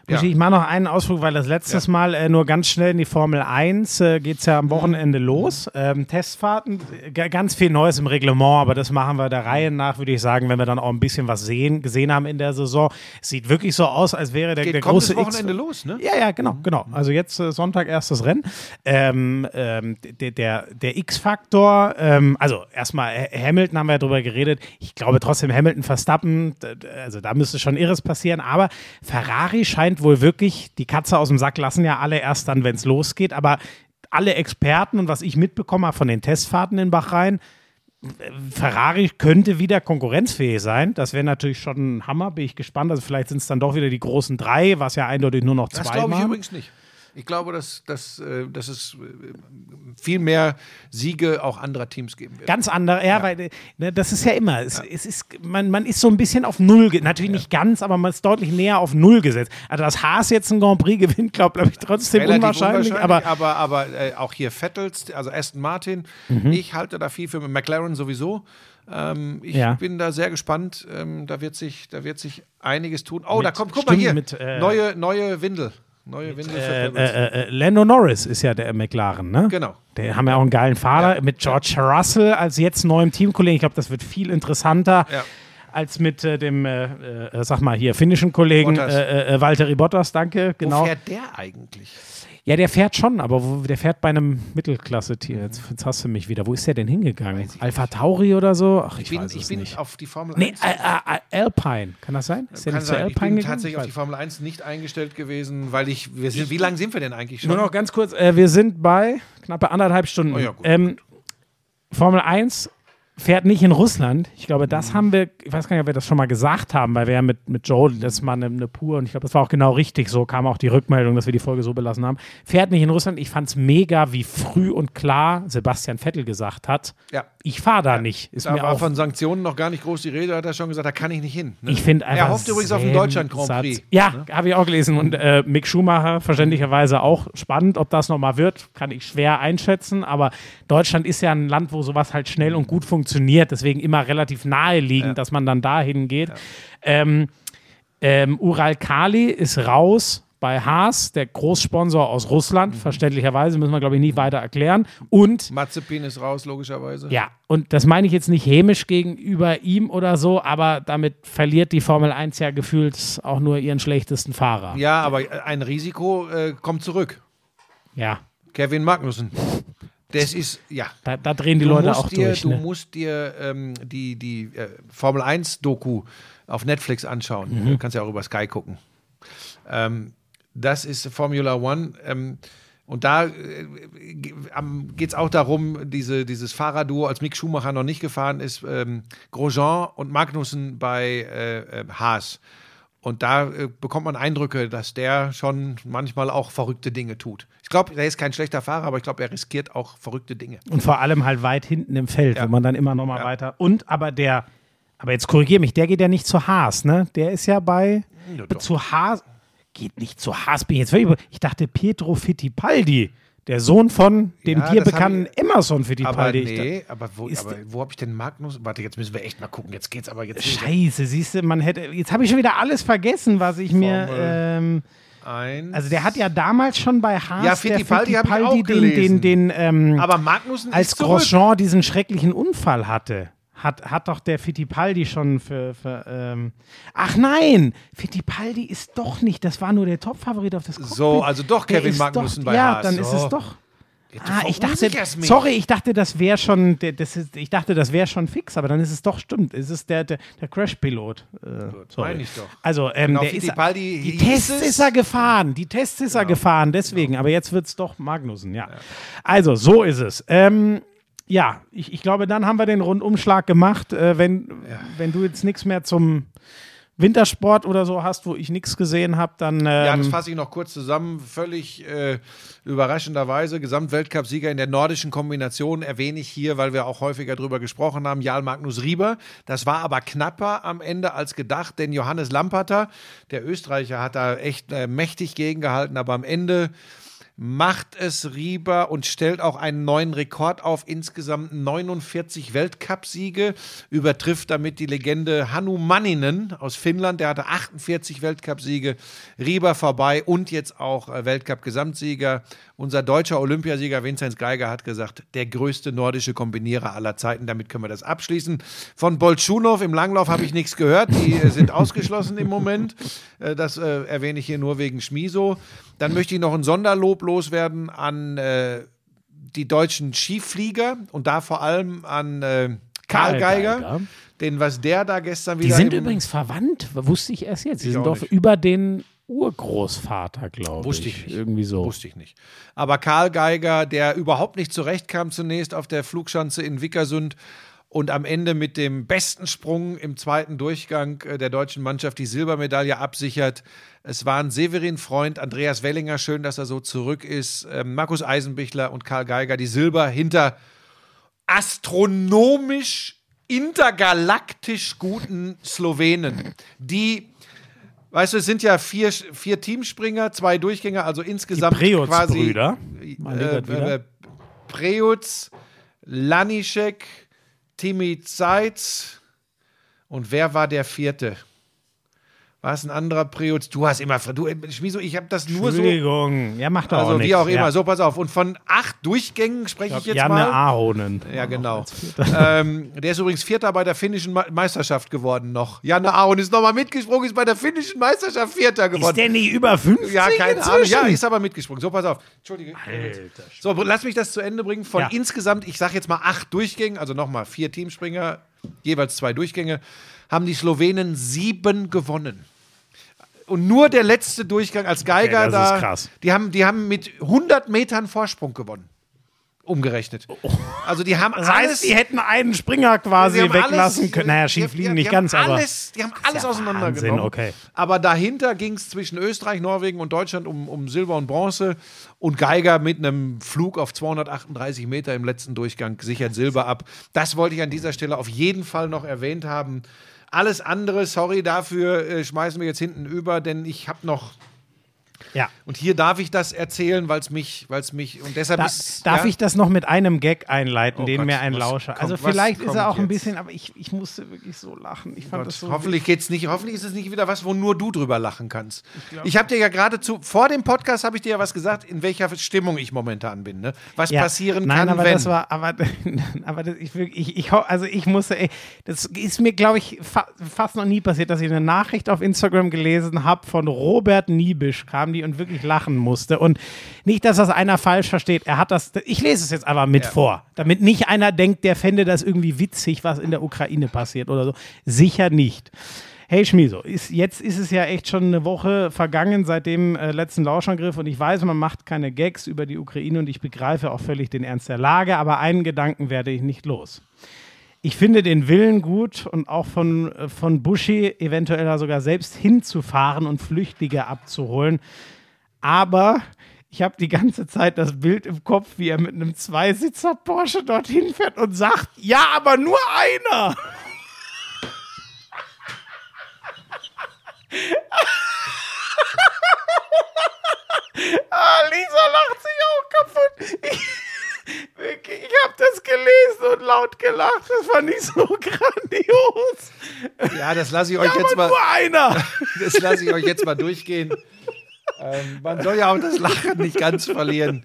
ja. Ich mache noch einen Ausflug, weil das letztes Mal äh, nur ganz schnell in die Formel 1 äh, geht es ja am Wochenende los. Ähm, Testfahrten, äh, ganz viel Neues im Reglement, aber das machen wir der Reihe nach, würde ich sagen, wenn wir dann auch ein bisschen was sehen, gesehen haben in der Saison. Sieht wirklich so aus, als wäre der, Geht der große Wochenende X los, ne? Ja, ja, genau, genau. Also jetzt äh, Sonntag erstes Rennen. Ähm, ähm, der der, der X-Faktor, ähm, also erstmal Ha- Hamilton haben wir ja drüber geredet. Ich glaube trotzdem Hamilton, Verstappen, also da müsste schon Irres passieren. Aber Ferrari scheint wohl wirklich, die Katze aus dem Sack lassen ja alle erst dann, wenn es losgeht. Aber alle Experten und was ich mitbekommen habe von den Testfahrten in Bahrain, Ferrari könnte wieder konkurrenzfähig sein. Das wäre natürlich schon ein Hammer, bin ich gespannt. Also vielleicht sind es dann doch wieder die großen drei, was ja eindeutig nur noch Das zwei glaube ich waren. übrigens nicht. Ich glaube, dass, dass, äh, dass es äh, viel mehr Siege auch anderer Teams geben wird. Ganz andere, ja, weil äh, ne, das ist ja immer, es, es ist, man, man ist so ein bisschen auf Null, natürlich nicht ganz, aber man ist deutlich näher auf Null gesetzt. Also, dass Haas jetzt einen Grand Prix gewinnt, glaube glaub ich trotzdem unwahrscheinlich, unwahrscheinlich, aber aber, aber äh, auch hier Vettels, also Aston Martin, Mhm. ich halte da viel für McLaren sowieso. Ähm, ich Ja. bin da sehr gespannt. Ähm, da, wird sich, da wird sich einiges tun. Oh, da kommt, guck mal hier, mit, äh, neue, neue Windel. Neue Windel für äh, Pebbles. äh, äh, Lando Norris ist ja der McLaren, ne? Genau. Der haben ja auch einen geilen Fahrer mit George Russell als jetzt neuem Teamkollegen. Ich glaube, das wird viel interessanter Ja. als mit äh, dem, äh, äh, sag mal hier, finnischen Kollegen Bottas. äh, äh, Valtteri Bottas, danke. Genau. Wo fährt der eigentlich? Ja, der fährt schon, aber wo, der fährt bei einem Mittelklasse-Tier. Jetzt, jetzt hast du mich wieder. Wo ist der denn hingegangen? Alpha Tauri oder so? Ach, ich, Ich bin, weiß ich es bin nicht. auf die Formel Nee, 1. äh, äh, äh, Alpine. Kann das sein? Ist der nicht zu sein. Ich Alpine bin gegangen? tatsächlich Ich auf die. Formel 1 nicht eingestellt gewesen, weil ich, wir sind, wie lange sind wir denn eigentlich schon? Nur noch ganz kurz, äh, wir sind bei knappe anderthalb Stunden. Oh ja, gut, ähm, Formel 1 fährt nicht in Russland. Ich glaube, Mhm. das haben wir, ich weiß gar nicht, ob wir das schon mal gesagt haben, weil wir ja mit, mit Joe, das ist mal eine, eine pur, und ich glaube, das war auch genau richtig, so kam auch die Rückmeldung, dass wir die Folge so belassen haben. Fährt nicht in Russland. Ich fand es mega, wie früh und klar Sebastian Vettel gesagt hat, Ja. Ich fahre da nicht. Ist Da mir war auch von Sanktionen noch gar nicht groß die Rede, hat er schon gesagt, da kann ich nicht hin. ne? Ich finde einfach. Er hofft übrigens auf den Deutschland Grand. Prix. Ja, habe ich auch gelesen. Und äh, Mick Schumacher, verständlicherweise auch spannend, ob das nochmal wird, kann ich schwer einschätzen. Aber Deutschland ist ja ein Land, wo sowas halt schnell und gut funktioniert. Deswegen immer relativ naheliegend, dass man dann dahin geht. Ähm, ähm, Ural Kali ist raus bei Haas, der Großsponsor aus Russland. Mhm. Verständlicherweise müssen wir, glaube ich, nicht weiter erklären. Und Mazepin ist raus, logischerweise. ja, und das meine ich jetzt nicht hämisch gegenüber ihm oder so, aber damit verliert die Formel 1 ja gefühlt auch nur ihren schlechtesten Fahrer. Ja, aber ein Risiko äh, kommt zurück. Ja, Kevin Magnussen. Das ist, ja. da, da drehen die Du Leute auch dir, durch. Du Ne? musst dir ähm, die, die äh, Formel 1-Doku auf Netflix anschauen. Mhm. Du kannst ja auch über Sky gucken. Ähm, das ist Formula One. Ähm, und da äh, geht es auch darum, diese, dieses Fahrerduo, als Mick Schumacher noch nicht gefahren ist, ähm, Grosjean und Magnussen bei äh, äh, Haas. Und da äh, bekommt man Eindrücke, dass der schon manchmal auch verrückte Dinge tut. Ich glaube, er ist kein schlechter Fahrer, aber ich glaube, er riskiert auch verrückte Dinge. Und vor allem halt weit hinten im Feld, Ja. wo man dann immer noch mal Ja. weiter. Und aber der, aber jetzt korrigier mich, der geht ja nicht zu Haas, ne? Der ist ja bei Ja, zu Haas. Geht nicht zu ich jetzt Ich dachte Pietro Fittipaldi, der Sohn von dem Ja, dir bekannten ich- Emerson Aber Fittipaldi. Ich nee, aber wo, Ist aber wo habe ich denn Magnus? Warte, jetzt müssen wir echt mal gucken. Jetzt geht's aber jetzt Scheiße, siehst du, man hätte. Jetzt habe ich schon wieder alles vergessen, was ich mir. Formel Ähm, ein. also der hat ja damals schon bei Haas Ja, Fittipaldi der auch den, den, gelesen. den, ähm, aber Magnussen als. Grosjean diesen schrecklichen Unfall hatte. Hat, hat doch der Fittipaldi schon für. für ähm Ach nein, Fittipaldi ist doch nicht. Das war nur der Topfavorit auf das Cockpit. So, also doch Kevin ist Magnussen doch, bei ja, Haas. dann ist So. es doch. du Ah, ich dachte, sorry, ich dachte, das wäre schon, das ist, ich dachte, das wäre schon fix, aber dann ist es doch stimmt. Es ist der, der, der Crash-Pilot. Äh, sorry. meine ich doch. Also, ähm, Genau, der ist, die Tests es. Genau. ist er gefahren, die Tests ist er gefahren, deswegen. Aber jetzt wird es doch Magnussen, ja. Also, so ist es. Ähm, ja, ich, ich glaube, dann haben wir den Rundumschlag gemacht. Äh, wenn, wenn du jetzt nichts mehr zum Wintersport oder so hast, wo ich nichts gesehen habe, dann. Ähm, Ja, das fasse ich noch kurz zusammen. Völlig äh, überraschenderweise Gesamtweltcup-Sieger in der nordischen Kombination erwähne ich hier, weil wir auch häufiger drüber gesprochen haben, Jarl Magnus Rieber. Das war aber knapper am Ende als gedacht, denn Johannes Lamperter, der Österreicher, hat da echt äh, mächtig gegengehalten, aber am Ende macht es Rieber und stellt auch einen neuen Rekord auf. Insgesamt 49 Weltcupsiege, übertrifft damit die Legende Hannu Manninen aus Finnland. Der hatte 48 Weltcupsiege. Rieber vorbei und jetzt auch äh, Weltcup-Gesamtsieger. Unser deutscher Olympiasieger Vinzenz Geiger hat gesagt, der größte nordische Kombinierer aller Zeiten. Damit können wir das abschließen. Von Bolschunow im Langlauf habe ich nichts gehört. Die äh, sind ausgeschlossen im Moment. Äh, das äh, erwähne ich hier nur wegen Schmiso. Dann möchte ich noch ein Sonderlob loswerden an äh, die deutschen Skiflieger und da vor allem an äh, Karl, Karl Geiger. Geiger. Denn was der da gestern Die wieder. sind im- übrigens verwandt, wusste ich erst jetzt. Die sind doch nicht. über den Urgroßvater, glaube ich. Wusste ich nicht. Irgendwie so. Wusste ich nicht. Aber Karl Geiger, der überhaupt nicht zurechtkam zunächst auf der Flugschanze in Wickersund und am Ende mit dem besten Sprung im zweiten Durchgang äh, der deutschen Mannschaft die Silbermedaille absichert. Es waren Severin Freund, Andreas Wellinger, schön, dass er so zurück ist, ähm, Markus Eisenbichler und Karl Geiger, die Silber hinter astronomisch intergalaktisch guten Slowenen, die Weißt du, es sind ja vier, vier Teamspringer, zwei Durchgänger, also insgesamt quasi Preutz-Brüder. Mal äh, lieber wieder. äh, Preutz, Lanischek, Timi Zeitz und wer war der vierte? War es ein anderer Preutz? Du hast immer, du, Schmiso, ich habe das nur so, Entschuldigung. Ja, macht doch also auch wie auch immer. Ja. So, pass auf. Und von acht Durchgängen spreche ich, jetzt Janne mal. Ahonen. Ja, genau. ähm, der ist übrigens Vierter bei der finnischen Me- Meisterschaft geworden noch. Janne Ahon ist nochmal mitgesprungen, ist bei der finnischen Meisterschaft Vierter Ist geworden. der nicht über 50 Ja, keine Ahnung. inzwischen? Ja, ist aber mitgesprungen. So, pass auf. Entschuldige. Alter. So, lass mich das zu Ende bringen. Von Ja. insgesamt, ich sage jetzt mal acht Durchgängen, also nochmal vier Teamspringer, jeweils zwei Durchgänge, haben die Slowenen sieben gewonnen. Und nur der letzte Durchgang als Geiger das da, ist krass. Die, haben, die haben mit 100 Metern Vorsprung gewonnen. Umgerechnet. Also die haben Das alles, heißt, die hätten einen Springer quasi weglassen alles- können. Naja, schief liegen nicht ganz, aber. alles, Die haben alles ja auseinandergenommen. Okay. Aber dahinter ging es zwischen Österreich, Norwegen und Deutschland um, um Silber und Bronze. Und Geiger mit einem Flug auf 238 Meter im letzten Durchgang sichert Silber ab. Das wollte ich an dieser Stelle auf jeden Fall noch erwähnt haben. Alles andere, sorry dafür, äh, schmeißen wir jetzt hinten über, denn ich habe noch. Ja. Und hier darf ich das erzählen, weil es mich, weil es mich. Und deshalb Da, ist. darf ja? ich das noch mit einem Gag einleiten, Oh den Gott, mir ein Lauscher. kommt- also vielleicht ist er auch ein bisschen, aber ich, ich musste wirklich so lachen. Ich fand Gott, das so. hoffentlich geht's nicht. Hoffentlich ist es nicht wieder was, wo nur du drüber lachen kannst. Ich, habe dir ja gerade zu vor dem Podcast habe ich dir ja was gesagt, in welcher Stimmung ich momentan bin. Ne? Was Ja, passieren Nein, kann, aber wenn. das war, aber, aber das, ich, ich, ich, also ich musste, ey, das ist mir, glaube ich, fa fast noch nie passiert, dass ich eine Nachricht auf Instagram gelesen habe von Robert Niebisch, kam die und wirklich lachen musste. Und nicht, dass das einer falsch versteht. Er hat das, ich lese es jetzt einfach mit vor, damit nicht einer denkt, der fände das irgendwie witzig, was in der Ukraine passiert oder so. Sicher nicht. Hey Schmiso, ist, jetzt ist es ja echt schon eine Woche vergangen seit dem äh, letzten Lauschangriff und ich weiß, man macht keine Gags über die Ukraine und ich begreife auch völlig den Ernst der Lage, aber einen Gedanken werde ich nicht los. Ich finde den Willen gut und auch von, äh, von Buschi eventuell sogar selbst hinzufahren und Flüchtlinge abzuholen. Aber ich habe die ganze Zeit das Bild im Kopf, wie er mit einem Zweisitzer Porsche dorthin fährt und sagt, ja, aber nur einer. Ah, Lisa lacht sich auch kaputt. Ich, habe das gelesen und laut gelacht. Das fand ich so grandios. ja, das lasse ich euch Aber jetzt mal. nur einer. Das lasse ich euch jetzt mal durchgehen. Ähm, man soll ja auch das Lachen nicht ganz verlieren.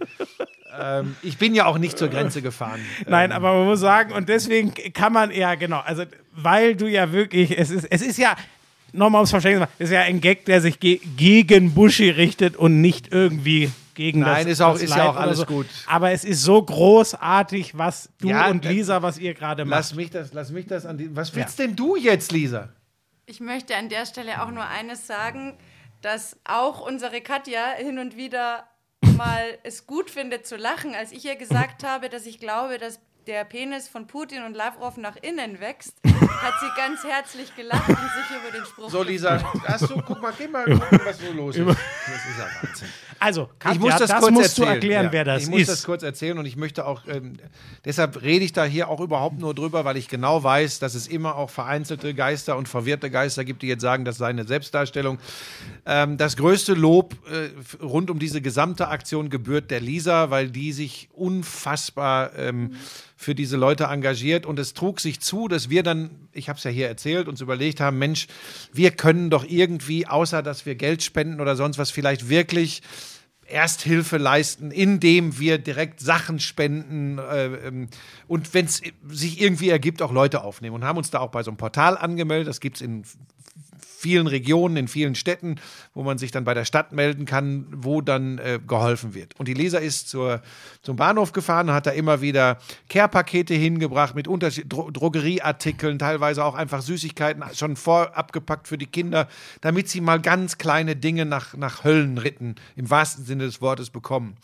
Ähm, ich bin ja auch nicht zur Grenze gefahren. Nein, aber man muss sagen, und deswegen kann man, ja, genau, also, weil du ja wirklich, es ist, es ist ja, nochmal ums Verständnis, es ist ja ein Gag, der sich ge gegen Buschi richtet und nicht irgendwie gegen Nein, das ist auch- das ist ja auch alles so. gut. Aber es ist so großartig, was du Ja, und äh, Lisa, was ihr gerade macht. Lass mich das, lass mich das an die. Was willst denn du jetzt, Lisa? Ich möchte an der Stelle auch nur eines sagen, dass auch unsere Katja hin und wieder mal es gut findet zu lachen, als ich ihr gesagt habe, dass ich glaube, dass der Penis von Putin und Lavrov nach innen wächst, hat sie ganz herzlich gelacht und sich über den Spruch So. Lisa, hast du, guck mal, geh mal gucken, was so los ist. Das ist ja Wahnsinn. Also, Katja, ich muss das, das kurz musst erzählen. du erklären, ja. wer das ich muss ist. das kurz erzählen und ich möchte auch, ähm, deshalb rede ich da hier auch überhaupt nur drüber, weil ich genau weiß, dass es immer auch vereinzelte Geister und verwirrte Geister gibt, die jetzt sagen, das sei eine Selbstdarstellung. Ähm, das größte Lob äh, rund um diese gesamte Aktion gebührt der Lisa, weil die sich unfassbar ähm, für diese Leute engagiert und es trug sich zu, dass wir dann, ich habe es ja hier erzählt, uns überlegt haben, Mensch, wir können doch irgendwie, außer dass wir Geld spenden oder sonst was, vielleicht wirklich Ersthilfe leisten, indem wir direkt Sachen spenden äh, ähm, und wenn es sich irgendwie ergibt, auch Leute aufnehmen. Und haben uns da auch bei so einem Portal angemeldet. Das gibt es in vielen Regionen, in vielen Städten, wo man sich dann bei der Stadt melden kann, wo dann äh, geholfen wird. Und die Leser ist zur, zum Bahnhof gefahren und hat da immer wieder Care-Pakete hingebracht mit Unterschied Dro Drogerieartikeln, teilweise auch einfach Süßigkeiten schon vorab gepackt für die Kinder, damit sie mal ganz kleine Dinge nach, nach Höllenritten im wahrsten Sinne des Wortes bekommen.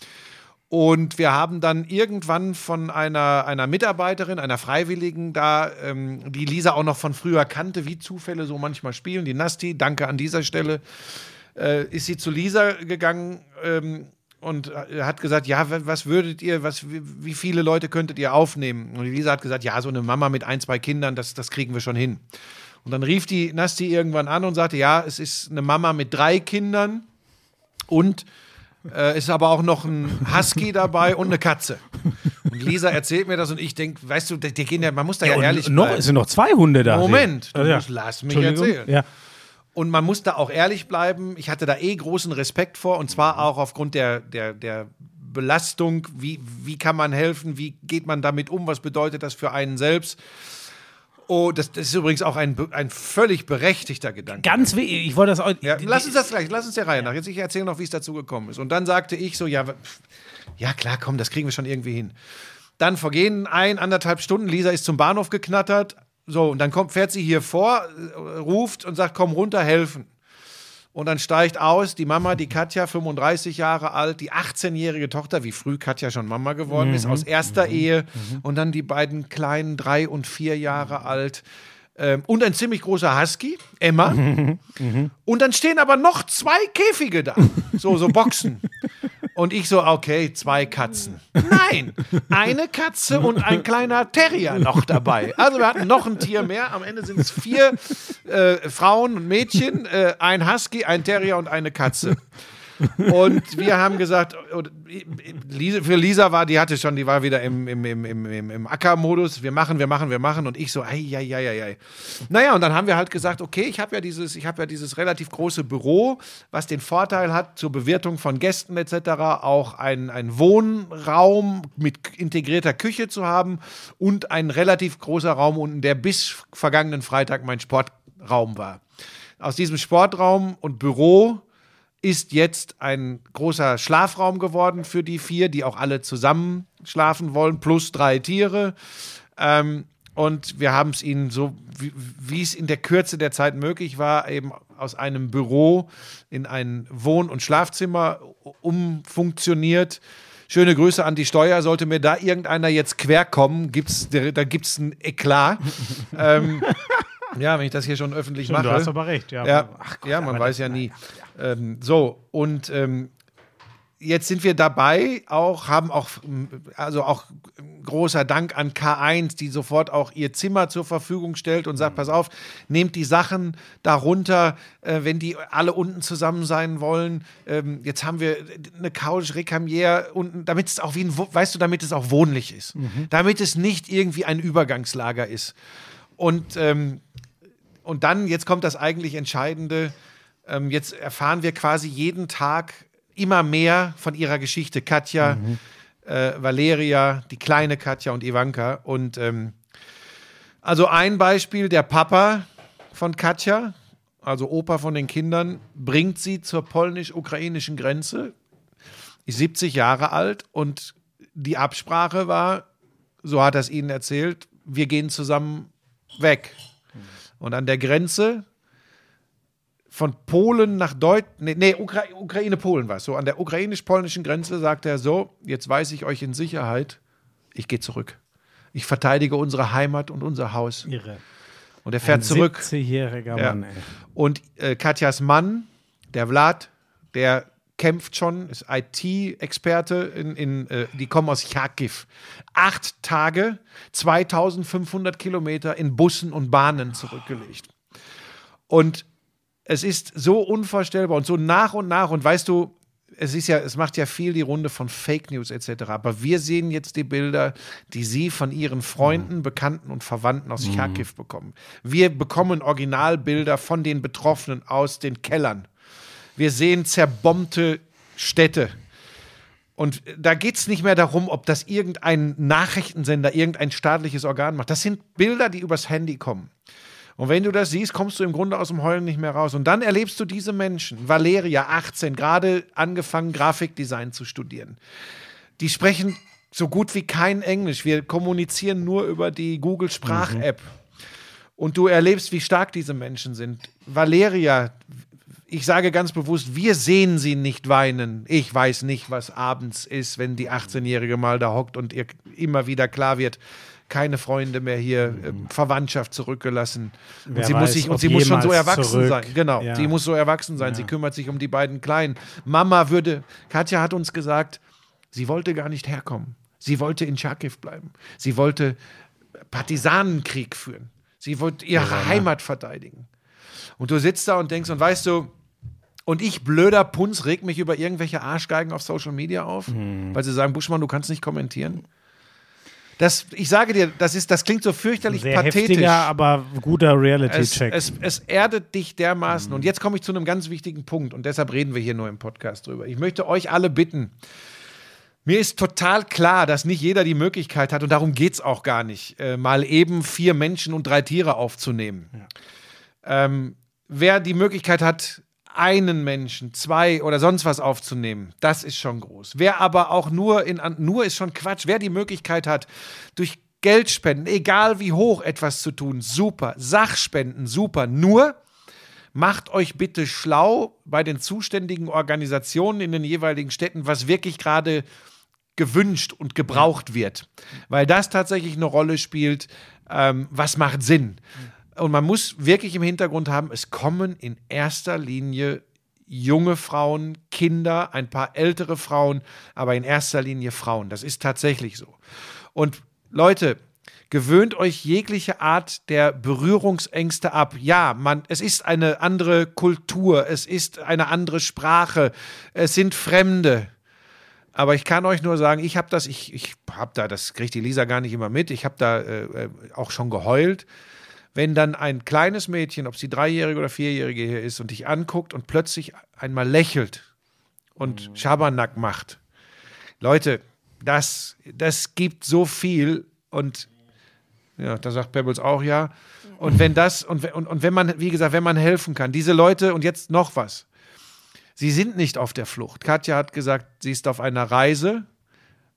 Und wir haben dann irgendwann von einer, einer Mitarbeiterin, einer Freiwilligen da, ähm, die Lisa auch noch von früher kannte, wie Zufälle so manchmal spielen, die Nasti, danke an dieser Stelle, äh, ist sie zu Lisa gegangen ähm, und äh, hat gesagt, ja, wa- was würdet ihr, was, wie, viele Leute könntet ihr aufnehmen? Und Lisa hat gesagt, ja, so eine Mama mit ein, zwei Kindern, das, das kriegen wir schon hin. Und dann rief die Nasti irgendwann an und sagte, ja, es ist eine Mama mit drei Kindern und äh, ist aber auch noch ein Husky dabei und eine Katze. Und Lisa erzählt mir das und ich denke, weißt du, die, die gehen ja, man muss da ja, und ehrlich noch, bleiben. es sind noch zwei Hunde da. Moment, du ja. musst, lass mich erzählen. Ja. Und man muss da auch ehrlich bleiben. Ich hatte da eh großen Respekt vor und zwar auch aufgrund der, der, der Belastung. Wie, wie kann man helfen? Wie geht man damit um? Was bedeutet das für einen selbst? Oh, das, das ist übrigens auch ein, ein völlig berechtigter Gedanke. Ganz wichtig, ich wollte das auch. Ja, lass uns das gleich, lass uns der Reihe nach. Jetzt ich erzähle noch, wie es dazu gekommen ist. Und dann sagte ich so, ja, pf, ja klar, komm, das kriegen wir schon irgendwie hin. Dann vergehen ein, anderthalb Stunden, Lisa ist zum Bahnhof geknattert. So, und dann kommt, fährt sie hier vor, äh, ruft und sagt, komm runter, helfen. Und dann steigt aus die Mama, die Katja, 35 Jahre alt, die 18-jährige Tochter, wie früh Katja schon Mama geworden ist, aus erster Ehe. Und dann die beiden kleinen, drei und vier Jahre alt. Ähm, und ein ziemlich großer Husky, Emma. Und dann stehen aber noch zwei Käfige da. So, so Boxen. Und ich so, okay, zwei Katzen. Nein, eine Katze und ein kleiner Terrier noch dabei. Also wir hatten noch ein Tier mehr. Am Ende sind es vier äh, Frauen und Mädchen, äh, ein Husky, ein Terrier und eine Katze. Und wir haben gesagt, für Lisa war, die hatte schon, die war wieder im, im, im, im, im, Acker-Modus. Wir machen, wir machen, wir machen. Und ich so, ei, ei, ei, ei, ei. Naja, und dann haben wir halt gesagt, okay, ich habe ja dieses, ich habe ja dieses relativ große Büro, was den Vorteil hat, zur Bewirtung von Gästen etc. auch einen Wohnraum mit integrierter Küche zu haben und ein relativ großer Raum unten, der bis vergangenen Freitag mein Sportraum war. Aus diesem Sportraum und Büro ist jetzt ein großer Schlafraum geworden für die vier, die auch alle zusammen schlafen wollen, plus drei Tiere. Ähm, und wir haben es ihnen so, wie, es in der Kürze der Zeit möglich war, eben aus einem Büro in ein Wohn- und Schlafzimmer umfunktioniert. Schöne Grüße an die Steuer. Sollte mir da irgendeiner jetzt quer kommen, gibt's, da gibt es ein Eklat. ähm, ja, wenn ich das hier schon öffentlich mache. Du hast aber recht, ja. Ja, Ach Gott, ja man weiß ja nie. Ähm, so, und ähm, jetzt sind wir dabei, auch, haben auch, also auch ähm, großer Dank an K1, die sofort auch ihr Zimmer zur Verfügung stellt und sagt, pass auf, nehmt die Sachen darunter, äh, wenn die alle unten zusammen sein wollen. Ähm, jetzt haben wir eine Couch, Recamier unten, damit es auch wie ein, weißt du, damit es auch wohnlich ist. Damit es nicht irgendwie ein Übergangslager ist. Und ähm, und dann, jetzt kommt das eigentlich Entscheidende. Ähm, jetzt erfahren wir quasi jeden Tag immer mehr von ihrer Geschichte. Katja, äh, Valeria, die kleine Katja und Ivanka. Und ähm, also ein Beispiel, der Papa von Katja, also Opa von den Kindern, bringt sie zur polnisch-ukrainischen Grenze, ist 70 Jahre alt und die Absprache war, so hat er es ihnen erzählt, wir gehen zusammen weg. Und an der Grenze von Polen nach Deutschland, nee, nee Ukra Ukraine-Polen war es so, an der ukrainisch-polnischen Grenze sagt er so, jetzt weiß ich euch in Sicherheit, ich gehe zurück. Ich verteidige unsere Heimat und unser Haus. Irre. Und er fährt Ein zurück. 70-jähriger Ja. Mann, ey. Und äh, Katjas Mann, der Vlad, der kämpft schon, ist IT-Experte, in, in, äh, die kommen aus Charkiw. Acht Tage, 2500 Kilometer in Bussen und Bahnen zurückgelegt. Und es ist so unvorstellbar und so nach und nach und weißt du, es ist ja, es macht ja viel die Runde von Fake News etc. Aber wir sehen jetzt die Bilder, die sie von ihren Freunden, Bekannten und Verwandten aus Charkiw bekommen. Wir bekommen Originalbilder von den Betroffenen aus den Kellern. Wir sehen zerbombte Städte. Und da geht es nicht mehr darum, ob das irgendein Nachrichtensender, irgendein staatliches Organ macht. Das sind Bilder, die übers Handy kommen. Und wenn du das siehst, kommst du im Grunde aus dem Heulen nicht mehr raus. Und dann erlebst du diese Menschen. Valeria, 18, gerade angefangen, Grafikdesign zu studieren. Die sprechen so gut wie kein Englisch. Wir kommunizieren nur über die Google Sprach-App. Und du erlebst, wie stark diese Menschen sind. Valeria, ich sage ganz bewusst, wir sehen sie nicht weinen. Ich weiß nicht, was abends ist, wenn die 18-Jährige mal da hockt und ihr immer wieder klar wird, keine Freunde mehr hier, äh, Verwandtschaft zurückgelassen. Und Wer sie muss weiß, sich und sie muss schon so erwachsen zurück. sein. Genau, Ja. sie muss so erwachsen sein. Sie kümmert sich um die beiden Kleinen. Mama würde, Katja hat uns gesagt, sie wollte gar nicht herkommen. Sie wollte in Charkiw bleiben. Sie wollte Partisanenkrieg führen. Sie wollte ihre Heimat verteidigen. Und du sitzt da und denkst, und weißt du, und ich, blöder Punz, reg mich über irgendwelche Arschgeigen auf Social Media auf, Mhm. weil sie sagen, Buschmann, du kannst nicht kommentieren. Das, ich sage dir, das, ist, das klingt so fürchterlich Sehr pathetisch. heftiger, aber guter Es, Reality-Check. es, es erdet dich dermaßen. Und jetzt komme ich zu einem ganz wichtigen Punkt und deshalb reden wir hier nur im Podcast drüber. Ich möchte euch alle bitten, mir ist total klar, dass nicht jeder die Möglichkeit hat, und darum geht es auch gar nicht, äh, mal eben vier Menschen und drei Tiere aufzunehmen. Ähm, wer die Möglichkeit hat, einen Menschen, zwei oder sonst was aufzunehmen, das ist schon groß. Wer aber auch nur in, nur ist schon Quatsch. Wer die Möglichkeit hat, durch Geldspenden, egal wie hoch etwas zu tun, super. Sachspenden, super. Nur macht euch bitte schlau bei den zuständigen Organisationen in den jeweiligen Städten, was wirklich gerade gewünscht und gebraucht wird. Weil das tatsächlich eine Rolle spielt, ähm, was macht Sinn. Und man muss wirklich im Hintergrund haben, es kommen in erster Linie junge Frauen, Kinder, ein paar ältere Frauen, aber in erster Linie Frauen. Das ist tatsächlich so. Und Leute, gewöhnt euch jegliche Art der Berührungsängste ab. Ja, man, es ist eine andere Kultur, es ist eine andere Sprache, es sind Fremde. Aber ich kann euch nur sagen, ich habe das, ich, ich habe da, das kriegt die Lisa gar nicht immer mit, ich habe da äh, äh, auch schon geheult. Wenn dann ein kleines Mädchen, ob sie dreijährige oder vierjährige hier ist und dich anguckt und plötzlich einmal lächelt und Schabernack macht. Leute, das, das gibt so viel und ja, da sagt Pebbles auch ja. Und wenn das, und, und, und wenn man, wie gesagt, wenn man helfen kann, diese Leute, und jetzt noch was. Sie sind nicht auf der Flucht. Katja hat gesagt, sie ist auf einer Reise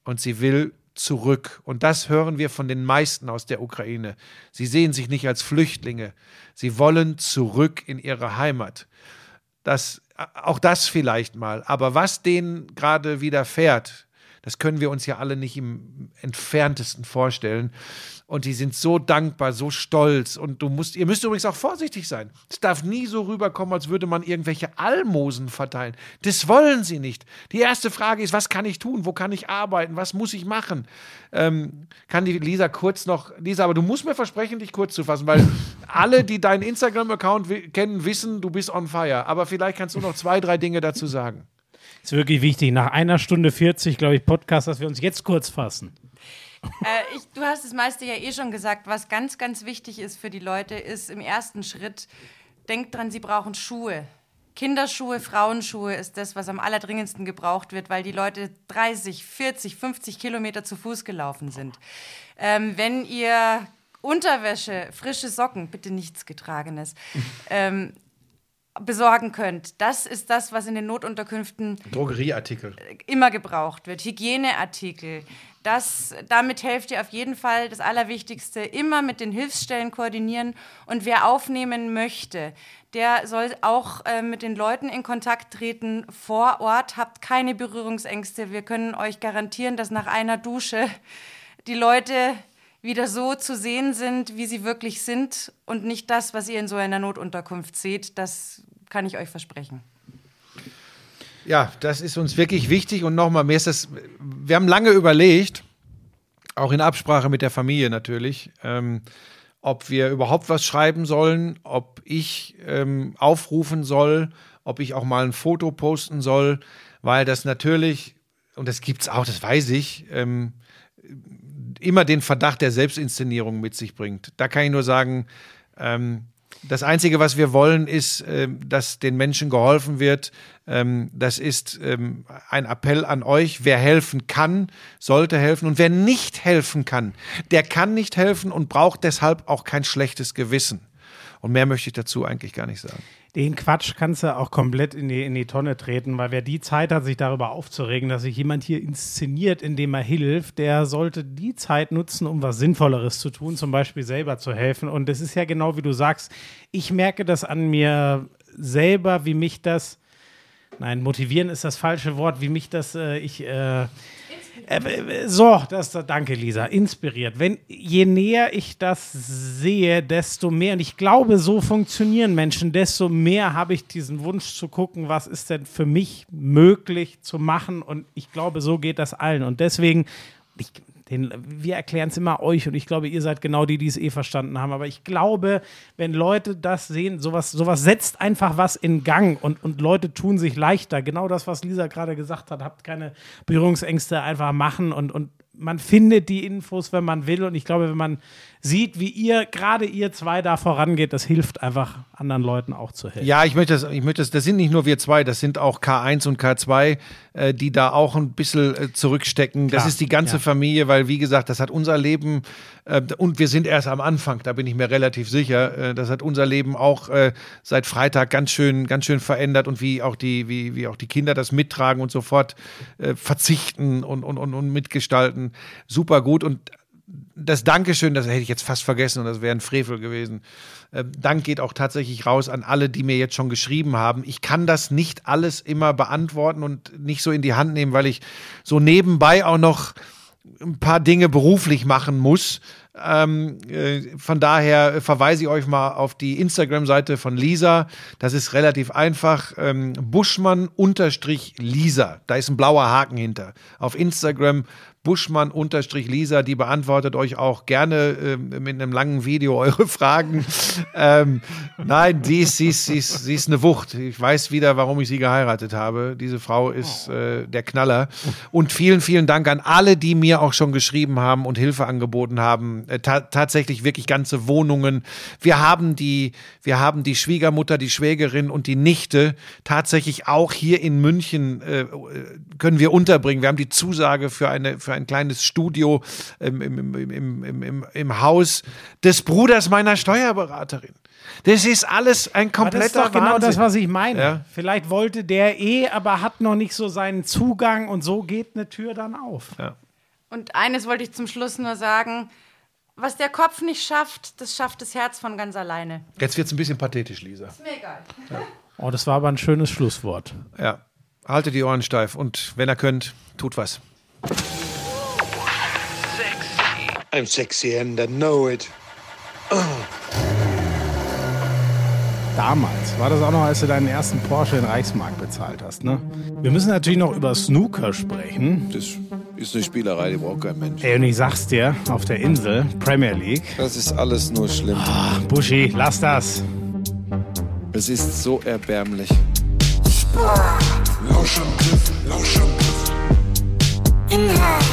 und sie will zurück. Und das hören wir von den meisten aus der Ukraine. Sie sehen sich nicht als Flüchtlinge. Sie wollen zurück in ihre Heimat. Das, auch das vielleicht mal. Aber was denen gerade widerfährt, das können wir uns ja alle nicht im entferntesten vorstellen. Und die sind so dankbar, so stolz. Und du musst, ihr müsst übrigens auch vorsichtig sein. Es darf nie so rüberkommen, als würde man irgendwelche Almosen verteilen. Das wollen sie nicht. Die erste Frage ist, was kann ich tun? Wo kann ich arbeiten? Was muss ich machen? Ähm, kann die Lisa kurz noch, Lisa, aber du musst mir versprechen, dich kurz zu fassen, weil alle, die deinen Instagram-Account kennen, wissen, du bist on fire. Aber vielleicht kannst du noch zwei, drei Dinge dazu sagen. Ist wirklich wichtig. Nach einer Stunde 40, glaube ich, Podcast, dass wir uns jetzt kurz fassen. Äh, ich, du hast das meiste ja eh schon gesagt. Was ganz, ganz wichtig ist für die Leute, ist im ersten Schritt, denkt dran, sie brauchen Schuhe. Kinderschuhe, Frauenschuhe ist das, was am allerdringendsten gebraucht wird, weil die Leute 30, 40, 50 Kilometer zu Fuß gelaufen sind. Ähm, wenn ihr Unterwäsche, frische Socken, bitte nichts Getragenes, ähm, besorgen könnt, das ist das, was in den Notunterkünften Drogerieartikel. immer gebraucht wird. Hygieneartikel. Das, damit helft ihr auf jeden Fall. Das Allerwichtigste, immer mit den Hilfsstellen koordinieren. Und wer aufnehmen möchte, der soll auch äh, mit den Leuten in Kontakt treten vor Ort. Habt keine Berührungsängste. Wir können euch garantieren, dass nach einer Dusche die Leute wieder so zu sehen sind, wie sie wirklich sind und nicht das, was ihr in so einer Notunterkunft seht. Das kann ich euch versprechen. Ja, das ist uns wirklich wichtig und nochmal, mir ist das, wir haben lange überlegt, auch in Absprache mit der Familie natürlich, ähm, ob wir überhaupt was schreiben sollen, ob ich ähm, aufrufen soll, ob ich auch mal ein Foto posten soll, weil das natürlich, und das gibt's auch, das weiß ich, ähm, immer den Verdacht der Selbstinszenierung mit sich bringt. Da kann ich nur sagen, ähm, das Einzige, was wir wollen, ist, ähm, dass den Menschen geholfen wird. Ähm, das ist ähm, ein Appell an euch. Wer helfen kann, sollte helfen. Und wer nicht helfen kann, der kann nicht helfen und braucht deshalb auch kein schlechtes Gewissen. Und mehr möchte ich dazu eigentlich gar nicht sagen. Den Quatsch kannst du auch komplett in die, in die Tonne treten, weil wer die Zeit hat, sich darüber aufzuregen, dass sich jemand hier inszeniert, indem er hilft, der sollte die Zeit nutzen, um was Sinnvolleres zu tun, zum Beispiel selber zu helfen. Und es ist ja genau wie du sagst, ich merke das an mir selber, wie mich das, nein, motivieren ist das falsche Wort, wie mich das, äh, ich, äh, so, das, danke Lisa, inspiriert. Wenn, je näher ich das sehe, desto mehr, und ich glaube, so funktionieren Menschen, desto mehr habe ich diesen Wunsch zu gucken, was ist denn für mich möglich zu machen und ich glaube, so geht das allen und deswegen, ich, den, wir erklären es immer euch und ich glaube, ihr seid genau die, die es eh verstanden haben. Aber ich glaube, wenn Leute das sehen, sowas, sowas setzt einfach was in Gang und, und Leute tun sich leichter. Genau das, was Lisa gerade gesagt hat, habt keine Berührungsängste, einfach machen und, und man findet die Infos, wenn man will. Und ich glaube, wenn man sieht, wie ihr, gerade ihr zwei da vorangeht, das hilft einfach anderen Leuten auch zu helfen. Ja, ich möchte das, ich möchte das, das sind nicht nur wir zwei, das sind auch K1 und K2, äh, die da auch ein bisschen äh, zurückstecken. Klar, das ist die ganze ja. Familie, weil wie gesagt, das hat unser Leben äh, und wir sind erst am Anfang, da bin ich mir relativ sicher. Äh, das hat unser Leben auch äh, seit Freitag ganz schön, ganz schön verändert und wie auch die, wie, wie auch die Kinder das mittragen und sofort äh, verzichten und, und, und, und mitgestalten. Super gut und das Dankeschön, das hätte ich jetzt fast vergessen und das wäre ein Frevel gewesen. Äh, Dank geht auch tatsächlich raus an alle, die mir jetzt schon geschrieben haben. Ich kann das nicht alles immer beantworten und nicht so in die Hand nehmen, weil ich so nebenbei auch noch ein paar Dinge beruflich machen muss. Ähm, äh, von daher verweise ich euch mal auf die Instagram-Seite von Lisa. Das ist relativ einfach. Ähm, Buschmann-Lisa. Da ist ein blauer Haken hinter. Auf Instagram Buschmann-Lisa, die beantwortet euch auch gerne ähm, mit einem langen Video eure Fragen. ähm, nein, die ist, sie, ist, sie, ist, sie ist eine Wucht. Ich weiß wieder, warum ich sie geheiratet habe. Diese Frau ist äh, der Knaller. Und vielen, vielen Dank an alle, die mir auch schon geschrieben haben und Hilfe angeboten haben. Äh, ta tatsächlich wirklich ganze Wohnungen. Wir haben die, wir haben die Schwiegermutter, die Schwägerin und die Nichte tatsächlich auch hier in München äh, können wir unterbringen. Wir haben die Zusage für eine für ein kleines Studio im, im, im, im, im, im Haus des Bruders meiner Steuerberaterin. Das ist alles ein Aber das ist kompletter doch genau Wahnsinn. das, was ich meine. Ja. Vielleicht wollte der eh, aber hat noch nicht so seinen Zugang und so geht eine Tür dann auf. Und eines wollte ich zum Schluss nur sagen: Was der Kopf nicht schafft, das schafft das Herz von ganz alleine. Jetzt wird es ein bisschen pathetisch, Lisa. Ist mir egal. Oh, das war aber ein schönes Schlusswort. Ja. Haltet die Ohren steif und wenn ihr könnt, tut was. I'm sexy and I know it. Damals war das auch noch, als du deinen ersten Porsche in Reichsmark bezahlt hast, ne? Wir müssen natürlich noch über Snooker sprechen. Das ist eine Spielerei, die braucht kein Mensch. Ey, und ich sag's dir, auf der Insel, Premier League. Das ist alles nur schlimm. Buschi, lass das. Es ist so erbärmlich. Lauschangriff, Lauschangriff. Inhalt.